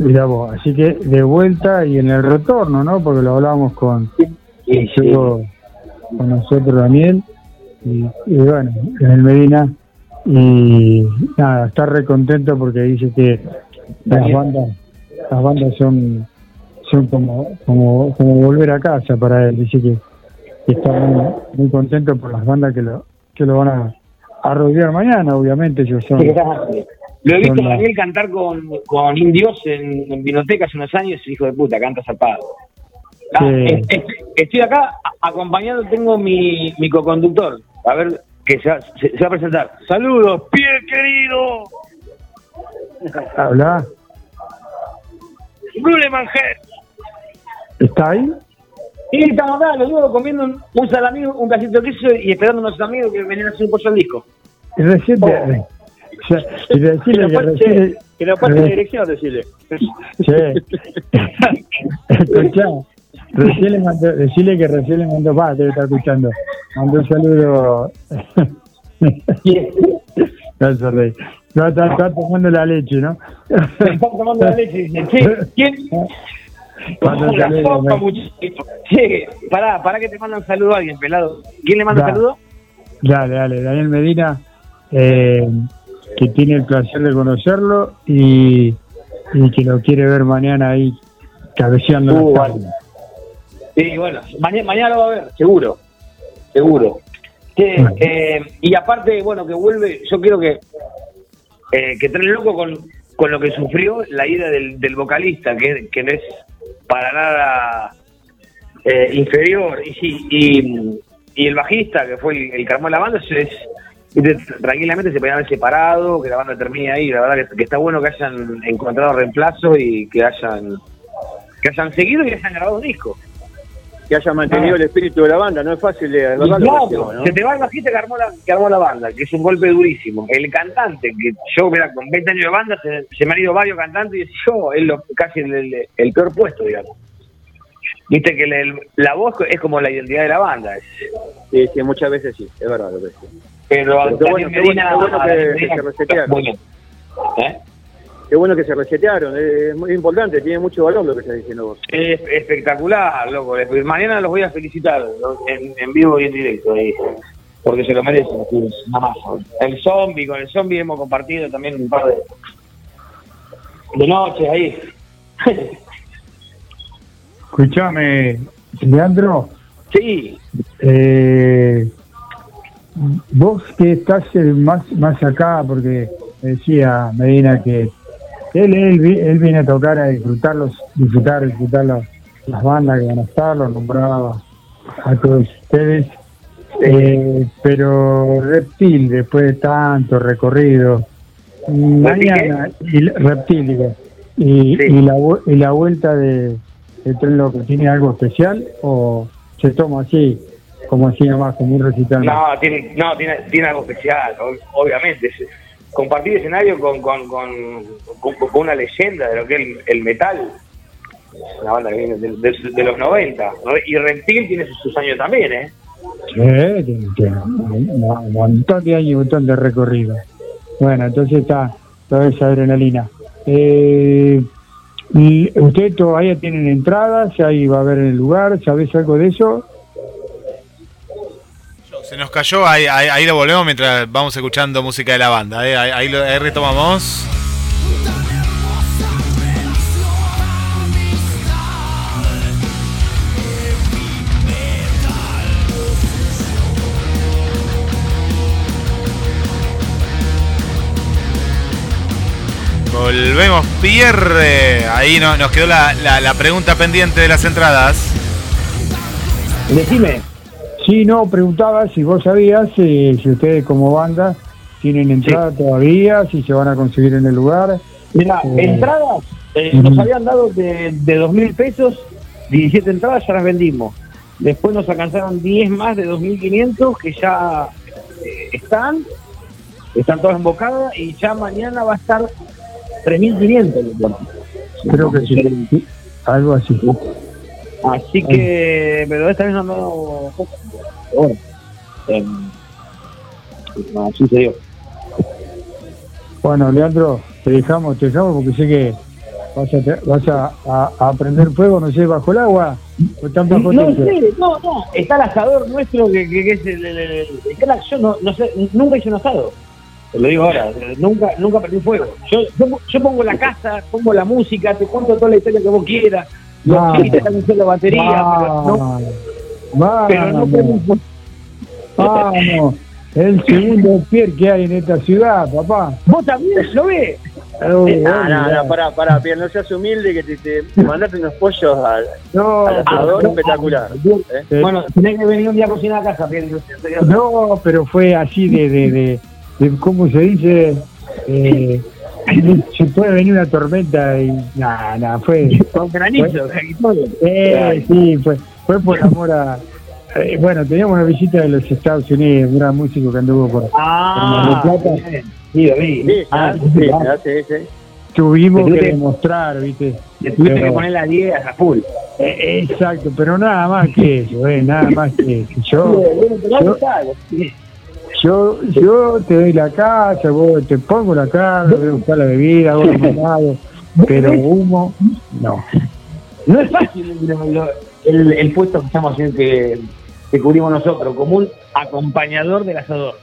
Mirá vos, así que de vuelta y en el retorno, ¿no? Porque lo hablábamos con, estuvo con nosotros Daniel. Y, y bueno, en el Medina. Y nada, está re contento porque dice que las bandas, las bandas son son como, como, como volver a casa para él, dice que, que está muy, muy contento por las bandas que lo, que lo van a, a rodear mañana, obviamente. Ellos son Lo he visto a Daniel cantar con, con Indios en, en Vinoteca hace unos años, hijo de puta, canta zarpado. Ah, Sí. es- es- estoy acá acompañado, tengo mi, mi coconductor, a ver que se, va- se- se va a presentar. Saludos, Pierre querido. habla, Brule Manger. ¿está ahí? Y estamos acá, los dos comiendo un, un un pedacito de queso y esperando a nuestros amigos que venían a hacer un pollo al disco. Y recién te- [laughs] o sea, y decirle que recién que la dirección, decirle. Che, [laughs] [laughs] escuchá, recién le mandó, decirle que recién le mandó, va, debe estar escuchando, mandó un saludo. [laughs] Se ríe. No, está, está tomando la leche, ¿no? Está tomando la leche dice, che, ¿quién? Sopa, me- muchachito. Che, pará, pará que te mandan saludo a alguien, pelado. ¿Quién le manda Da. saludo? Dale, dale, Daniel Medina, eh, que tiene el placer de conocerlo y, y que lo quiere ver mañana ahí cabeceando Uh, la vale. Sí, bueno, mañana, mañana lo va a ver, seguro. Seguro. Che, eh, y aparte, bueno, que vuelve, yo quiero que eh, que trae loco con, con lo que sufrió la ida del, del vocalista, que, que no es para nada eh, inferior. Y sí, y, y el bajista, que fue el, el que armó la banda, es, tranquilamente se podían haber separado, que la banda termine ahí. La verdad que, que está bueno que hayan encontrado reemplazo y que hayan que hayan seguido y que hayan grabado un disco. Que haya mantenido el espíritu de la banda, no es fácil de verdad hacemos, ¿no? se te va el bajista que armó, la, que armó la banda, que es un golpe durísimo. El cantante, que yo, mira, con 20 años de banda, se, se me han ido varios cantantes y yo, es lo, casi el, el- el peor puesto, digamos. Viste que el- la voz es como la identidad de la banda. es- Sí, sí, muchas veces sí, es verdad lo que sí. pero Pero bueno, Medina- bueno que- se resetearon. Muy bien. ¿Eh? Qué bueno que se resetearon, es muy importante, tiene mucho valor lo que estás diciendo vos. Es espectacular, loco. Mañana los voy a felicitar ¿no? en, en vivo y en directo, ahí, porque se lo merecen. Nada más. El zombie, con el zombie hemos compartido también un par de, de noches ahí. [laughs] Escuchame, Leandro. Sí. Eh, vos que estás eh, más más acá, porque decía Medina que él, él, él viene a tocar, a disfrutarlos, disfrutar, disfrutar las, las bandas que van a estar, los nombraba a todos ustedes. Eh, pero Reptil, después de tanto recorrido, mañana, y, Reptil, digo, y, y, la, y la vuelta de, de Tren Loco, ¿tiene algo especial o se toma así, como así nomás, como un recital? No, tiene, no tiene, tiene algo especial, ob- obviamente. Compartir escenario con, con, con, una leyenda de lo que es el, el metal. Una banda que viene de, los 90. ¿no? Y Reptil tiene sus, años también, ¿eh? Sí, tiene, un, montón de años y un montón de recorrido. Bueno, entonces está toda esa adrenalina. Eh, ¿Ustedes todavía tienen entradas? ¿Ahí va a haber en el lugar? ¿Sabés algo de eso? Se nos cayó, ahí, lo volvemos mientras vamos escuchando música de la banda. ¿eh? Ahí, ahí ahí retomamos. Volvemos, Pierre. Ahí no, nos quedó la, la- la pregunta pendiente de las entradas. Decime. Sí, no, preguntaba si vos sabías eh, si ustedes como banda tienen entrada todavía, si se van a conseguir en el lugar. Mira, Eh, entradas eh, nos habían dado de, de dos mil pesos, 17 entradas ya las vendimos. Después nos alcanzaron 10 más de 2.500 que ya están, están todas embocadas y ya mañana va a estar 3.500. Creo que sí, algo así. Así que, pero esta vez no han dado poco. Pero Bueno, em, así se dio. Bueno, Leandro, te dejamos, te dejamos porque sé que vas a, vas a, a- a prender fuego, no sé, bajo el agua. O están bajo No sé, no, no, está el asador nuestro que, que- que es el, el- el- el crack. Yo no, no sé, nunca hice un asado. Te lo digo ahora, eh, nunca, nunca prendí fuego. Yo, yo, yo pongo la casa, pongo la música, te cuento toda la historia que vos quieras. Los Vamos. están haciendo batería, pero no, Vamos, pero no fuego. vamos. El segundo Pierre que hay en esta ciudad, papá. ¿Vos también lo ves? Oh, Eh, no, no, no, pará, pará, Pierre, no seas humilde que te, te, te mandaste unos pollos al, No, al asador pero- espectacular. ¿eh? Eh, Bueno, tenés que venir un día a cocinar a casa, Pierre. No, pero fue así de, de, de, de- ¿cómo se dice? Eh, [laughs] se puede venir una tormenta y nada, nada, fue. Con granizo, Eh, sí, fue, fue por amor a. eh, bueno, teníamos una visita de los Estados Unidos, un gran músico que anduvo por, Ah, por Mar del Plata. bien. sí, vi. Sí, Ah, sí, sí, sí. Tuvimos que demostrar, ¿viste? Tuviste que poner la 10 a full. Eh, exacto, pero nada más que eso, eh, nada más que eso. Yo, yo, yo, yo te doy la casa, vos te pongo la carne, voy a buscar la [laughs] bebida, vos el mandado, pero humo, no. No es fácil el, el puesto que estamos haciendo, que, que cubrimos nosotros, como un acompañador del asador.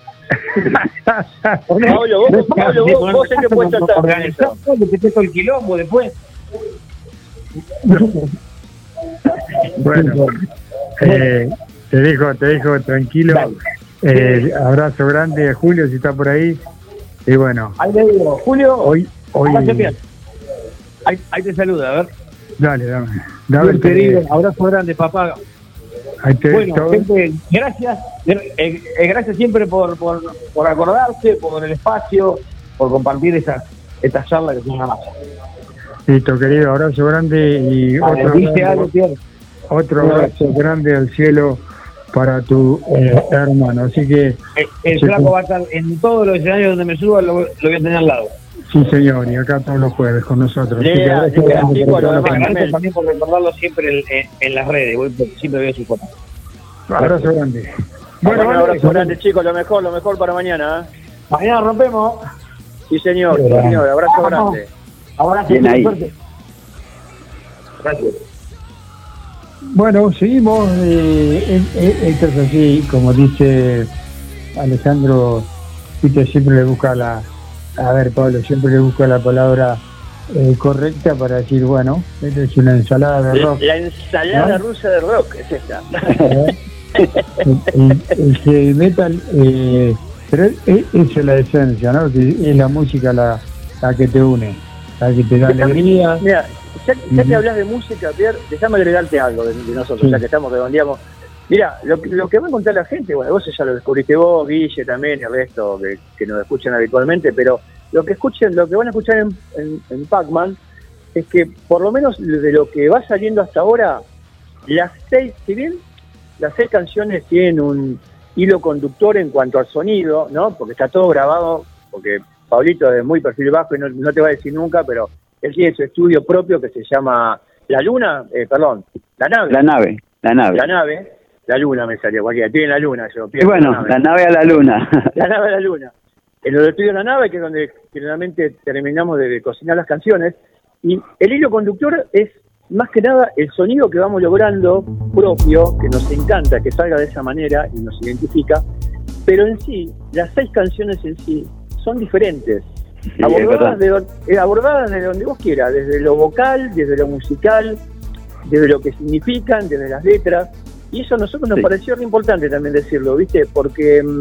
[laughs] Pablo, vos- Pablo, vos- vos en qué puesto estás en Organizar todo, que te todo el quilombo después. Bueno, eh, te dejo, te dejo tranquilo. Eh, abrazo grande a Julio si está por ahí. Y bueno, Ahí le digo, Julio, hoy, hoy. Ahí, ahí te saluda, a ver. dale, dame, dame Bien, el que- querido, abrazo grande, papá. ahí te- Bueno, todo- gente, gracias. Eh, eh, gracias siempre por, por, por acordarse, por el espacio, por compartir estas estas charlas que son una masa. Listo, querido, abrazo grande y Vale, otro, algo, otro abrazo grande al cielo para tu eh, hermano. Así que, El, el flaco va a estar en todos los escenarios donde me suba, lo, lo voy a tener al lado. sí, señor, y acá todos los jueves con nosotros. Grande sí, bueno, además, también por recordarlo siempre en, en- en las redes, voy, porque siempre veo sus fotos. Abrazo grande. Bueno, un abrazo grande, chicos, lo mejor, lo mejor para mañana. ¿eh? Mañana rompemos. Sí, señor, sí, señor, abrazo Vamos. grande. Abrazo, Bien ahí. suerte. Gracias. Bueno, seguimos. eh, eh, eh, esto es así, como dice Alejandro, viste, siempre le busca la. A ver, Pablo, siempre le busca la palabra eh, correcta para decir, bueno, esto es una ensalada de rock. La ensalada ¿No? rusa de rock es esta. [laughs] ¿eh? el, el heavy metal, eh, pero es, es- esa es la esencia, ¿no? Que es la música la, la que te une, la que te da alegría. Mira, ya, ya que hablas de música, Pierre, déjame agregarte algo de, de nosotros, Sí. ya que estamos redondeamos. Mira, lo, que- lo que va a contar la gente, bueno, vos ya lo descubriste vos, Guille también, el resto que, que nos escuchan habitualmente, pero lo que escuchen, lo que van a escuchar en, en, en Pac-Man es que por lo menos de lo que va saliendo hasta ahora, las seis, si bien las seis canciones tienen un hilo conductor en cuanto al sonido, ¿no? Porque está todo grabado, porque Pablito es muy perfil bajo y no, no te va a decir nunca, pero él tiene su estudio propio que se llama La Luna, eh, perdón, La Nave. La nave, la nave. La nave. la luna me salió, cualquiera, en la luna yo. Y bueno, la nave. la nave a la luna. La nave de la luna. En los estudios de la nave, que es donde generalmente terminamos de cocinar las canciones, y el hilo conductor es más que nada el sonido que vamos logrando propio, que nos encanta que salga de esa manera y nos identifica, pero en sí, las seis canciones en sí son diferentes. Sí, verdad. abordadas, de, eh, abordadas de donde vos quieras, desde lo vocal, desde lo musical, desde lo que significan, desde las letras. Y eso a nosotros nos Sí. pareció re importante también decirlo, ¿viste? Porque mm,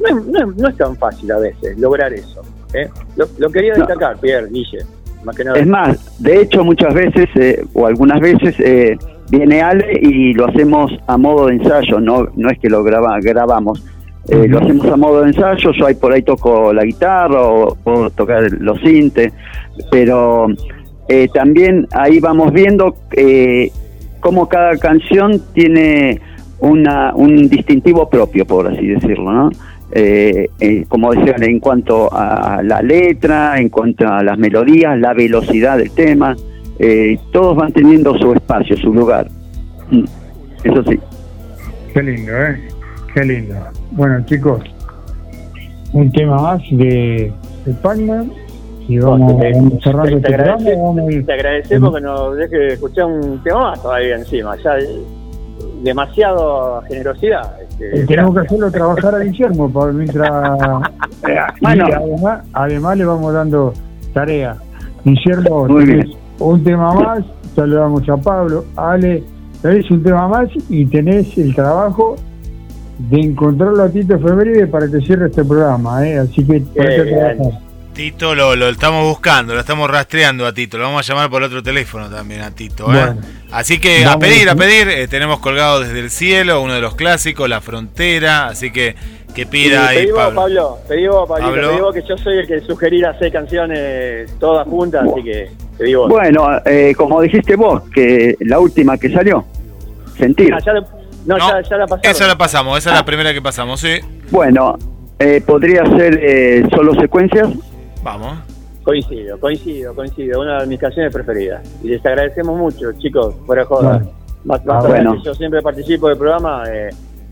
no es, no es- no es tan fácil a veces lograr eso. ¿eh? Lo, lo quería No. destacar, Pierre, Guille, más que nada. Es más, de hecho muchas veces, eh, o algunas veces, eh, viene Ale y lo hacemos a modo de ensayo, no, no es que lo graba, grabamos. Eh, Lo hacemos a modo de ensayo, yo ahí por ahí toco la guitarra o puedo tocar los sintes, pero eh, también ahí vamos viendo eh, cómo cada canción tiene una, un distintivo propio, por así decirlo, ¿no? Eh, eh, como decían, en cuanto a la letra, en cuanto a las melodías, la velocidad del tema, eh, todos van teniendo su espacio, su lugar. Mm, Eso sí. Qué lindo, ¿eh? Qué lindo. Bueno, chicos, un tema más de, de Pac-Man y vamos, te, vamos cerrando te este programa. Vamos te agradecemos que nos deje escuchar un tema más todavía encima. Ya demasiado generosidad. este, Eh, tenemos que hacerlo trabajar a Guillermo para mientras. [laughs] Eh, Bueno. además, además le vamos dando tarea. Guillermo, Muy tenés bien. un tema más, saludamos a Pablo, Ale, tenés un tema más y tenés el trabajo de encontrarlo a Tito Febril para que cierre este programa, ¿eh? Así que trabajar. Tito lo, lo estamos buscando, lo estamos rastreando a Tito. Lo vamos a llamar por otro teléfono también a Tito. ¿eh? Bueno. así que a pedir, a pedir. eh, tenemos colgado desde el cielo uno de los clásicos, La Frontera. Así que que pida Sí, ahí pedí vos, Pablo. Pablo, pedí vos, Pablito, Pablo. pedí vos que yo soy el que sugerí las seis canciones todas juntas, así que pedí vos. Bueno, eh, como dijiste vos, que la última que salió, Sentir. Ah, ya no, ya, ya la pasaron. Esa la pasamos, esa es la primera que pasamos, sí. Bueno, eh, podría ser eh, solo secuencias. Vamos. Coincido, coincido, coincido. Una de mis canciones preferidas. Y les agradecemos mucho, chicos, fuera joda. Bueno. Más, más Ah, bueno. yo siempre participo del programa, eh,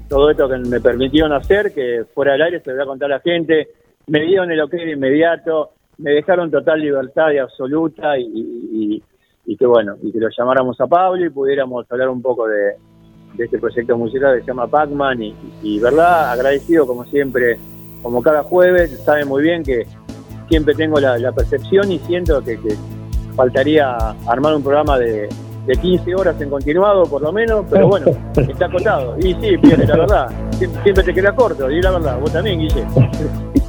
todo esto que me permitieron hacer, que fuera del aire se lo voy a contar a la gente, me dieron el ok de inmediato, me dejaron total libertad y absoluta y, y- y que bueno, y que lo llamáramos a Pablo y pudiéramos hablar un poco de, de este proyecto musical que se llama Pac-Man y, y, verdad, agradecido como siempre, como cada jueves, saben muy bien que siempre tengo la, la percepción y siento que, que faltaría armar un programa de, de 15 horas en continuado, por lo menos, pero bueno, [laughs] está acotado. Y sí, Pierre, la verdad, siempre, siempre te queda corto, y la verdad, vos también, Guille.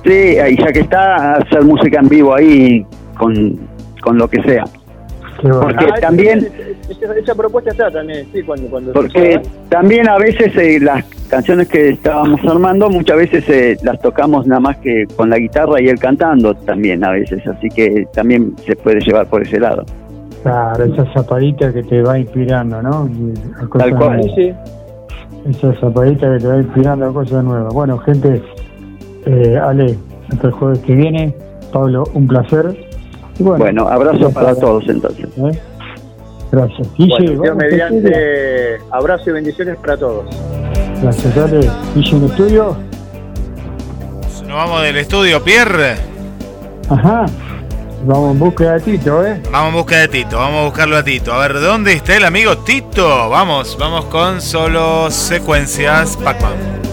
Sí, y ya que está, hacer música en vivo ahí con, con lo que sea. Porque Ah, también, esa- esa propuesta está también, sí, cuando, cuando porque también a veces eh, las canciones que estábamos armando, muchas veces eh, las tocamos nada más que con la guitarra y él cantando también a veces, así que también se puede llevar por ese lado. Claro, esa zapadita que te va inspirando, ¿no? Tal cual. nuevas. Sí, Esa zapadita que te va inspirando a cosas nuevas. Bueno, gente, eh, Ale, hasta el jueves que viene. Pablo, un placer. Y Bueno, abrazo ya para todos entonces. ¿Eh? Gracias. Guille, Bueno, mediante, abrazo y bendiciones para todos. Gracias, Ale. Guille en estudio. Nos vamos del estudio, Pierre. Ajá. Vamos en búsqueda de Tito, ¿eh? Vamos en busca de Tito, vamos a buscarlo a Tito. A ver, ¿dónde está el amigo Tito? Vamos, vamos con solo secuencias Pac-Man.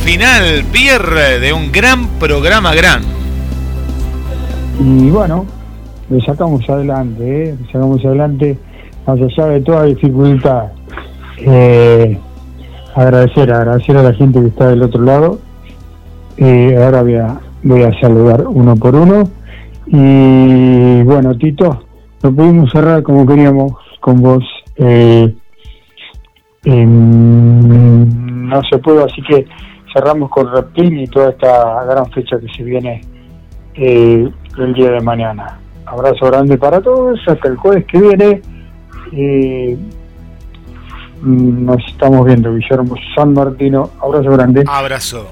Final, Pierre, de un gran programa gran. Y bueno, lo sacamos adelante, ¿eh? sacamos adelante más allá de toda dificultad. Eh, agradecer, agradecer a la gente que está del otro lado. Eh, ahora voy a, voy a saludar uno por uno. Y bueno, Tito, lo pudimos cerrar como queríamos con vos. Eh, no se pudo, así que cerramos con Reptil y toda esta gran fecha que se viene eh, el día de mañana. Abrazo grande para todos, hasta el jueves que viene. Eh, mm, nos estamos viendo, Guillermo San Martino. Abrazo grande. Abrazo.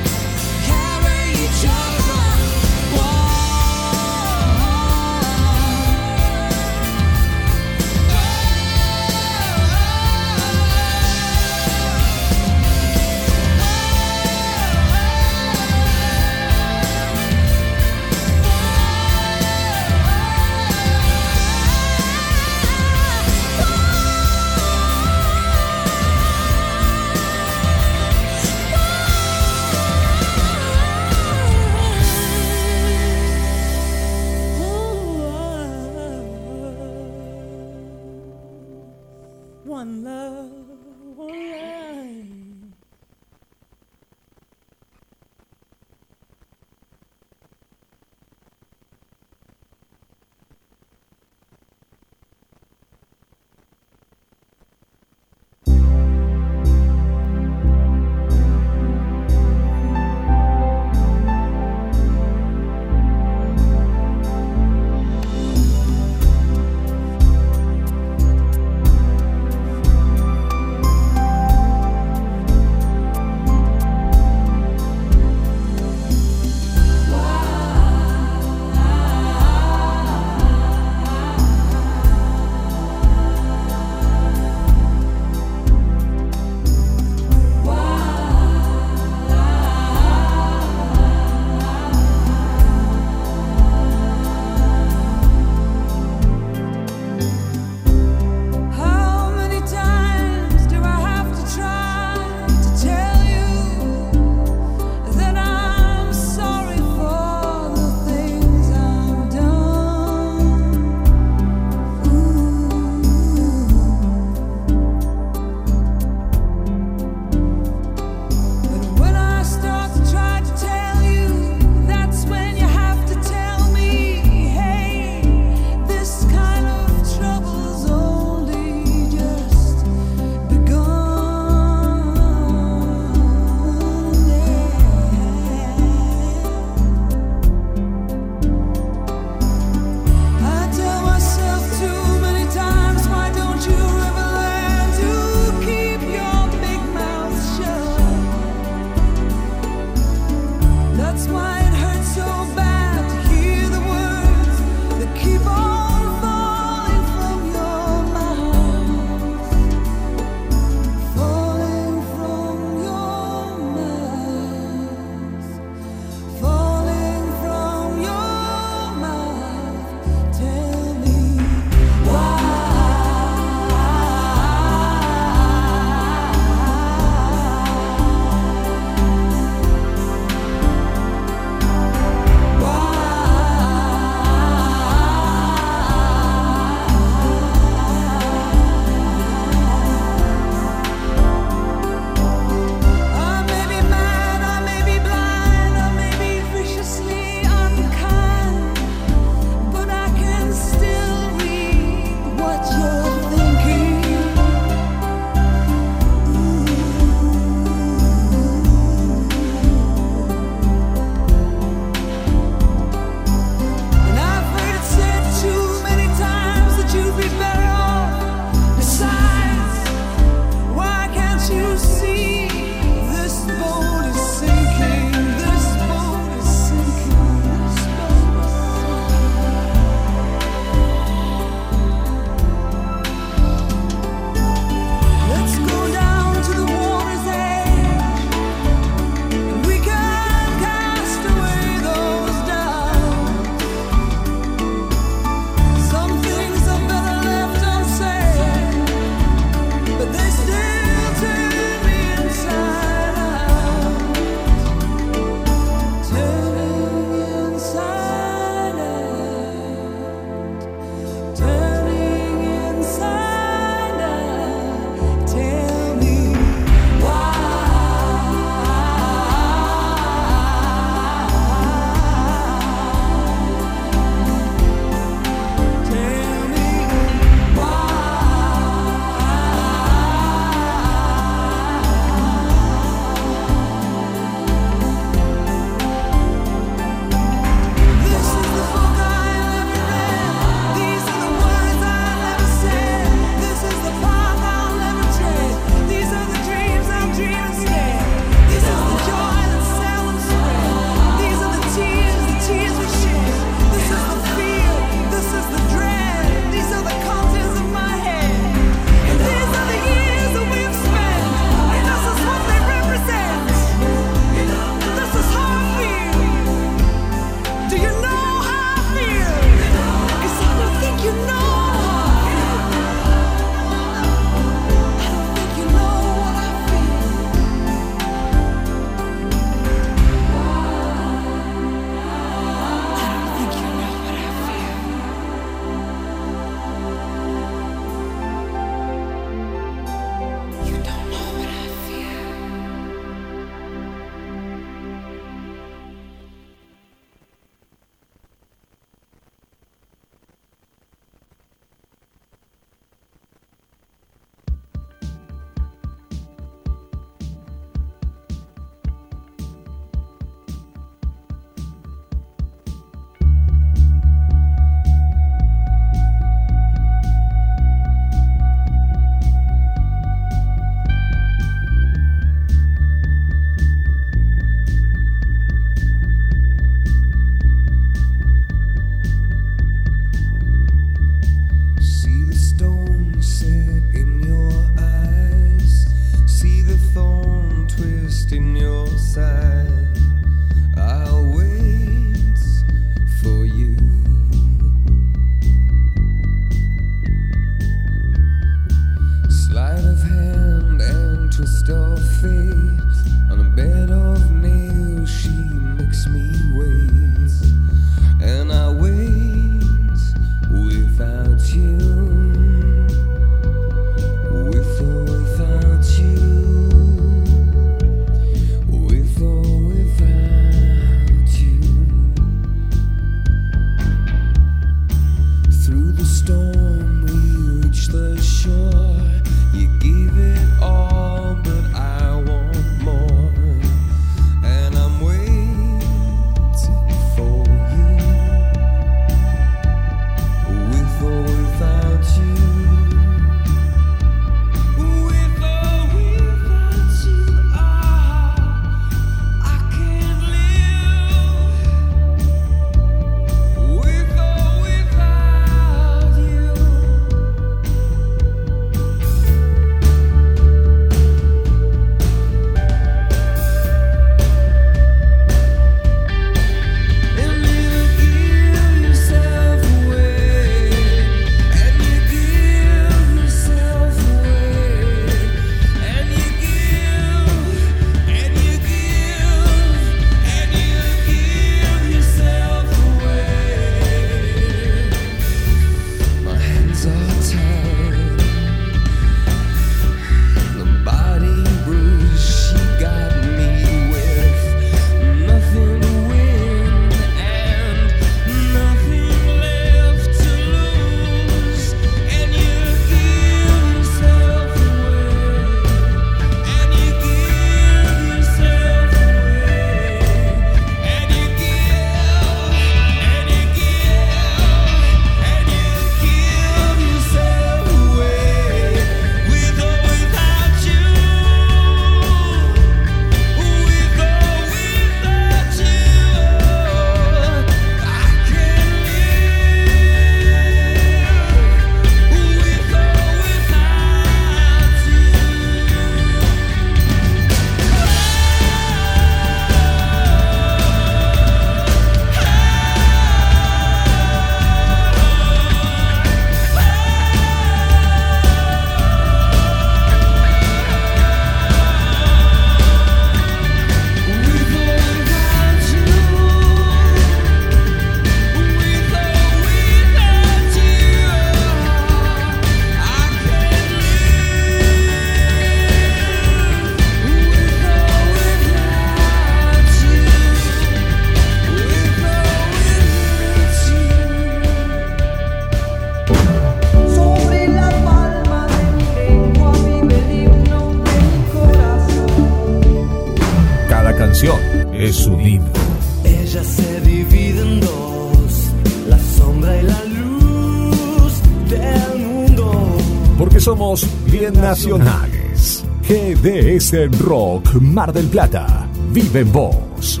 Nacionales. GDS Rock Mar del Plata. Vive en vos.